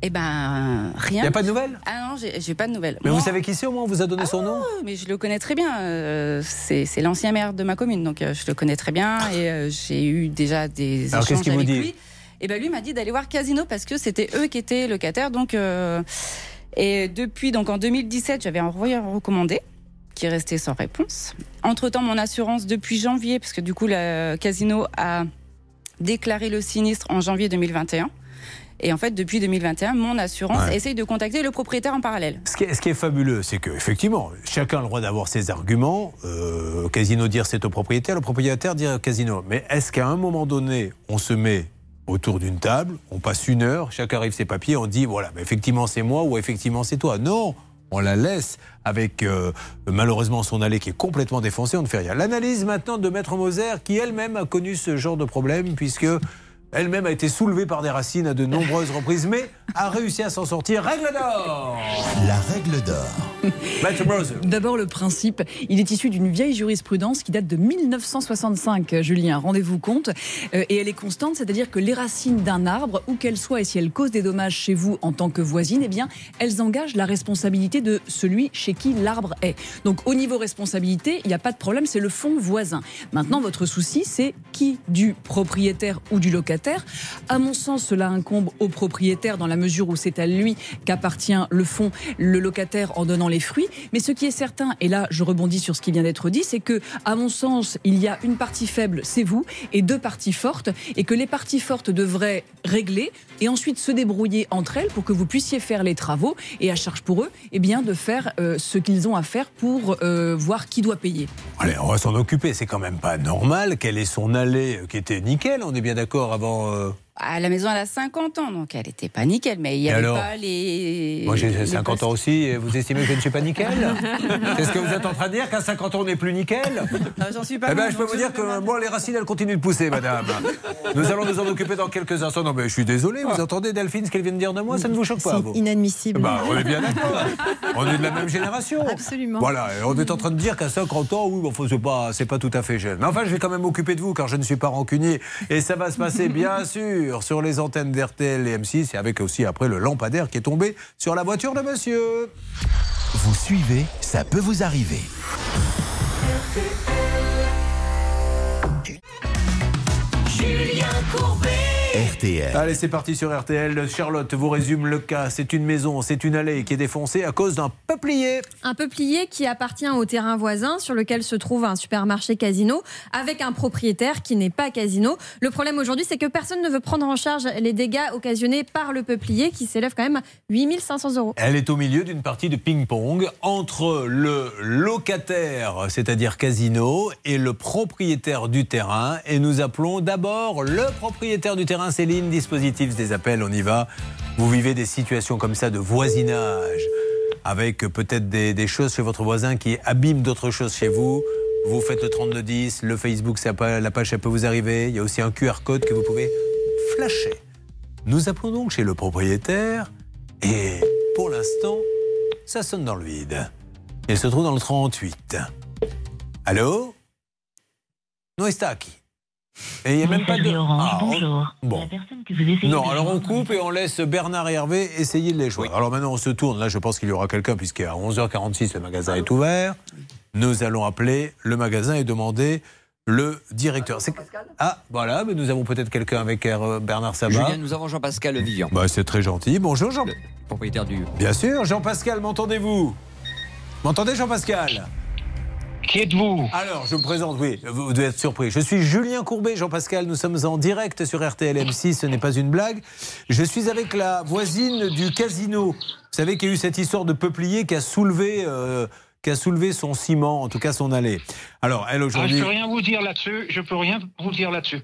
Eh ben rien. Il n'y a pas de nouvelles? Ah non, j'ai pas de nouvelles. Mais Moi- vous savez qui c'est au moins On vous a donné son nom? Ah, mais je le connais très bien. euh, c'est l'ancien maire de ma commune, donc euh, je le connais très bien et euh, j'ai eu déjà des Alors, qu'est-ce échanges qu'il vous avec dit? lui. Et ben lui m'a dit d'aller voir Casino parce que c'était eux qui étaient locataires, donc. euh, Et depuis, donc en 2017, j'avais un recommandé qui est resté sans réponse. Entre-temps, mon assurance, depuis janvier, parce que du coup, casino a déclaré le sinistre en janvier 2021. Et en fait, depuis 2021, mon assurance Ouais. essaye de contacter le propriétaire en parallèle. Ce qui est, ce qui est fabuleux, c'est que effectivement, chacun a le droit d'avoir ses arguments. Euh, casino dire c'est au propriétaire, le propriétaire dire casino. Mais est-ce qu'à un moment donné, on se met autour d'une table, on passe une heure, chacun arrive ses papiers, on dit voilà, mais effectivement c'est moi ou effectivement c'est toi. Non, on la laisse avec euh, malheureusement son allée qui est complètement défoncée, on ne fait rien. L'analyse maintenant de Maître Moser, qui elle-même a connu ce genre de problème, puisque elle-même a été soulevée par des racines à de nombreuses reprises, mais a réussi à s'en sortir. Règle d'or La règle d'or. D'abord, le principe, il est issu d'une vieille jurisprudence qui date de 1965, euh, Julien, rendez-vous compte. Euh, et elle est constante, c'est-à-dire que les racines d'un arbre, où qu'elles soient, et si elles causent des dommages chez vous en tant que voisine, eh bien, elles engagent la responsabilité de celui chez qui l'arbre est. Donc, au niveau responsabilité, il n'y a pas de problème, c'est le fonds voisin. Maintenant, votre souci, c'est qui du propriétaire ou du locataire. À mon sens, cela incombe au propriétaire dans la mesure où c'est à lui qu'appartient le fonds, le locataire en donnant les fruits. Mais ce qui est certain, et là je rebondis sur ce qui vient d'être dit, c'est que, à mon sens, il y a une partie faible, c'est vous, et deux parties fortes, et que les parties fortes devraient régler et ensuite se débrouiller entre elles pour que vous puissiez faire les travaux et à charge pour eux, eh bien, de faire euh, ce qu'ils ont à faire pour euh, voir qui doit payer. Allez, on va s'en occuper. C'est quand même pas normal. Quelle est son allée euh, qui était nickel On est bien d'accord avant. Euh, À la maison, elle a 50 ans, donc elle n'était pas nickel, mais il n'y avait alors pas les. Moi j'ai les 50 ans aussi. et Vous estimez que je ne suis pas nickel Est-ce que vous êtes en train de dire qu'à 50 ans on n'est plus nickel Non, J'en suis pas Eh ben, je peux vous dire que moi, les racines, elles continuent de pousser, madame. Nous allons nous en occuper dans quelques instants. Non, mais je suis désolé, vous entendez, Delphine, ce qu'elle vient de dire de moi, ça ne vous choque pas, vous C'est inadmissible. Bah, on est bien d'accord. On est de la même génération. Absolument. Voilà, et on est en train de dire qu'à 50 ans, oui, bon, faut- c'est pas, c'est pas tout à fait jeune. Mais enfin, je vais quand même m'occuper de vous, car je ne suis pas rancunier. Et ça va se passer, bien sûr, sur les antennes d'RTL et M6, et avec aussi après le lampadaire qui est tombé sur la voiture de monsieur. Vous suivez, ça peut vous arriver. Julien Courbet. RTL. Allez, c'est parti sur RTL. Charlotte vous résume le cas. C'est une maison, c'est une allée qui est défoncée à cause d'un peuplier. Un peuplier qui appartient au terrain voisin sur lequel se trouve un supermarché casino avec un propriétaire qui n'est pas casino. Le problème aujourd'hui, c'est que personne ne veut prendre en charge les dégâts occasionnés par le peuplier qui s'élève quand même à 8500 euros. Elle est au milieu d'une partie de ping-pong entre le locataire, c'est-à-dire casino, et le propriétaire du terrain. Et nous appelons d'abord le propriétaire du terrain, Céline, dispositif des appels, on y va. Vous vivez des situations comme ça de voisinage, avec peut-être des, choses chez votre voisin qui abîment d'autres choses chez vous. Vous faites le 3210, le Facebook, la page, ça peut vous arriver. Il y a aussi un QR code que vous pouvez flasher. Nous appelons donc chez le propriétaire et pour l'instant, ça sonne dans le vide. Il se trouve dans le 38. Allô? Noistaki. Et il n'y a même pas de. Ah, on- Bon. Non, alors on coupe et on laisse Bernard et Hervé essayer de les joindre. Alors maintenant, on se tourne. Là, je pense qu'il y aura quelqu'un, puisqu'à 11h46, le magasin est ouvert. Nous allons appeler le magasin et demander le directeur. C'est- Ah, voilà, mais nous avons peut-être quelqu'un avec Bernard Sabat. Julien, nous avons Jean-Pascal Vivian, Bah, c'est très gentil. Bonjour, Jean. propriétaire du. Bien sûr, Jean-Pascal, m'entendez-vous? M'entendez, Jean-Pascal? Qui êtes-vous Alors, je me présente, oui, vous devez être surpris. Je suis Julien Courbet, Jean-Pascal, nous sommes en direct sur RTL M6, ce n'est pas une blague. Je suis avec la voisine du casino. Vous savez qu'il y a eu cette histoire de peuplier qui a soulevé, euh, qui a soulevé son ciment, en tout cas son allée. Alors, elle Ah, aujourd'hui... Je peux rien vous dire là-dessus. Je peux rien vous dire là-dessus.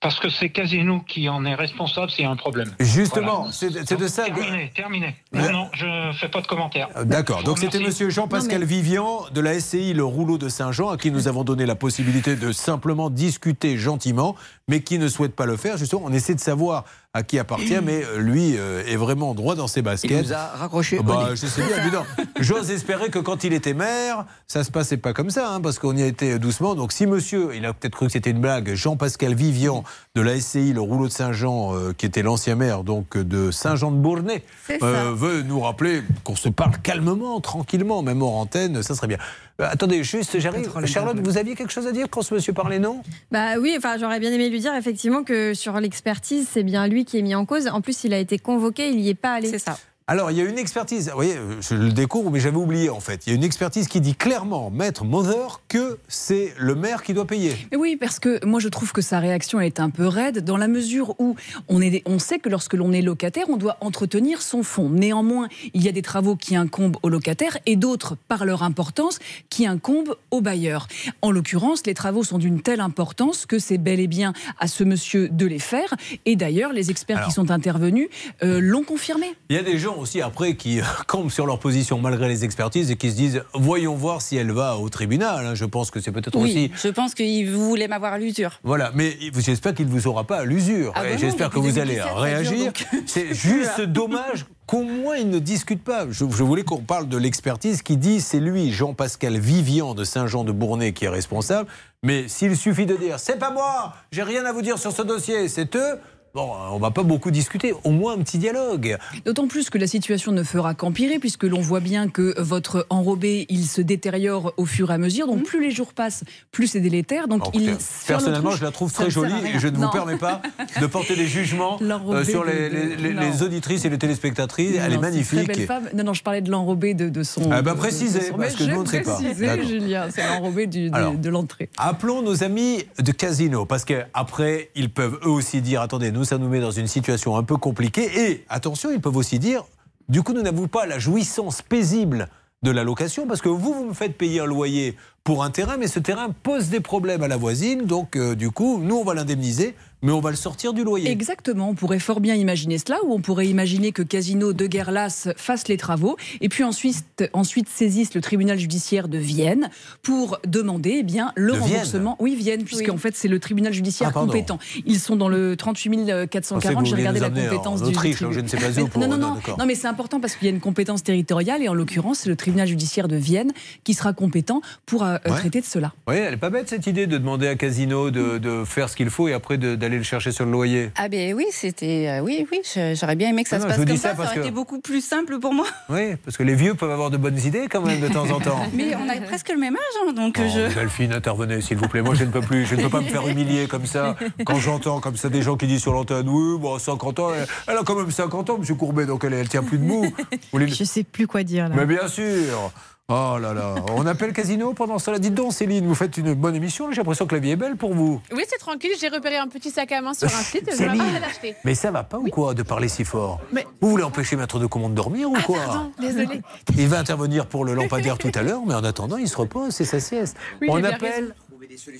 Parce que c'est Casino qui en est responsable. C'est un problème. Justement, Voilà. c'est de ça que... Terminé, terminé. Non, non, je fais pas de commentaires. Euh, D'accord, donc c'était monsieur Jean-Pascal Vivian de la SCI Le Rouleau de Saint-Jean à qui nous avons donné la possibilité de simplement discuter gentiment, mais qui ne souhaite pas le faire. Justement, on essaie de savoir à qui appartient, mais euh, lui euh, est vraiment droit dans ses baskets. Il nous a raccroché au Bah, je sais bien, évidemment. J'ose espérer que quand il était maire, ça se passait pas comme ça, hein, parce qu'on y a été doucement. Donc si monsieur, il a peut-être cru que c'était une blague, Jean-Pascal Vivian de la SCI, le rouleau de Saint-Jean, euh, qui était l'ancien maire donc de Saint-Jean-de-Bournay, euh, veut nous rappeler qu'on se parle calmement, tranquillement, même hors antenne, ça serait bien. Euh, attendez, juste, j'arrive. Charlotte, vous aviez quelque chose à dire quand ce monsieur parlait, non? Bah oui, enfin j'aurais bien aimé lui dire effectivement que sur l'expertise, c'est bien lui qui est mis en cause. En plus, il a été convoqué, il n'y est pas allé. C'est ça. Alors, il y a une expertise, vous voyez, je le découvre, mais j'avais oublié en fait. Il y a une expertise qui dit clairement, maître Mother, que c'est le maire qui doit payer. Mais oui, parce que moi je trouve que sa réaction est un peu raide dans la mesure où on, est, on sait que lorsque l'on est locataire, on doit entretenir son fonds. Néanmoins, il y a des travaux qui incombent aux locataires et d'autres, par leur importance, qui incombent aux bailleurs. En l'occurrence, les travaux sont d'une telle importance que c'est bel et bien à ce monsieur de les faire. Et d'ailleurs, les experts Alors. qui sont intervenus euh, l'ont confirmé. Il y a des gens aussi après qui euh, campent sur leur position malgré les expertises et qui se disent voyons voir si elle va au tribunal. hein. Je pense que c'est peut-être Oui, aussi. je pense qu'il voulait m'avoir à l'usure. Voilà, mais j'espère qu'il ne vous aura pas à l'usure. Ah bah J'espère que vous allez 2017, ça dure, réagir. C'est juste dommage qu'au moins ils ne discutent pas. Je, je voulais qu'on parle de l'expertise qui dit c'est lui, Jean-Pascal Vivian de Saint-Jean-de-Bournay, qui est responsable. Mais s'il suffit de dire c'est pas moi, j'ai rien à vous dire sur ce dossier, c'est eux. Bon, on va pas beaucoup discuter, au moins un petit dialogue. D'autant plus que la situation ne fera qu'empirer, puisque l'on voit bien que votre enrobé, il se détériore au fur et à mesure. Donc plus les jours passent, plus c'est délétère. Donc Alors, il écoutez, Personnellement, je la trouve très jolie et je ne vous permets pas de porter des jugements euh, sur de- les, de- les- les- non. les auditrices et les téléspectatrices. Elle est Non, magnifique. Très belle femme. Non, non, je parlais de l'enrobé de, de son. Ah bah, de- de précisez, son- parce que on ne sait pas. Julien, c'est l'enrobé de, de l'entrée. Appelons nos amis de Casino, parce qu'après, ils peuvent eux aussi dire attendez, nous, ça nous met dans une situation un peu compliquée. Et attention, ils peuvent aussi dire du coup, nous n'avons pas la jouissance paisible de la location, parce que vous, vous me faites payer un loyer pour un terrain, mais ce terrain pose des problèmes à la voisine. Donc, euh, du coup, nous, on va l'indemniser, mais on va le sortir du loyer. Exactement, on pourrait fort bien imaginer cela, ou on pourrait imaginer que Casino de Guerlas fasse les travaux, et puis ensuite, ensuite saisisse le tribunal judiciaire de Vienne pour demander eh bien, le De Vienne remboursement. Oui, Vienne, puisqu'en fait c'est le tribunal judiciaire Ah, compétent. Ils sont dans le 38 Pensez que 440, vous j'ai regardé la compétence en du Autriche, tribunal. je ne sais pas où, Mais- pour- non, non, non, non, non, mais c'est important parce qu'il y a une compétence territoriale, et en l'occurrence c'est le tribunal judiciaire de Vienne qui sera compétent pour euh, Ouais. traiter de cela. Oui, elle est pas bête cette idée de demander à Casino de, de faire ce qu'il faut et après d'aller le chercher sur le loyer. Ah ben oui, c'était euh, oui oui, j'aurais bien aimé que ça Ah se non, passe comme ça, ça ça, parce aurait que- été beaucoup plus simple pour moi. Oui, parce que les vieux peuvent avoir de bonnes idées quand même de temps en temps. Mais on a presque le même âge, hein, donc Oh, je. Delphine, intervenez s'il vous plaît. Moi, je ne peux plus. Je ne peux pas me faire humilier comme ça. Quand j'entends comme ça des gens qui disent sur l'antenne, oui, bon, 50 ans, elle, elle a quand même 50 ans, Monsieur Courbet, donc elle, elle tient plus debout. Vous voulez- Je sais plus quoi dire là. Mais bien sûr. Oh là là. On appelle Casino pendant cela. Dites donc, Céline, vous faites une bonne émission. J'ai l'impression que la vie est belle pour vous. Oui, c'est tranquille. J'ai repéré un petit sac à main sur un site. Je vais Céline. pas l'acheter. Mais ça va pas ou quoi de parler si fort Mais- Vous voulez empêcher Maître de Commande de dormir ou quoi Pardon, désolé. Il va intervenir pour le lampadaire tout à l'heure, mais en attendant, il se repose, c'est sa sieste. Oui, On appelle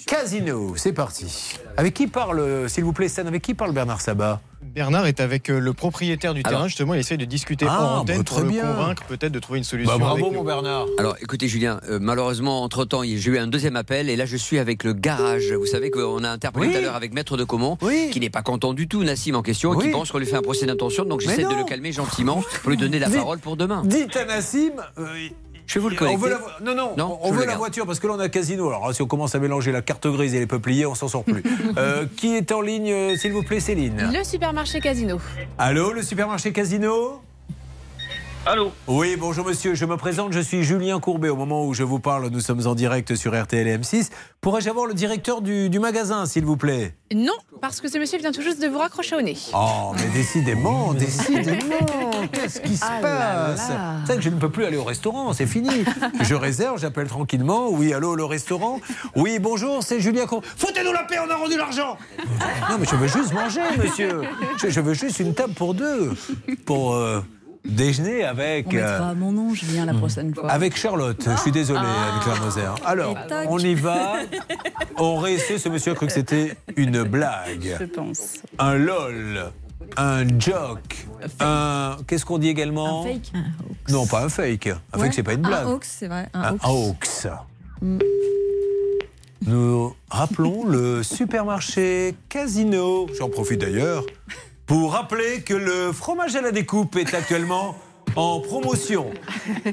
Casino, c'est parti. Avec qui parle, s'il vous plaît, Stan, avec qui parle Bernard Sabat Bernard est avec euh, le propriétaire du Alors- terrain, justement, il essaie de discuter Ah, antenne bah, pour très le bien. convaincre peut-être de trouver une solution. Bah, bravo, avec nous. mon Bernard. Alors écoutez Julien, euh, malheureusement entre-temps j'ai eu un deuxième appel et là je suis avec le garage. Vous savez qu'on a interpellé Oui. tout à l'heure avec Maître de Comont Oui. qui n'est pas content du tout Nassim en question et Oui. qui pense qu'on lui fait un procès d'intention donc j'essaie de le calmer gentiment pour lui donner la Dites- parole pour demain. Dites à Nassim. euh, Je vais vous le on connecter. veut la vo- Non, non, Non, on veut la garde. voiture parce que là on a Casino. Alors si on commence à mélanger la carte grise et les peupliers, on s'en sort plus. Euh, qui est en ligne, euh, s'il vous plaît, Céline? Le supermarché Casino. Allô, le supermarché Casino? Allô Oui, bonjour monsieur, je me présente, je suis Julien Courbet. Au moment où je vous parle, nous sommes en direct sur RTL et M6. Pourrais-je avoir le directeur du, du magasin, s'il vous plaît? Non, parce que ce monsieur vient tout juste de vous raccrocher au nez. Oh, mais décidément, décidément, qu'est-ce qui se Ah passe. C'est vrai que je ne peux plus aller au restaurant, c'est fini. Je réserve, j'appelle tranquillement. Oui, allô, le restaurant? Oui, bonjour, c'est Julien Courbet. Foutez-nous la paix, on a rendu l'argent Non, mais je veux juste manger, monsieur. Je, je veux juste une table pour deux. Pour euh, déjeuner avec. On mettra euh, mon nom, Julien, la prochaine fois. avec Charlotte, je suis désolé, Anne-Claire Moser. Alors, Et toc. on y va. On réessaie, ce monsieur a cru que c'était une blague. Je pense. Un lol, un joke, un. Qu'est-ce qu'on dit également Un fake. Non, pas un fake. Un fake, c'est pas une blague. Un hoax, c'est vrai. Un Un hoax. hoax. Mm. Nous rappelons le supermarché Casino. J'en profite d'ailleurs pour rappeler que le fromage à la découpe est actuellement en promotion.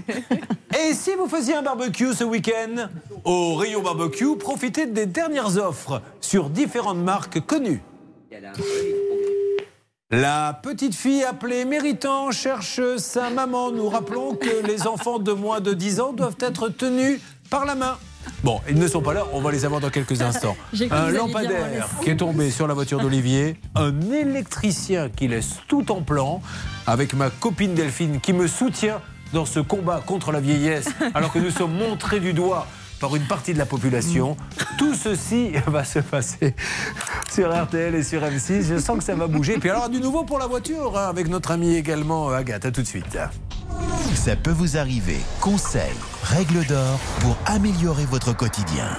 Et si vous faisiez un barbecue ce week-end, au rayon barbecue, profitez des dernières offres sur différentes marques connues. La petite fille appelée Méritant cherche sa maman. Nous rappelons que les enfants de moins de 10 ans doivent être tenus par la main. Bon, ils ne sont pas là, on va les avoir dans quelques instants. Un lampadaire qui est tombé sur la voiture d'Olivier, un électricien qui laisse tout en plan, avec ma copine Delphine qui me soutient dans ce combat contre la vieillesse, alors que nous sommes montrés du doigt par une partie de la population. Tout ceci va se passer sur RTL et sur M6. Je sens que ça va bouger. Puis alors, du nouveau pour la voiture, hein, avec notre amie également Agathe. À tout de suite. Ça peut vous arriver. Conseils, règles d'or pour améliorer votre quotidien.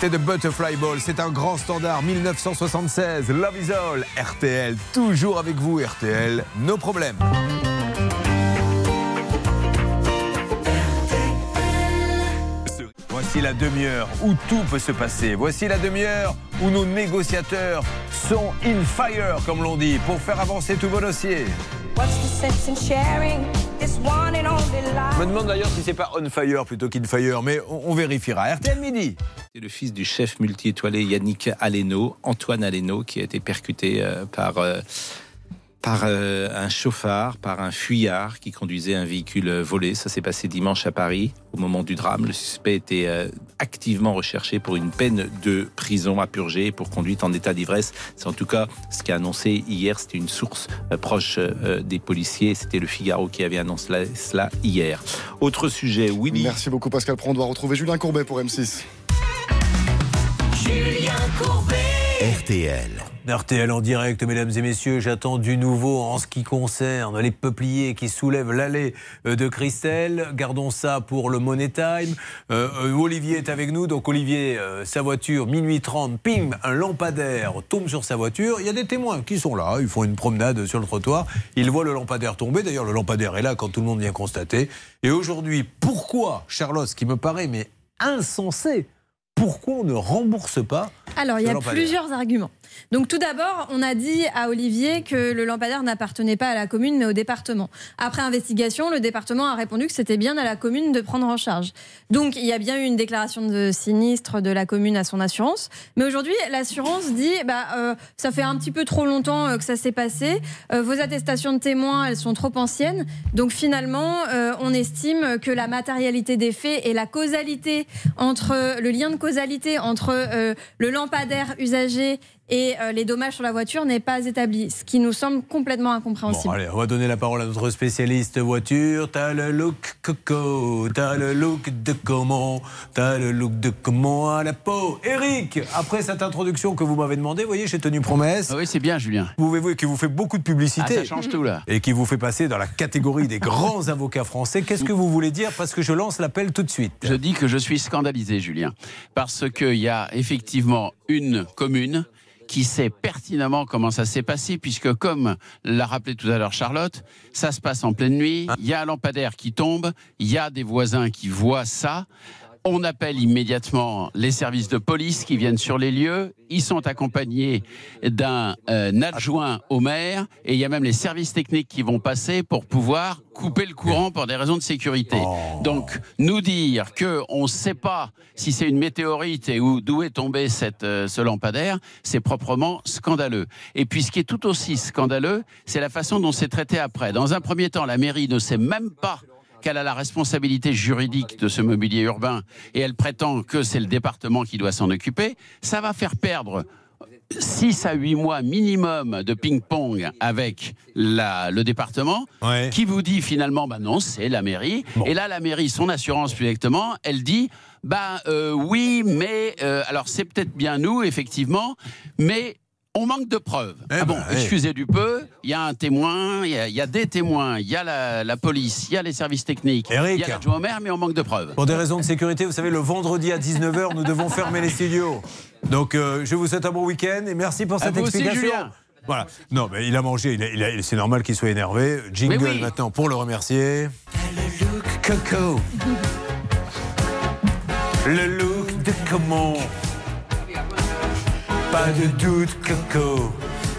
C'était The Butterfly Ball, c'est un grand standard 1976. Love is all, RTL, toujours avec vous, RTL, nos problèmes. Voici la demi-heure où tout peut se passer. Voici la demi-heure où nos négociateurs sont in fire, comme l'on dit, pour faire avancer tous vos dossiers. Je me demande d'ailleurs si c'est pas on fire plutôt qu'in fire, mais on, on vérifiera. RTL midi. Fils du chef multi-étoilé Yannick Aleno, Antoine Aleno, qui a été percuté euh, par, euh, par euh, un chauffard, par un fuyard qui conduisait un véhicule volé. Ça s'est passé dimanche à Paris. Au moment du drame, le suspect était activement recherché pour une peine de prison à purger pour conduite en état d'ivresse. C'est en tout cas ce qu'a annoncé hier. C'était une source proche des policiers. C'était le Figaro qui avait annoncé cela- hier. Autre sujet, Willy. Merci beaucoup Pascal Pro. On doit retrouver Julien Courbet pour M6. Julien Courbet. RTL. RTL en direct, mesdames et messieurs, j'attends du nouveau en ce qui concerne les peupliers qui soulèvent l'allée euh, de Christelle. Gardons ça pour le Money Time. Euh, euh, Olivier est avec nous, donc Olivier, euh, sa voiture, minuit 30, ping, un lampadaire tombe sur sa voiture. Il y a des témoins qui sont là, ils font une promenade sur le trottoir, ils voient le lampadaire tomber. D'ailleurs, le lampadaire est là quand tout le monde vient constater. Et aujourd'hui, pourquoi, Charlotte, ce qui me paraît mais insensé, pourquoi on ne rembourse pas Alors, il y a plusieurs arguments. Donc, tout d'abord, on a dit à Olivier que le lampadaire n'appartenait pas à la commune, mais au département. Après investigation, le département a répondu que c'était bien à la commune de prendre en charge. Donc, il y a bien eu une déclaration de sinistre de la commune à son assurance. Mais aujourd'hui, l'assurance dit bah, euh, ça fait un petit peu trop longtemps euh, que ça s'est passé. Euh, vos attestations de témoins, elles sont trop anciennes. Donc, finalement, on estime que la matérialité des faits et la causalité entre le lien de causalité entre le lampadaire usagé et euh, les dommages sur la voiture n'est pas établi, ce qui nous semble complètement Bon, incompréhensible. allez, on va donner la parole à notre spécialiste voiture. T'as le look coco, t'as le look de comment, t'as le look de comment à la peau. Eric, après cette introduction que vous m'avez demandé, vous voyez, j'ai tenu promesse. Oui, c'est bien, Julien. Pouvez-vous qui vous fait beaucoup de publicité. Ah, ça change tout, là. Et qui vous fait passer dans la catégorie des grands avocats français. Qu'est-ce que vous voulez dire Parce que je lance l'appel tout de suite. Je dis que je suis scandalisé, Julien, parce qu'il y a effectivement une commune qui sait pertinemment comment ça s'est passé, puisque comme l'a rappelé tout à l'heure Charlotte, ça se passe en pleine nuit, il y a un lampadaire qui tombe, il y a des voisins qui voient ça. On appelle immédiatement les services de police qui viennent sur les lieux. Ils sont accompagnés d'un euh, adjoint au maire et il y a même les services techniques qui vont passer pour pouvoir couper le courant pour des raisons de sécurité. Donc, nous dire que on ne sait pas si c'est une météorite et où d'où est tombé cette, euh, ce lampadaire, c'est proprement scandaleux. Et puis, ce qui est tout aussi scandaleux, c'est la façon dont c'est traité après. Dans un premier temps, la mairie ne sait même pas qu'elle a la responsabilité juridique de ce mobilier urbain et elle prétend que c'est le département qui doit s'en occuper, ça va faire perdre 6 à 8 mois minimum de ping-pong avec la- le département, qui vous dit finalement, bah non, c'est la mairie. Et là, la mairie, son assurance plus exactement, elle dit, bah euh, oui, mais euh, alors c'est peut-être bien nous, effectivement, mais on manque de preuves. ah bon, eh. excusez du peu, il y a un témoin, il y a, il y a des témoins, il y a la, la police, il y a les services techniques, il Eric. y a l'adjoint au maire, mais on manque de preuves. Pour des raisons de sécurité, vous savez, le vendredi à 19h, nous devons fermer les studios. Donc, euh, je vous souhaite un bon week-end et merci pour À cette aussi, explication. Julien. Voilà. Non, mais il a mangé, il a- il a- c'est normal qu'il soit énervé. Jingle oui. maintenant pour le remercier. Coco. Le look de comment Pas de doute, Coco.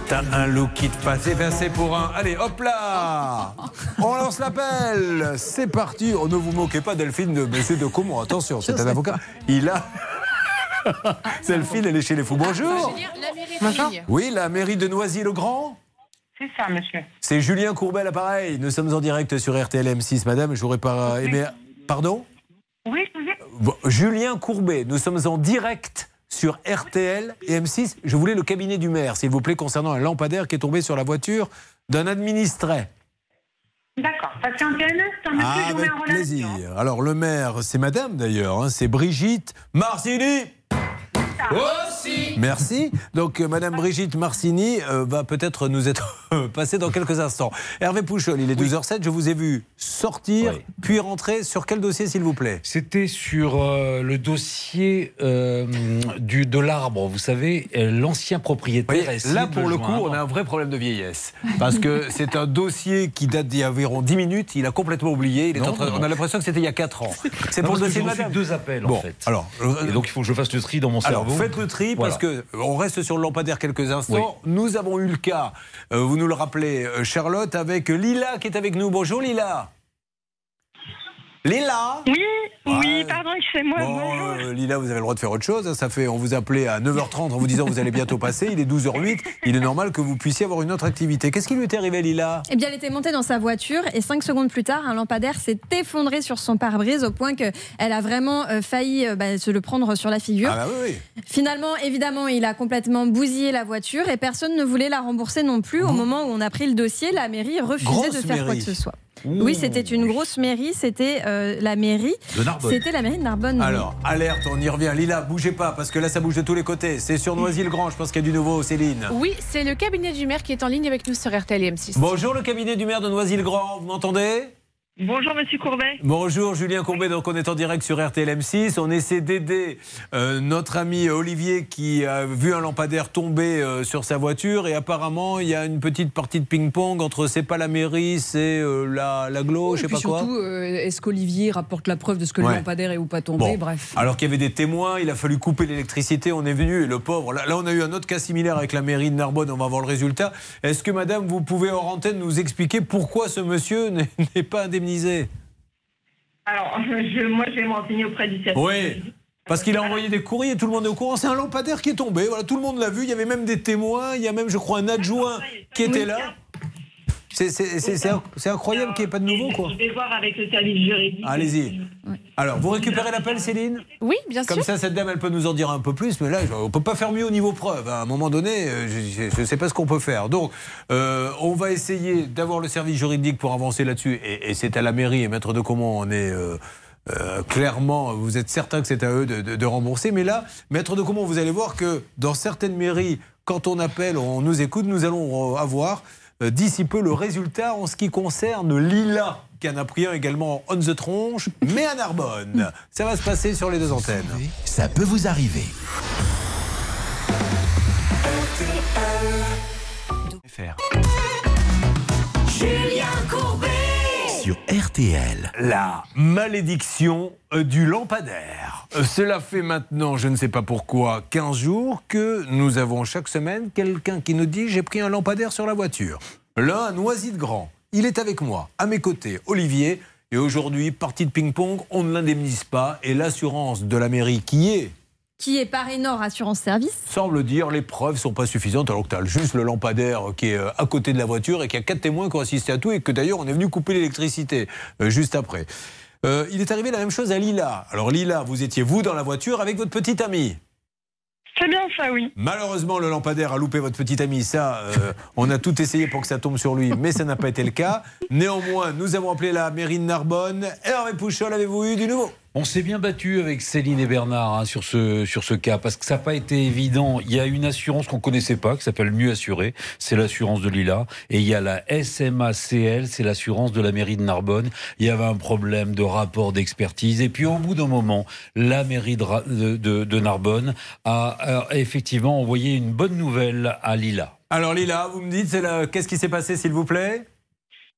T'as un look qui te passe. Et ben c'est pour un. Allez, hop là On lance l'appel C'est parti Oh, Ne vous moquez pas, Delphine, de Monsieur de Comont. Attention, c'est un avocat. Il a. Delphine, elle est chez les fous. Bonjour Bonjour. Oui, la mairie de Noisy-le-Grand C'est ça, monsieur. C'est Julien Courbet, l'appareil. Nous sommes en direct sur RTL M6, madame. J'aurais pas aimé. Pardon? Oui, je vous ai- Bon, Julien Courbet, nous sommes en direct sur RTL et M6. Je voulais le cabinet du maire, s'il vous plaît, concernant un lampadaire qui est tombé sur la voiture d'un administré. D'accord. Patientez un instant, monsieur, je avec relation. plaisir. Alors, le maire, c'est madame d'ailleurs, hein, c'est Brigitte. Aussi. Merci. Donc, euh, Madame Brigitte Marcini euh, va peut-être nous être passée dans quelques instants. Hervé Pouchol, il est 12h07. Je vous ai vu sortir, puis rentrer. Sur quel dossier, s'il vous plaît? C'était sur euh, le dossier euh, du, de l'arbre, vous savez, l'ancien propriétaire. Là, pour le coup, on a un vrai problème de vieillesse. Parce que c'est un dossier qui date d'il y a environ 10 minutes. Il a complètement oublié. Il est Non, en train- non, on a l'impression que c'était il y a 4 ans. C'est pour le dossier de deux appels, Bon, en fait. alors, euh, Et donc, il faut que je fasse le tri dans mon Alors, cerveau. faites le tri Voilà. parce que on reste sur le lampadaire quelques instants. Nous avons eu le cas, euh, vous nous le rappelez, euh, Charlotte, avec Lila qui est avec nous. Bonjour Lila. Lila Oui, oui, pardon, excusez-moi. Bon, bonjour. euh, Lila, vous avez le droit de faire autre chose. hein. Ça fait, on vous appelait à 9h30 en vous disant vous allez bientôt passer. Il est 12h08. Il est normal que vous puissiez avoir une autre activité. Qu'est-ce qui lui est arrivé, Lila? Eh bien, elle était montée dans sa voiture et cinq secondes plus tard, un lampadaire s'est effondré sur son pare-brise au point qu'elle a vraiment euh, failli euh, bah, se le prendre sur la figure. Ah bah oui, oui. Finalement, évidemment, il a complètement bousillé la voiture et personne ne voulait la rembourser non plus. Au moment où on a pris le dossier, la mairie refusait Grosse de faire quoi que ce soit. Ouh. Oui, c'était une grosse mairie. C'était euh, la mairie. De Narbonne. C'était la mairie de Narbonne. oui. Alors, alerte, on y revient. Lila, bougez pas parce que là, ça bouge de tous les côtés. C'est sur Noisy-le-Grand. Je pense qu'il y a du nouveau, Céline. Oui, c'est le cabinet du maire qui est en ligne avec nous sur RTL et M6. Bonjour le cabinet du maire de Noisy-le-Grand, vous m'entendez? Bonjour Monsieur Courbet. Bonjour Julien Courbet, donc on est en direct sur RTLM6. On essaie d'aider euh, notre ami Olivier qui a vu un lampadaire tomber euh, sur sa voiture et apparemment il y a une petite partie de ping-pong entre c'est pas la mairie, c'est euh, la, la glo, je sais Et puis pas quoi. surtout, euh, est-ce qu'Olivier rapporte la preuve de ce que Ouais. le lampadaire est ou pas tombé? Bon. Bref. Alors qu'il y avait des témoins, il a fallu couper l'électricité, on est venu, et le pauvre. Là, là, on a eu un autre cas similaire avec la mairie de Narbonne, on va voir le résultat. Est-ce que, madame, vous pouvez hors antenne nous expliquer pourquoi ce monsieur n'est n'est pas indemnisé Alors, je, moi, je vais me renseigner auprès du service. Oui. Parce qu'il a envoyé des courriers, tout le monde est au courant. C'est un lampadaire qui est tombé. Voilà, tout le monde l'a vu. Il y avait même des témoins. Il y a même, je crois, un adjoint qui était là. C'est- C'est c'est- c'est inc- c'est incroyable qu'il n'y ait pas de nouveau, quoi. Je vais voir avec le service juridique. Allez-y. Alors, vous récupérez l'appel, Céline? Oui, bien Comme sûr. ça, cette dame, elle peut nous en dire un peu plus. Mais là, on ne peut pas faire mieux au niveau preuve. À un moment donné, euh, je ne sais pas ce qu'on peut faire. Donc, euh, on va essayer d'avoir le service juridique pour avancer là-dessus. Et, et c'est à la mairie et maître de comment on est. euh, euh, clairement, vous êtes certain que c'est à eux de, de- de rembourser. Mais là, maître de comment, vous allez voir que dans certaines mairies, quand on appelle, on nous écoute, nous allons avoir euh, d'ici peu le résultat en ce qui concerne Lila, qui en a pris un également on the tronche, mais à Narbonne. Ça va se passer sur les deux antennes. Ça peut vous arriver. Julien Courbet. Sur RTL. La malédiction euh, du lampadaire. Euh, Cela fait maintenant, je ne sais pas pourquoi, 15 jours que nous avons chaque semaine quelqu'un qui nous dit j'ai pris un lampadaire sur la voiture. Là, à Noisy-de-Grand. Il est avec moi, à mes côtés, Olivier. Et aujourd'hui, partie de ping-pong, on ne l'indemnise pas. Et l'assurance de la mairie qui est Qui est Paris Nord Assurance Service semble dire les preuves sont pas suffisantes alors que tu as juste le lampadaire qui est euh, à côté de la voiture et qu'il y a quatre témoins qui ont assisté à tout et que d'ailleurs on est venu couper l'électricité euh, juste après. Euh, il est arrivé la même chose à Lila. Alors Lila, vous étiez vous dans la voiture avec votre petite amie. C'est bien ça, oui. Malheureusement, le lampadaire a loupé votre petite amie. Ça, euh, on a tout essayé pour que ça tombe sur lui, mais ça n'a pas été le cas. Néanmoins, nous avons appelé la mairie de Narbonne. Hervé Pouchol, avez-vous eu du nouveau? On s'est bien battu avec Céline et Bernard hein, sur, ce, sur ce cas parce que ça n'a pas été évident. Il y a une assurance qu'on ne connaissait pas qui s'appelle Mieux Assuré, c'est l'assurance de Lila. Et il y a la SMACL, c'est l'assurance de la mairie de Narbonne. Il y avait un problème de rapport d'expertise. Et puis au bout d'un moment, la mairie de, Narbonne a, a effectivement envoyé une bonne nouvelle à Lila. Alors Lila, vous me dites, qu'est-ce qui s'est passé s'il vous plaît?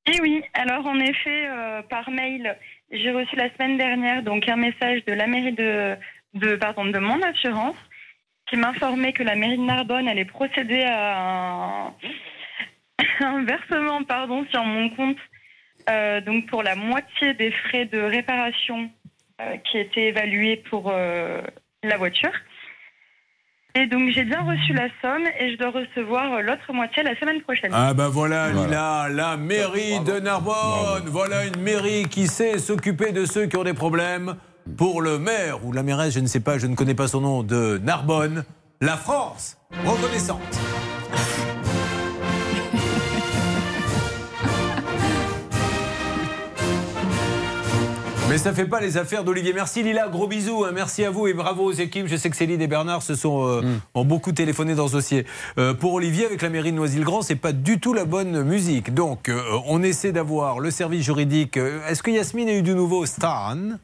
Et oui, alors en effet, euh, par mail, j'ai reçu la semaine dernière donc un message de la mairie de, de, pardon, de mon assurance qui m'informait que la mairie de Narbonne allait procéder à un, versement pardon, sur mon compte euh, donc pour la moitié des frais de réparation euh, qui étaient évalués pour euh, la voiture. Et donc j'ai bien reçu la somme et je dois recevoir l'autre moitié la semaine prochaine. Ah ben voilà, Lila, la mairie de Narbonne. Voilà une mairie qui sait s'occuper de ceux qui ont des problèmes. Pour le maire ou la mairesse, je ne sais pas, je ne connais pas son nom, de Narbonne, la France reconnaissante. Mais ça fait pas les affaires d'Olivier. Merci Lila, gros bisous, hein. merci à vous et bravo aux équipes. Je sais que Céline et Bernard se sont euh, ont beaucoup téléphoné dans ce dossier. Euh, pour Olivier, avec la mairie de Noisy-le-Grand, c'est pas du tout la bonne musique. Donc, euh, on essaie d'avoir le service juridique. Est-ce que Yasmine a eu du nouveau? Stan?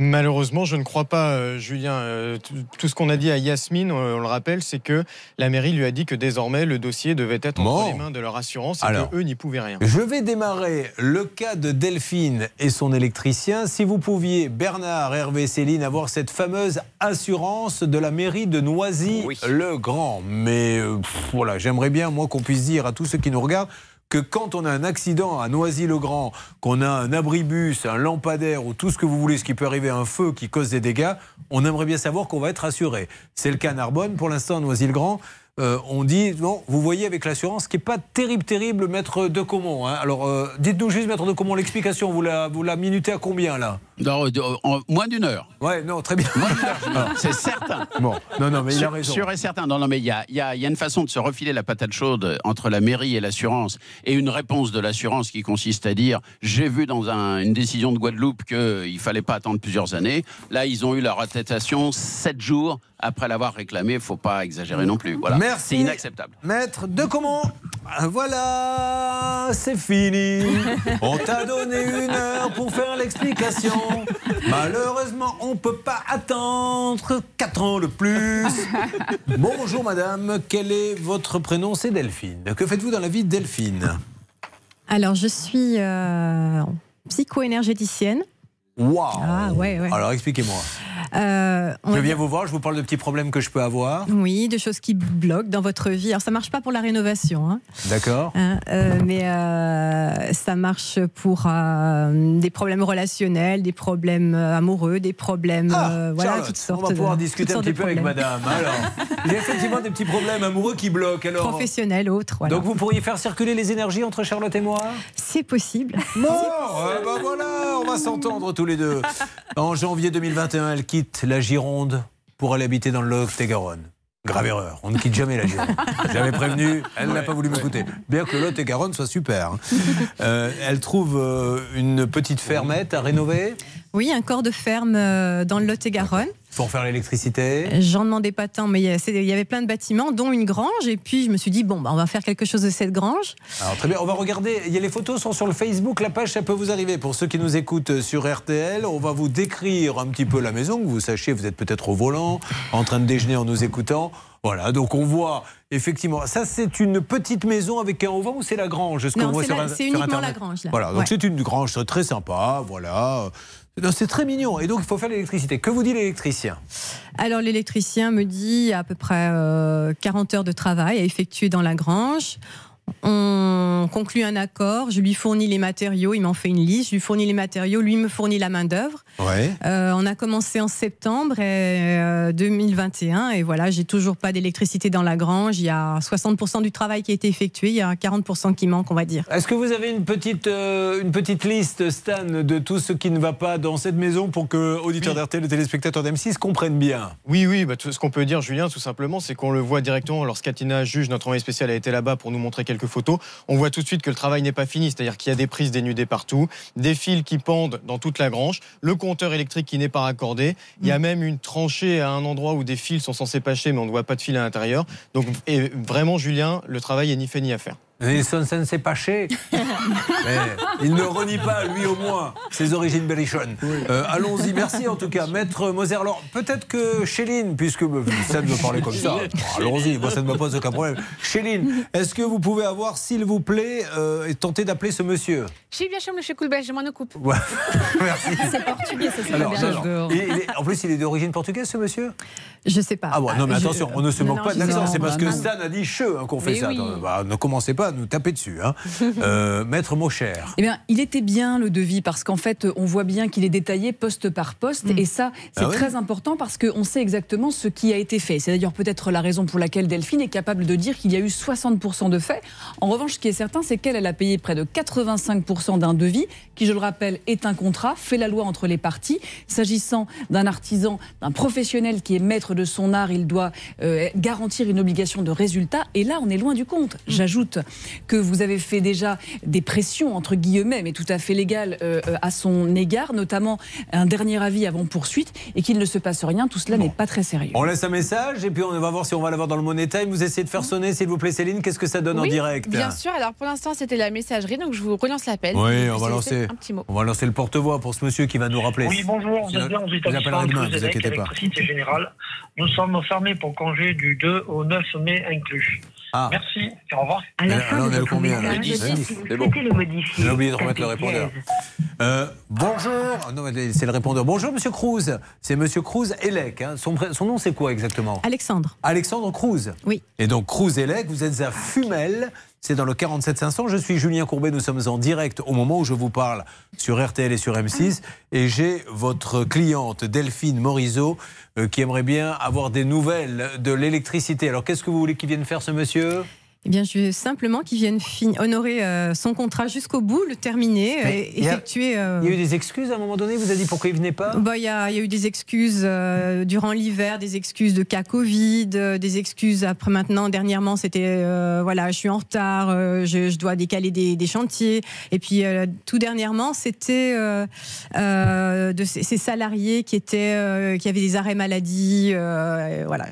Malheureusement, je ne crois pas, euh, Julien. Euh, tout, ce qu'on a dit à Yasmine, on, on le rappelle, c'est que la mairie lui a dit que désormais le dossier devait être entre les mains de leur assurance et Alors. qu'eux n'y pouvaient rien. Je vais démarrer le cas de Delphine et son électricien. Si vous pouviez, Bernard, Hervé, Céline, avoir cette fameuse assurance de la mairie de Noisy-le-Grand. Mais euh, pff, voilà, j'aimerais bien, moi, qu'on puisse dire à tous ceux qui nous regardent que quand on a un accident à Noisy-le-Grand, qu'on a un abribus, un lampadaire ou tout ce que vous voulez, ce qui peut arriver, un feu qui cause des dégâts, on aimerait bien savoir qu'on va être assuré. C'est le cas à Narbonne. Pour l'instant, à Noisy-le-Grand, euh, on dit, non, vous voyez avec l'assurance, qui n'est pas terrible, terrible, maître de Comont. hein. Alors, euh, dites-nous juste, maître de Comont, l'explication, vous la, vous la minutez à combien, là? Non, de- en moins d'une heure. Ouais, non, très bien. C'est certain. Bon, non, non, mais il a raison. Sûr et certain. Non, non, mais il y a, il y a- il y a une façon de se refiler la patate chaude entre la mairie et l'assurance et une réponse de l'assurance qui consiste à dire j'ai vu dans un- une décision de Guadeloupe qu'il ne fallait pas attendre plusieurs années. Là, ils ont eu leur attestation sept jours après l'avoir réclamé. Il ne faut pas exagérer non plus. Voilà. Merci. C'est inacceptable. Maître de comment Voilà, c'est fini. On t'a donné une heure pour faire l'explication. Malheureusement, on peut pas attendre 4 ans de plus. Bonjour madame, quel est votre prénom? C'est Delphine. Que faites-vous dans la vie de Delphine? Alors, je suis euh, psycho-énergéticienne. Waouh Ah, ouais, ouais. Alors expliquez-moi. Euh, Je viens vous voir, je vous parle de petits problèmes que je peux avoir. Oui, de choses qui bloquent dans votre vie. Alors ça marche pas pour la rénovation, hein. D'accord Hein, euh, mais euh, ça marche pour des problèmes relationnels, des problèmes amoureux, des problèmes, voilà, Ah, Charlotte, toutes sortes. on va pouvoir de- discuter un petit peu avec madame. Alors, a effectivement des petits problèmes amoureux qui bloquent. Alors, Professionnels, autres. Voilà. Donc vous pourriez faire circuler les énergies entre Charlotte et moi? C'est possible. Bon, euh, bah voilà, on va s'entendre tous les deux. En janvier 2021, elle quitte la Gironde pour aller habiter dans le Lot-et-Garonne. Grave erreur, on ne quitte jamais la Gironde. J'avais prévenu, elle n'a pas voulu m'écouter. Bien que le Lot-et-Garonne soit super. hein. Euh, elle trouve euh, une petite fermette à rénover? Oui, un corps de ferme euh, dans le Lot-et-Garonne. Pour faire l'électricité. J'en demandais pas tant, mais il y avait plein de bâtiments, dont une grange. Et puis je me suis dit, bon, bah, on va faire quelque chose de cette grange. Alors très bien, on va regarder. Il y a les photos sont sur le Facebook, la page ça peut vous arriver. Pour ceux qui nous écoutent sur RTL, on va vous décrire un petit peu la maison, que vous sachiez, vous êtes peut-être au volant, en train de déjeuner en nous écoutant. Voilà, donc on voit effectivement. Ça, c'est une petite maison avec un auvent ou c'est la grange? C'est uniquement Internet? la grange, là. Voilà, donc Ouais. c'est une grange très sympa. Voilà. C'est très mignon. Et donc il faut faire l'électricité. Que vous dit l'électricien? Alors l'électricien me dit à peu près euh, 40 heures de travail à effectuer dans la grange. On conclut un accord, je lui fournis les matériaux, il m'en fait une liste, je lui fournis les matériaux, lui me fournit la main-d'œuvre. Ouais. Euh, on a commencé en septembre et, euh, 2021 et voilà, j'ai toujours pas d'électricité dans la grange. Il y a 60% du travail qui a été effectué, il y a 40% qui manque, on va dire. Est-ce que vous avez une petite, euh, une petite liste, Stan, de tout ce qui ne va pas dans cette maison pour que auditeurs d'RTL et téléspectateurs d'M6 comprennent bien? Oui, oui, bah, tout ce qu'on peut dire, Julien, tout simplement, c'est qu'on le voit directement lorsqu'Atina Juge, notre envoyé spécial, a été là-bas pour nous montrer quelques photos. On voit tout de suite que le travail n'est pas fini, c'est-à-dire qu'il y a des prises dénudées partout, des fils qui pendent dans toute la grange, le compteur électrique qui n'est pas raccordé. Il Mm. y a même une tranchée à un endroit où des fils sont censés passer, mais on ne voit pas de fil à l'intérieur. Donc, et vraiment, Julien, le travail est ni fait ni à faire. Ils sont censés pâcher. Mais il ne renie pas, lui au moins, ses origines berrichonnes. Euh, Allons-y, merci en tout cas, Maître Moser. Alors, peut-être que Chéline, puisque euh, ça me parler comme ça, allons-y, moi ça ne me pose aucun problème. Chéline, est-ce que vous pouvez avoir, s'il vous plaît, euh, et tenter d'appeler ce monsieur Je suis bien sûr, monsieur Coulbel, je m'en occupe. Ouais. Merci. C'est portugais, ça, c'est Alors, bien. non, non. Il- il est- en plus, il est d'origine portugaise, ce monsieur Je sais pas. Ah bon, non, mais Je- attention, on ne se moque non, pas de l'accent. C'est parce bah, que. Stan a dit che hein, qu'on fait Mais ça. oui. Attends, bah, ne commencez pas à nous taper dessus. Hein. Euh, Maître Mocher. Eh bien, il était bien le devis parce qu'en fait, on voit bien qu'il est détaillé poste par poste et ça, c'est Ah très important parce qu'on sait exactement ce qui a été fait. C'est d'ailleurs peut-être la raison pour laquelle Delphine est capable de dire qu'il y a eu 60% de faits. En revanche, ce qui est certain, c'est qu'elle elle a payé près de 85% d'un devis qui, je le rappelle, est un contrat, fait la loi entre les parties. S'agissant d'un artisan, d'un professionnel qui est maître de son art, il doit euh, garantir une obligation de résultat. Et là, on est loin du compte. J'ajoute que vous avez fait déjà des pressions, entre guillemets, mais tout à fait légales euh, euh, à son égard, notamment un dernier avis avant poursuite, et qu'il ne se passe rien. Tout cela n'est pas très sérieux. On laisse un message et puis on va voir si on va l'avoir dans le Money Time. Vous essayez de faire sonner, s'il vous plaît, Céline. Qu'est-ce que ça donne en direct Bien sûr, alors pour l'instant, c'était la messagerie, donc je vous relance l'appel. Oui, Vous on va lancer. Un petit mot. On va lancer le porte-voix pour ce monsieur qui va nous rappeler. Oui, bonjour, vous bien vous appellerai demain, vous inquiétez pas. générale. Nous sommes fermés pour congé du 2 au 9 mai inclus. Ah. Merci et au revoir. À la fin on est combien, là message, Le 10. si vous C'est bon. souhaitez le modifier, J'ai oublié de remettre le répondeur. Euh, bonjour. Non, c'est le répondeur. Bonjour, monsieur Cruz. C'est monsieur Cruz Elec. hein. Son nom, c'est quoi exactement? Alexandre. Alexandre Cruz. Oui. Et donc Cruz Elec, vous êtes à Fumel. C'est dans le 47 500. Je suis Julien Courbet. Nous sommes en direct au moment où je vous parle sur RTL et sur M6. Et j'ai votre cliente Delphine Morisot euh, qui aimerait bien avoir des nouvelles de l'électricité. Alors qu'est-ce que vous voulez qu'il vienne faire ce monsieur? Eh bien, je veux simplement qu'il vienne honorer euh, son contrat jusqu'au bout, le terminer, et il a- effectuer. euh, Il y a eu des excuses à un moment donné. Vous avez dit pourquoi il venait pas? Bah, il y, a, il y a eu des excuses euh, durant l'hiver, des excuses de cas Covid, euh, des excuses après maintenant. Dernièrement, c'était euh, voilà, je suis en retard, euh, je, je dois décaler des, des chantiers. Et puis euh, tout dernièrement, c'était euh, euh, de ces, ces salariés qui étaient, euh, qui avaient des arrêts maladie. euh, voilà.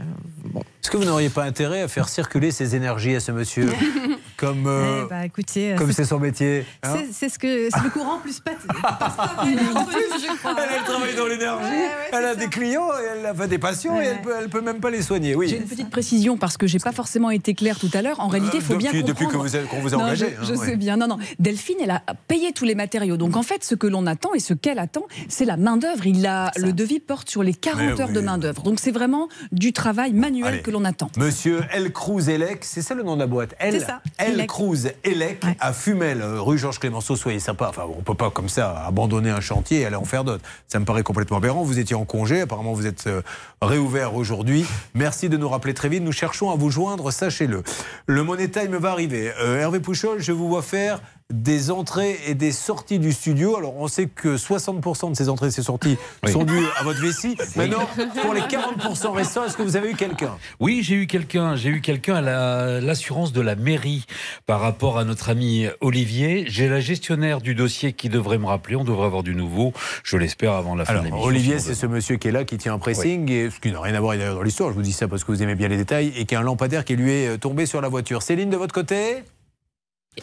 Bon. Est-ce que vous n'auriez pas intérêt à faire circuler ces énergies à ce monsieur Comme euh, Eh bah, écoutez, euh, comme c'est- son métier hein c'est ce que c'est le courant plus pas. je crois. Elle, elle travaille dans l'énergie, elle a des clients, et elle a des patients et elle peut, elle peut même pas les soigner. Oui. J'ai une petite précision parce que j'ai pas forcément été claire tout à l'heure. En réalité, il faut bien Euh, depuis- comprendre. depuis que vous avez- qu'on vous a engagé, Je, je hein, sais ouais. bien. Non, non. Delphine, elle a payé tous les matériaux. Donc en fait, ce que l'on attend et ce qu'elle attend, c'est la main d'œuvre. Il a le devis porte sur les 40 Mais heures oui. de main d'œuvre. Donc c'est vraiment du travail manuel Allez. que l'on attend. Monsieur El Cruz Elec, c'est ça le nom de la boîte? El, C'est ça, El. Cruz Elec à Fumel, rue Georges Clémenceau, soyez sympa. Enfin, on peut pas comme ça abandonner un chantier et aller en faire d'autres. Ça me paraît complètement aberrant. Vous étiez en congé, apparemment vous êtes euh, réouvert aujourd'hui. Merci de nous rappeler très vite. Nous cherchons à vous joindre, sachez-le. Le Money Time va arriver. Euh, Hervé Pouchol, je vous vois faire des entrées et des sorties du studio. Alors, on sait que 60% de ces entrées et ces sorties sont dues à votre vessie. Maintenant, pour les 40% restants, est-ce que vous avez eu quelqu'un? Oui, j'ai eu quelqu'un. J'ai eu quelqu'un à la- l'assurance de la mairie par rapport à notre ami Olivier. J'ai la gestionnaire du dossier qui devrait me rappeler. On devrait avoir du nouveau, je l'espère, avant la fin Alors, de l'émission. Olivier, c'est ce monsieur qui est là, qui tient un pressing, et ce qui n'a rien à voir d'ailleurs dans l'histoire, je vous dis ça parce que vous aimez bien les détails, et qui a un lampadaire qui lui est euh, tombé sur la voiture. Céline, de votre côté?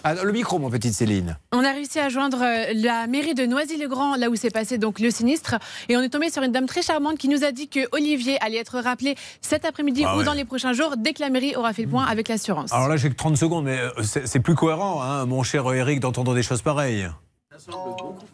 Ah, Le micro, mon petite Céline. On a réussi à joindre euh, la mairie de Noisy-le-Grand, là où s'est passé donc le sinistre, et on est tombé sur une dame très charmante qui nous a dit que Olivier allait être rappelé cet après-midi Ah ou ouais. dans les prochains jours, dès que la mairie aura fait le point avec l'assurance. Alors là, j'ai que 30 secondes, mais euh, c'est plus cohérent, hein, mon cher Eric, d'entendre des choses pareilles.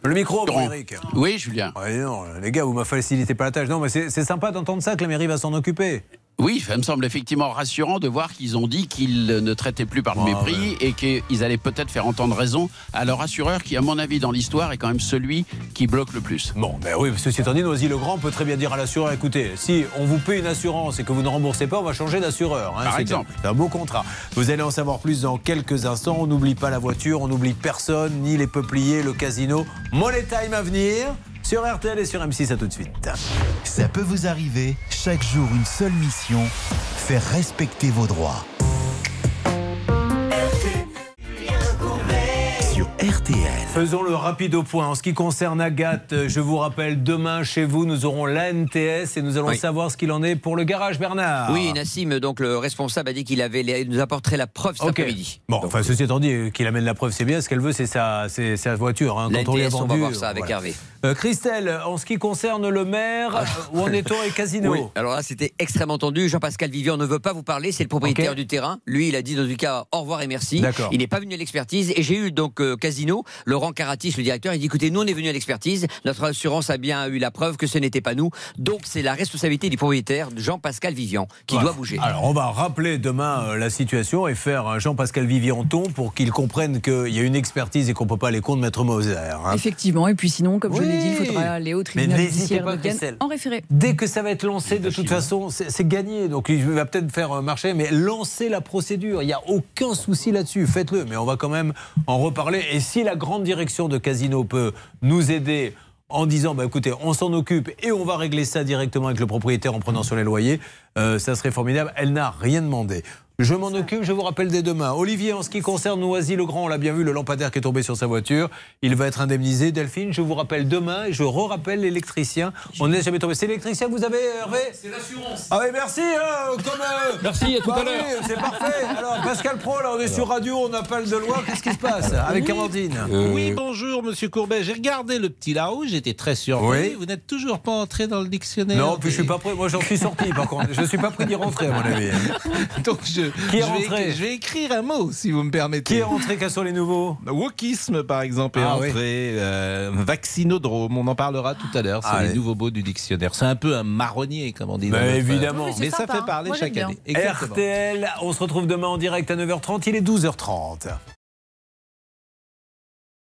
Le micro, bon, Eric. Oui, Julien. Ouais, non, les gars, vous me facilitez pas la tâche. Non, mais c'est c'est sympa d'entendre ça, que la mairie va s'en occuper. Oui, ça me semble effectivement rassurant de voir qu'ils ont dit qu'ils ne traitaient plus par le mépris et qu'ils allaient peut-être faire entendre raison à leur assureur qui, à mon avis, dans l'histoire, est quand même celui qui bloque le plus. Bon, ben oui, ceci étant dit, Noisy-le-Grand peut très bien dire à l'assureur écoutez, si on vous paie une assurance et que vous ne remboursez pas, on va changer d'assureur. hein. Par C'est exemple. un- C'est un beau contrat. Vous allez en savoir plus dans quelques instants. On n'oublie pas la voiture, on n'oublie personne, ni les peupliers, le casino. Money Time à venir sur RTL et sur M6. À tout de suite. Ça peut vous arriver, chaque jour une seule mission, faire respecter vos droits. RTL. Faisons le rapide au point. En ce qui concerne Agathe, euh, je vous rappelle, demain chez vous, nous aurons l'ANTS et nous allons Oui. savoir ce qu'il en est pour le garage, Bernard. Oui, Nassim, donc le responsable, a dit qu'il avait, il nous apporterait la preuve cet après-midi. Bon, enfin, ceci étant dit, euh, qu'il amène la preuve, c'est bien. Ce qu'elle veut, c'est sa, c'est sa voiture. hein. Quand on lui a NTS, on va vendu, voir ça avec voilà. Hervé. Euh, Christelle, en ce qui concerne le maire, euh, où en est-on avec Casino Oui, alors là, c'était extrêmement tendu. Jean-Pascal Vivian ne veut pas vous parler, c'est le propriétaire du terrain. Lui, il a dit dans tout cas au revoir et merci. D'accord. Il n'est pas venu à l'expertise. Et j'ai eu donc euh, Casino, Laurent Caratis, le directeur, il dit écoutez, nous, on est venu à l'expertise. Notre assurance a bien eu la preuve que ce n'était pas nous. Donc, c'est la responsabilité du propriétaire, Jean-Pascal Vivian, qui Voilà. doit bouger. Alors, on va rappeler demain euh, la situation et faire un Jean-Pascal Vivianton pour qu'il comprenne qu'il y a une expertise et qu'on ne peut pas aller contre Maître Moser. hein. Effectivement. Et puis sinon, comme je l'ai dit, il faudra aller au tribunal judiciaire pas, de en référé. Dès que ça va être lancé, de toute façon, c'est gagné. Donc il va peut-être faire euh, marcher, mais lancez la procédure. Il n'y a aucun souci là-dessus. Faites-le. Mais on va quand même en reparler. Et si la grande direction de Casino peut nous aider en disant, bah, écoutez, on s'en occupe et on va régler ça directement avec le propriétaire en prenant sur les loyers, euh, ça serait formidable. Elle n'a rien demandé. Je m'en occupe, je vous rappelle dès demain. Olivier, en ce qui concerne Noisy-le-Grand, on l'a bien vu, le lampadaire qui est tombé sur sa voiture, il va être indemnisé. Delphine, je vous rappelle demain et je re-rappelle l'électricien. On n'est jamais tombé. C'est l'électricien que vous avez, Hervé C'est l'assurance. Ah oui, merci. hein, comme, euh, Merci, à tout bah à l'heure. oui, c'est parfait. Alors, Pascal Pro, là, on est sur radio, on appelle de loi. Qu'est-ce qui se passe avec Oui. Amandine Oui, bonjour, monsieur Courbet. J'ai regardé le petit là-haut, j'étais très surpris. Oui. Vous n'êtes toujours pas entré dans le dictionnaire. Non, puis je suis pas prêt. Moi, j'en suis sorti, par contre. Je suis pas prêt d'y rentrer, à mon avis. Donc, je, Qui est je rentré vais, je vais écrire un mot, si vous me permettez. Qui est rentré Quels sont les nouveaux Wokisme, par exemple, est Ah, oui. entré. euh, vaccinodrome, on en parlera tout à l'heure. C'est Ah, les oui. nouveaux mots du dictionnaire. C'est un peu un marronnier, comme on dit. dans Mais évidemment. Mais, ça sympa, fait parler Moi, chaque année. Exactement. RTL, on se retrouve demain en direct à 9h30. Il est 12h30.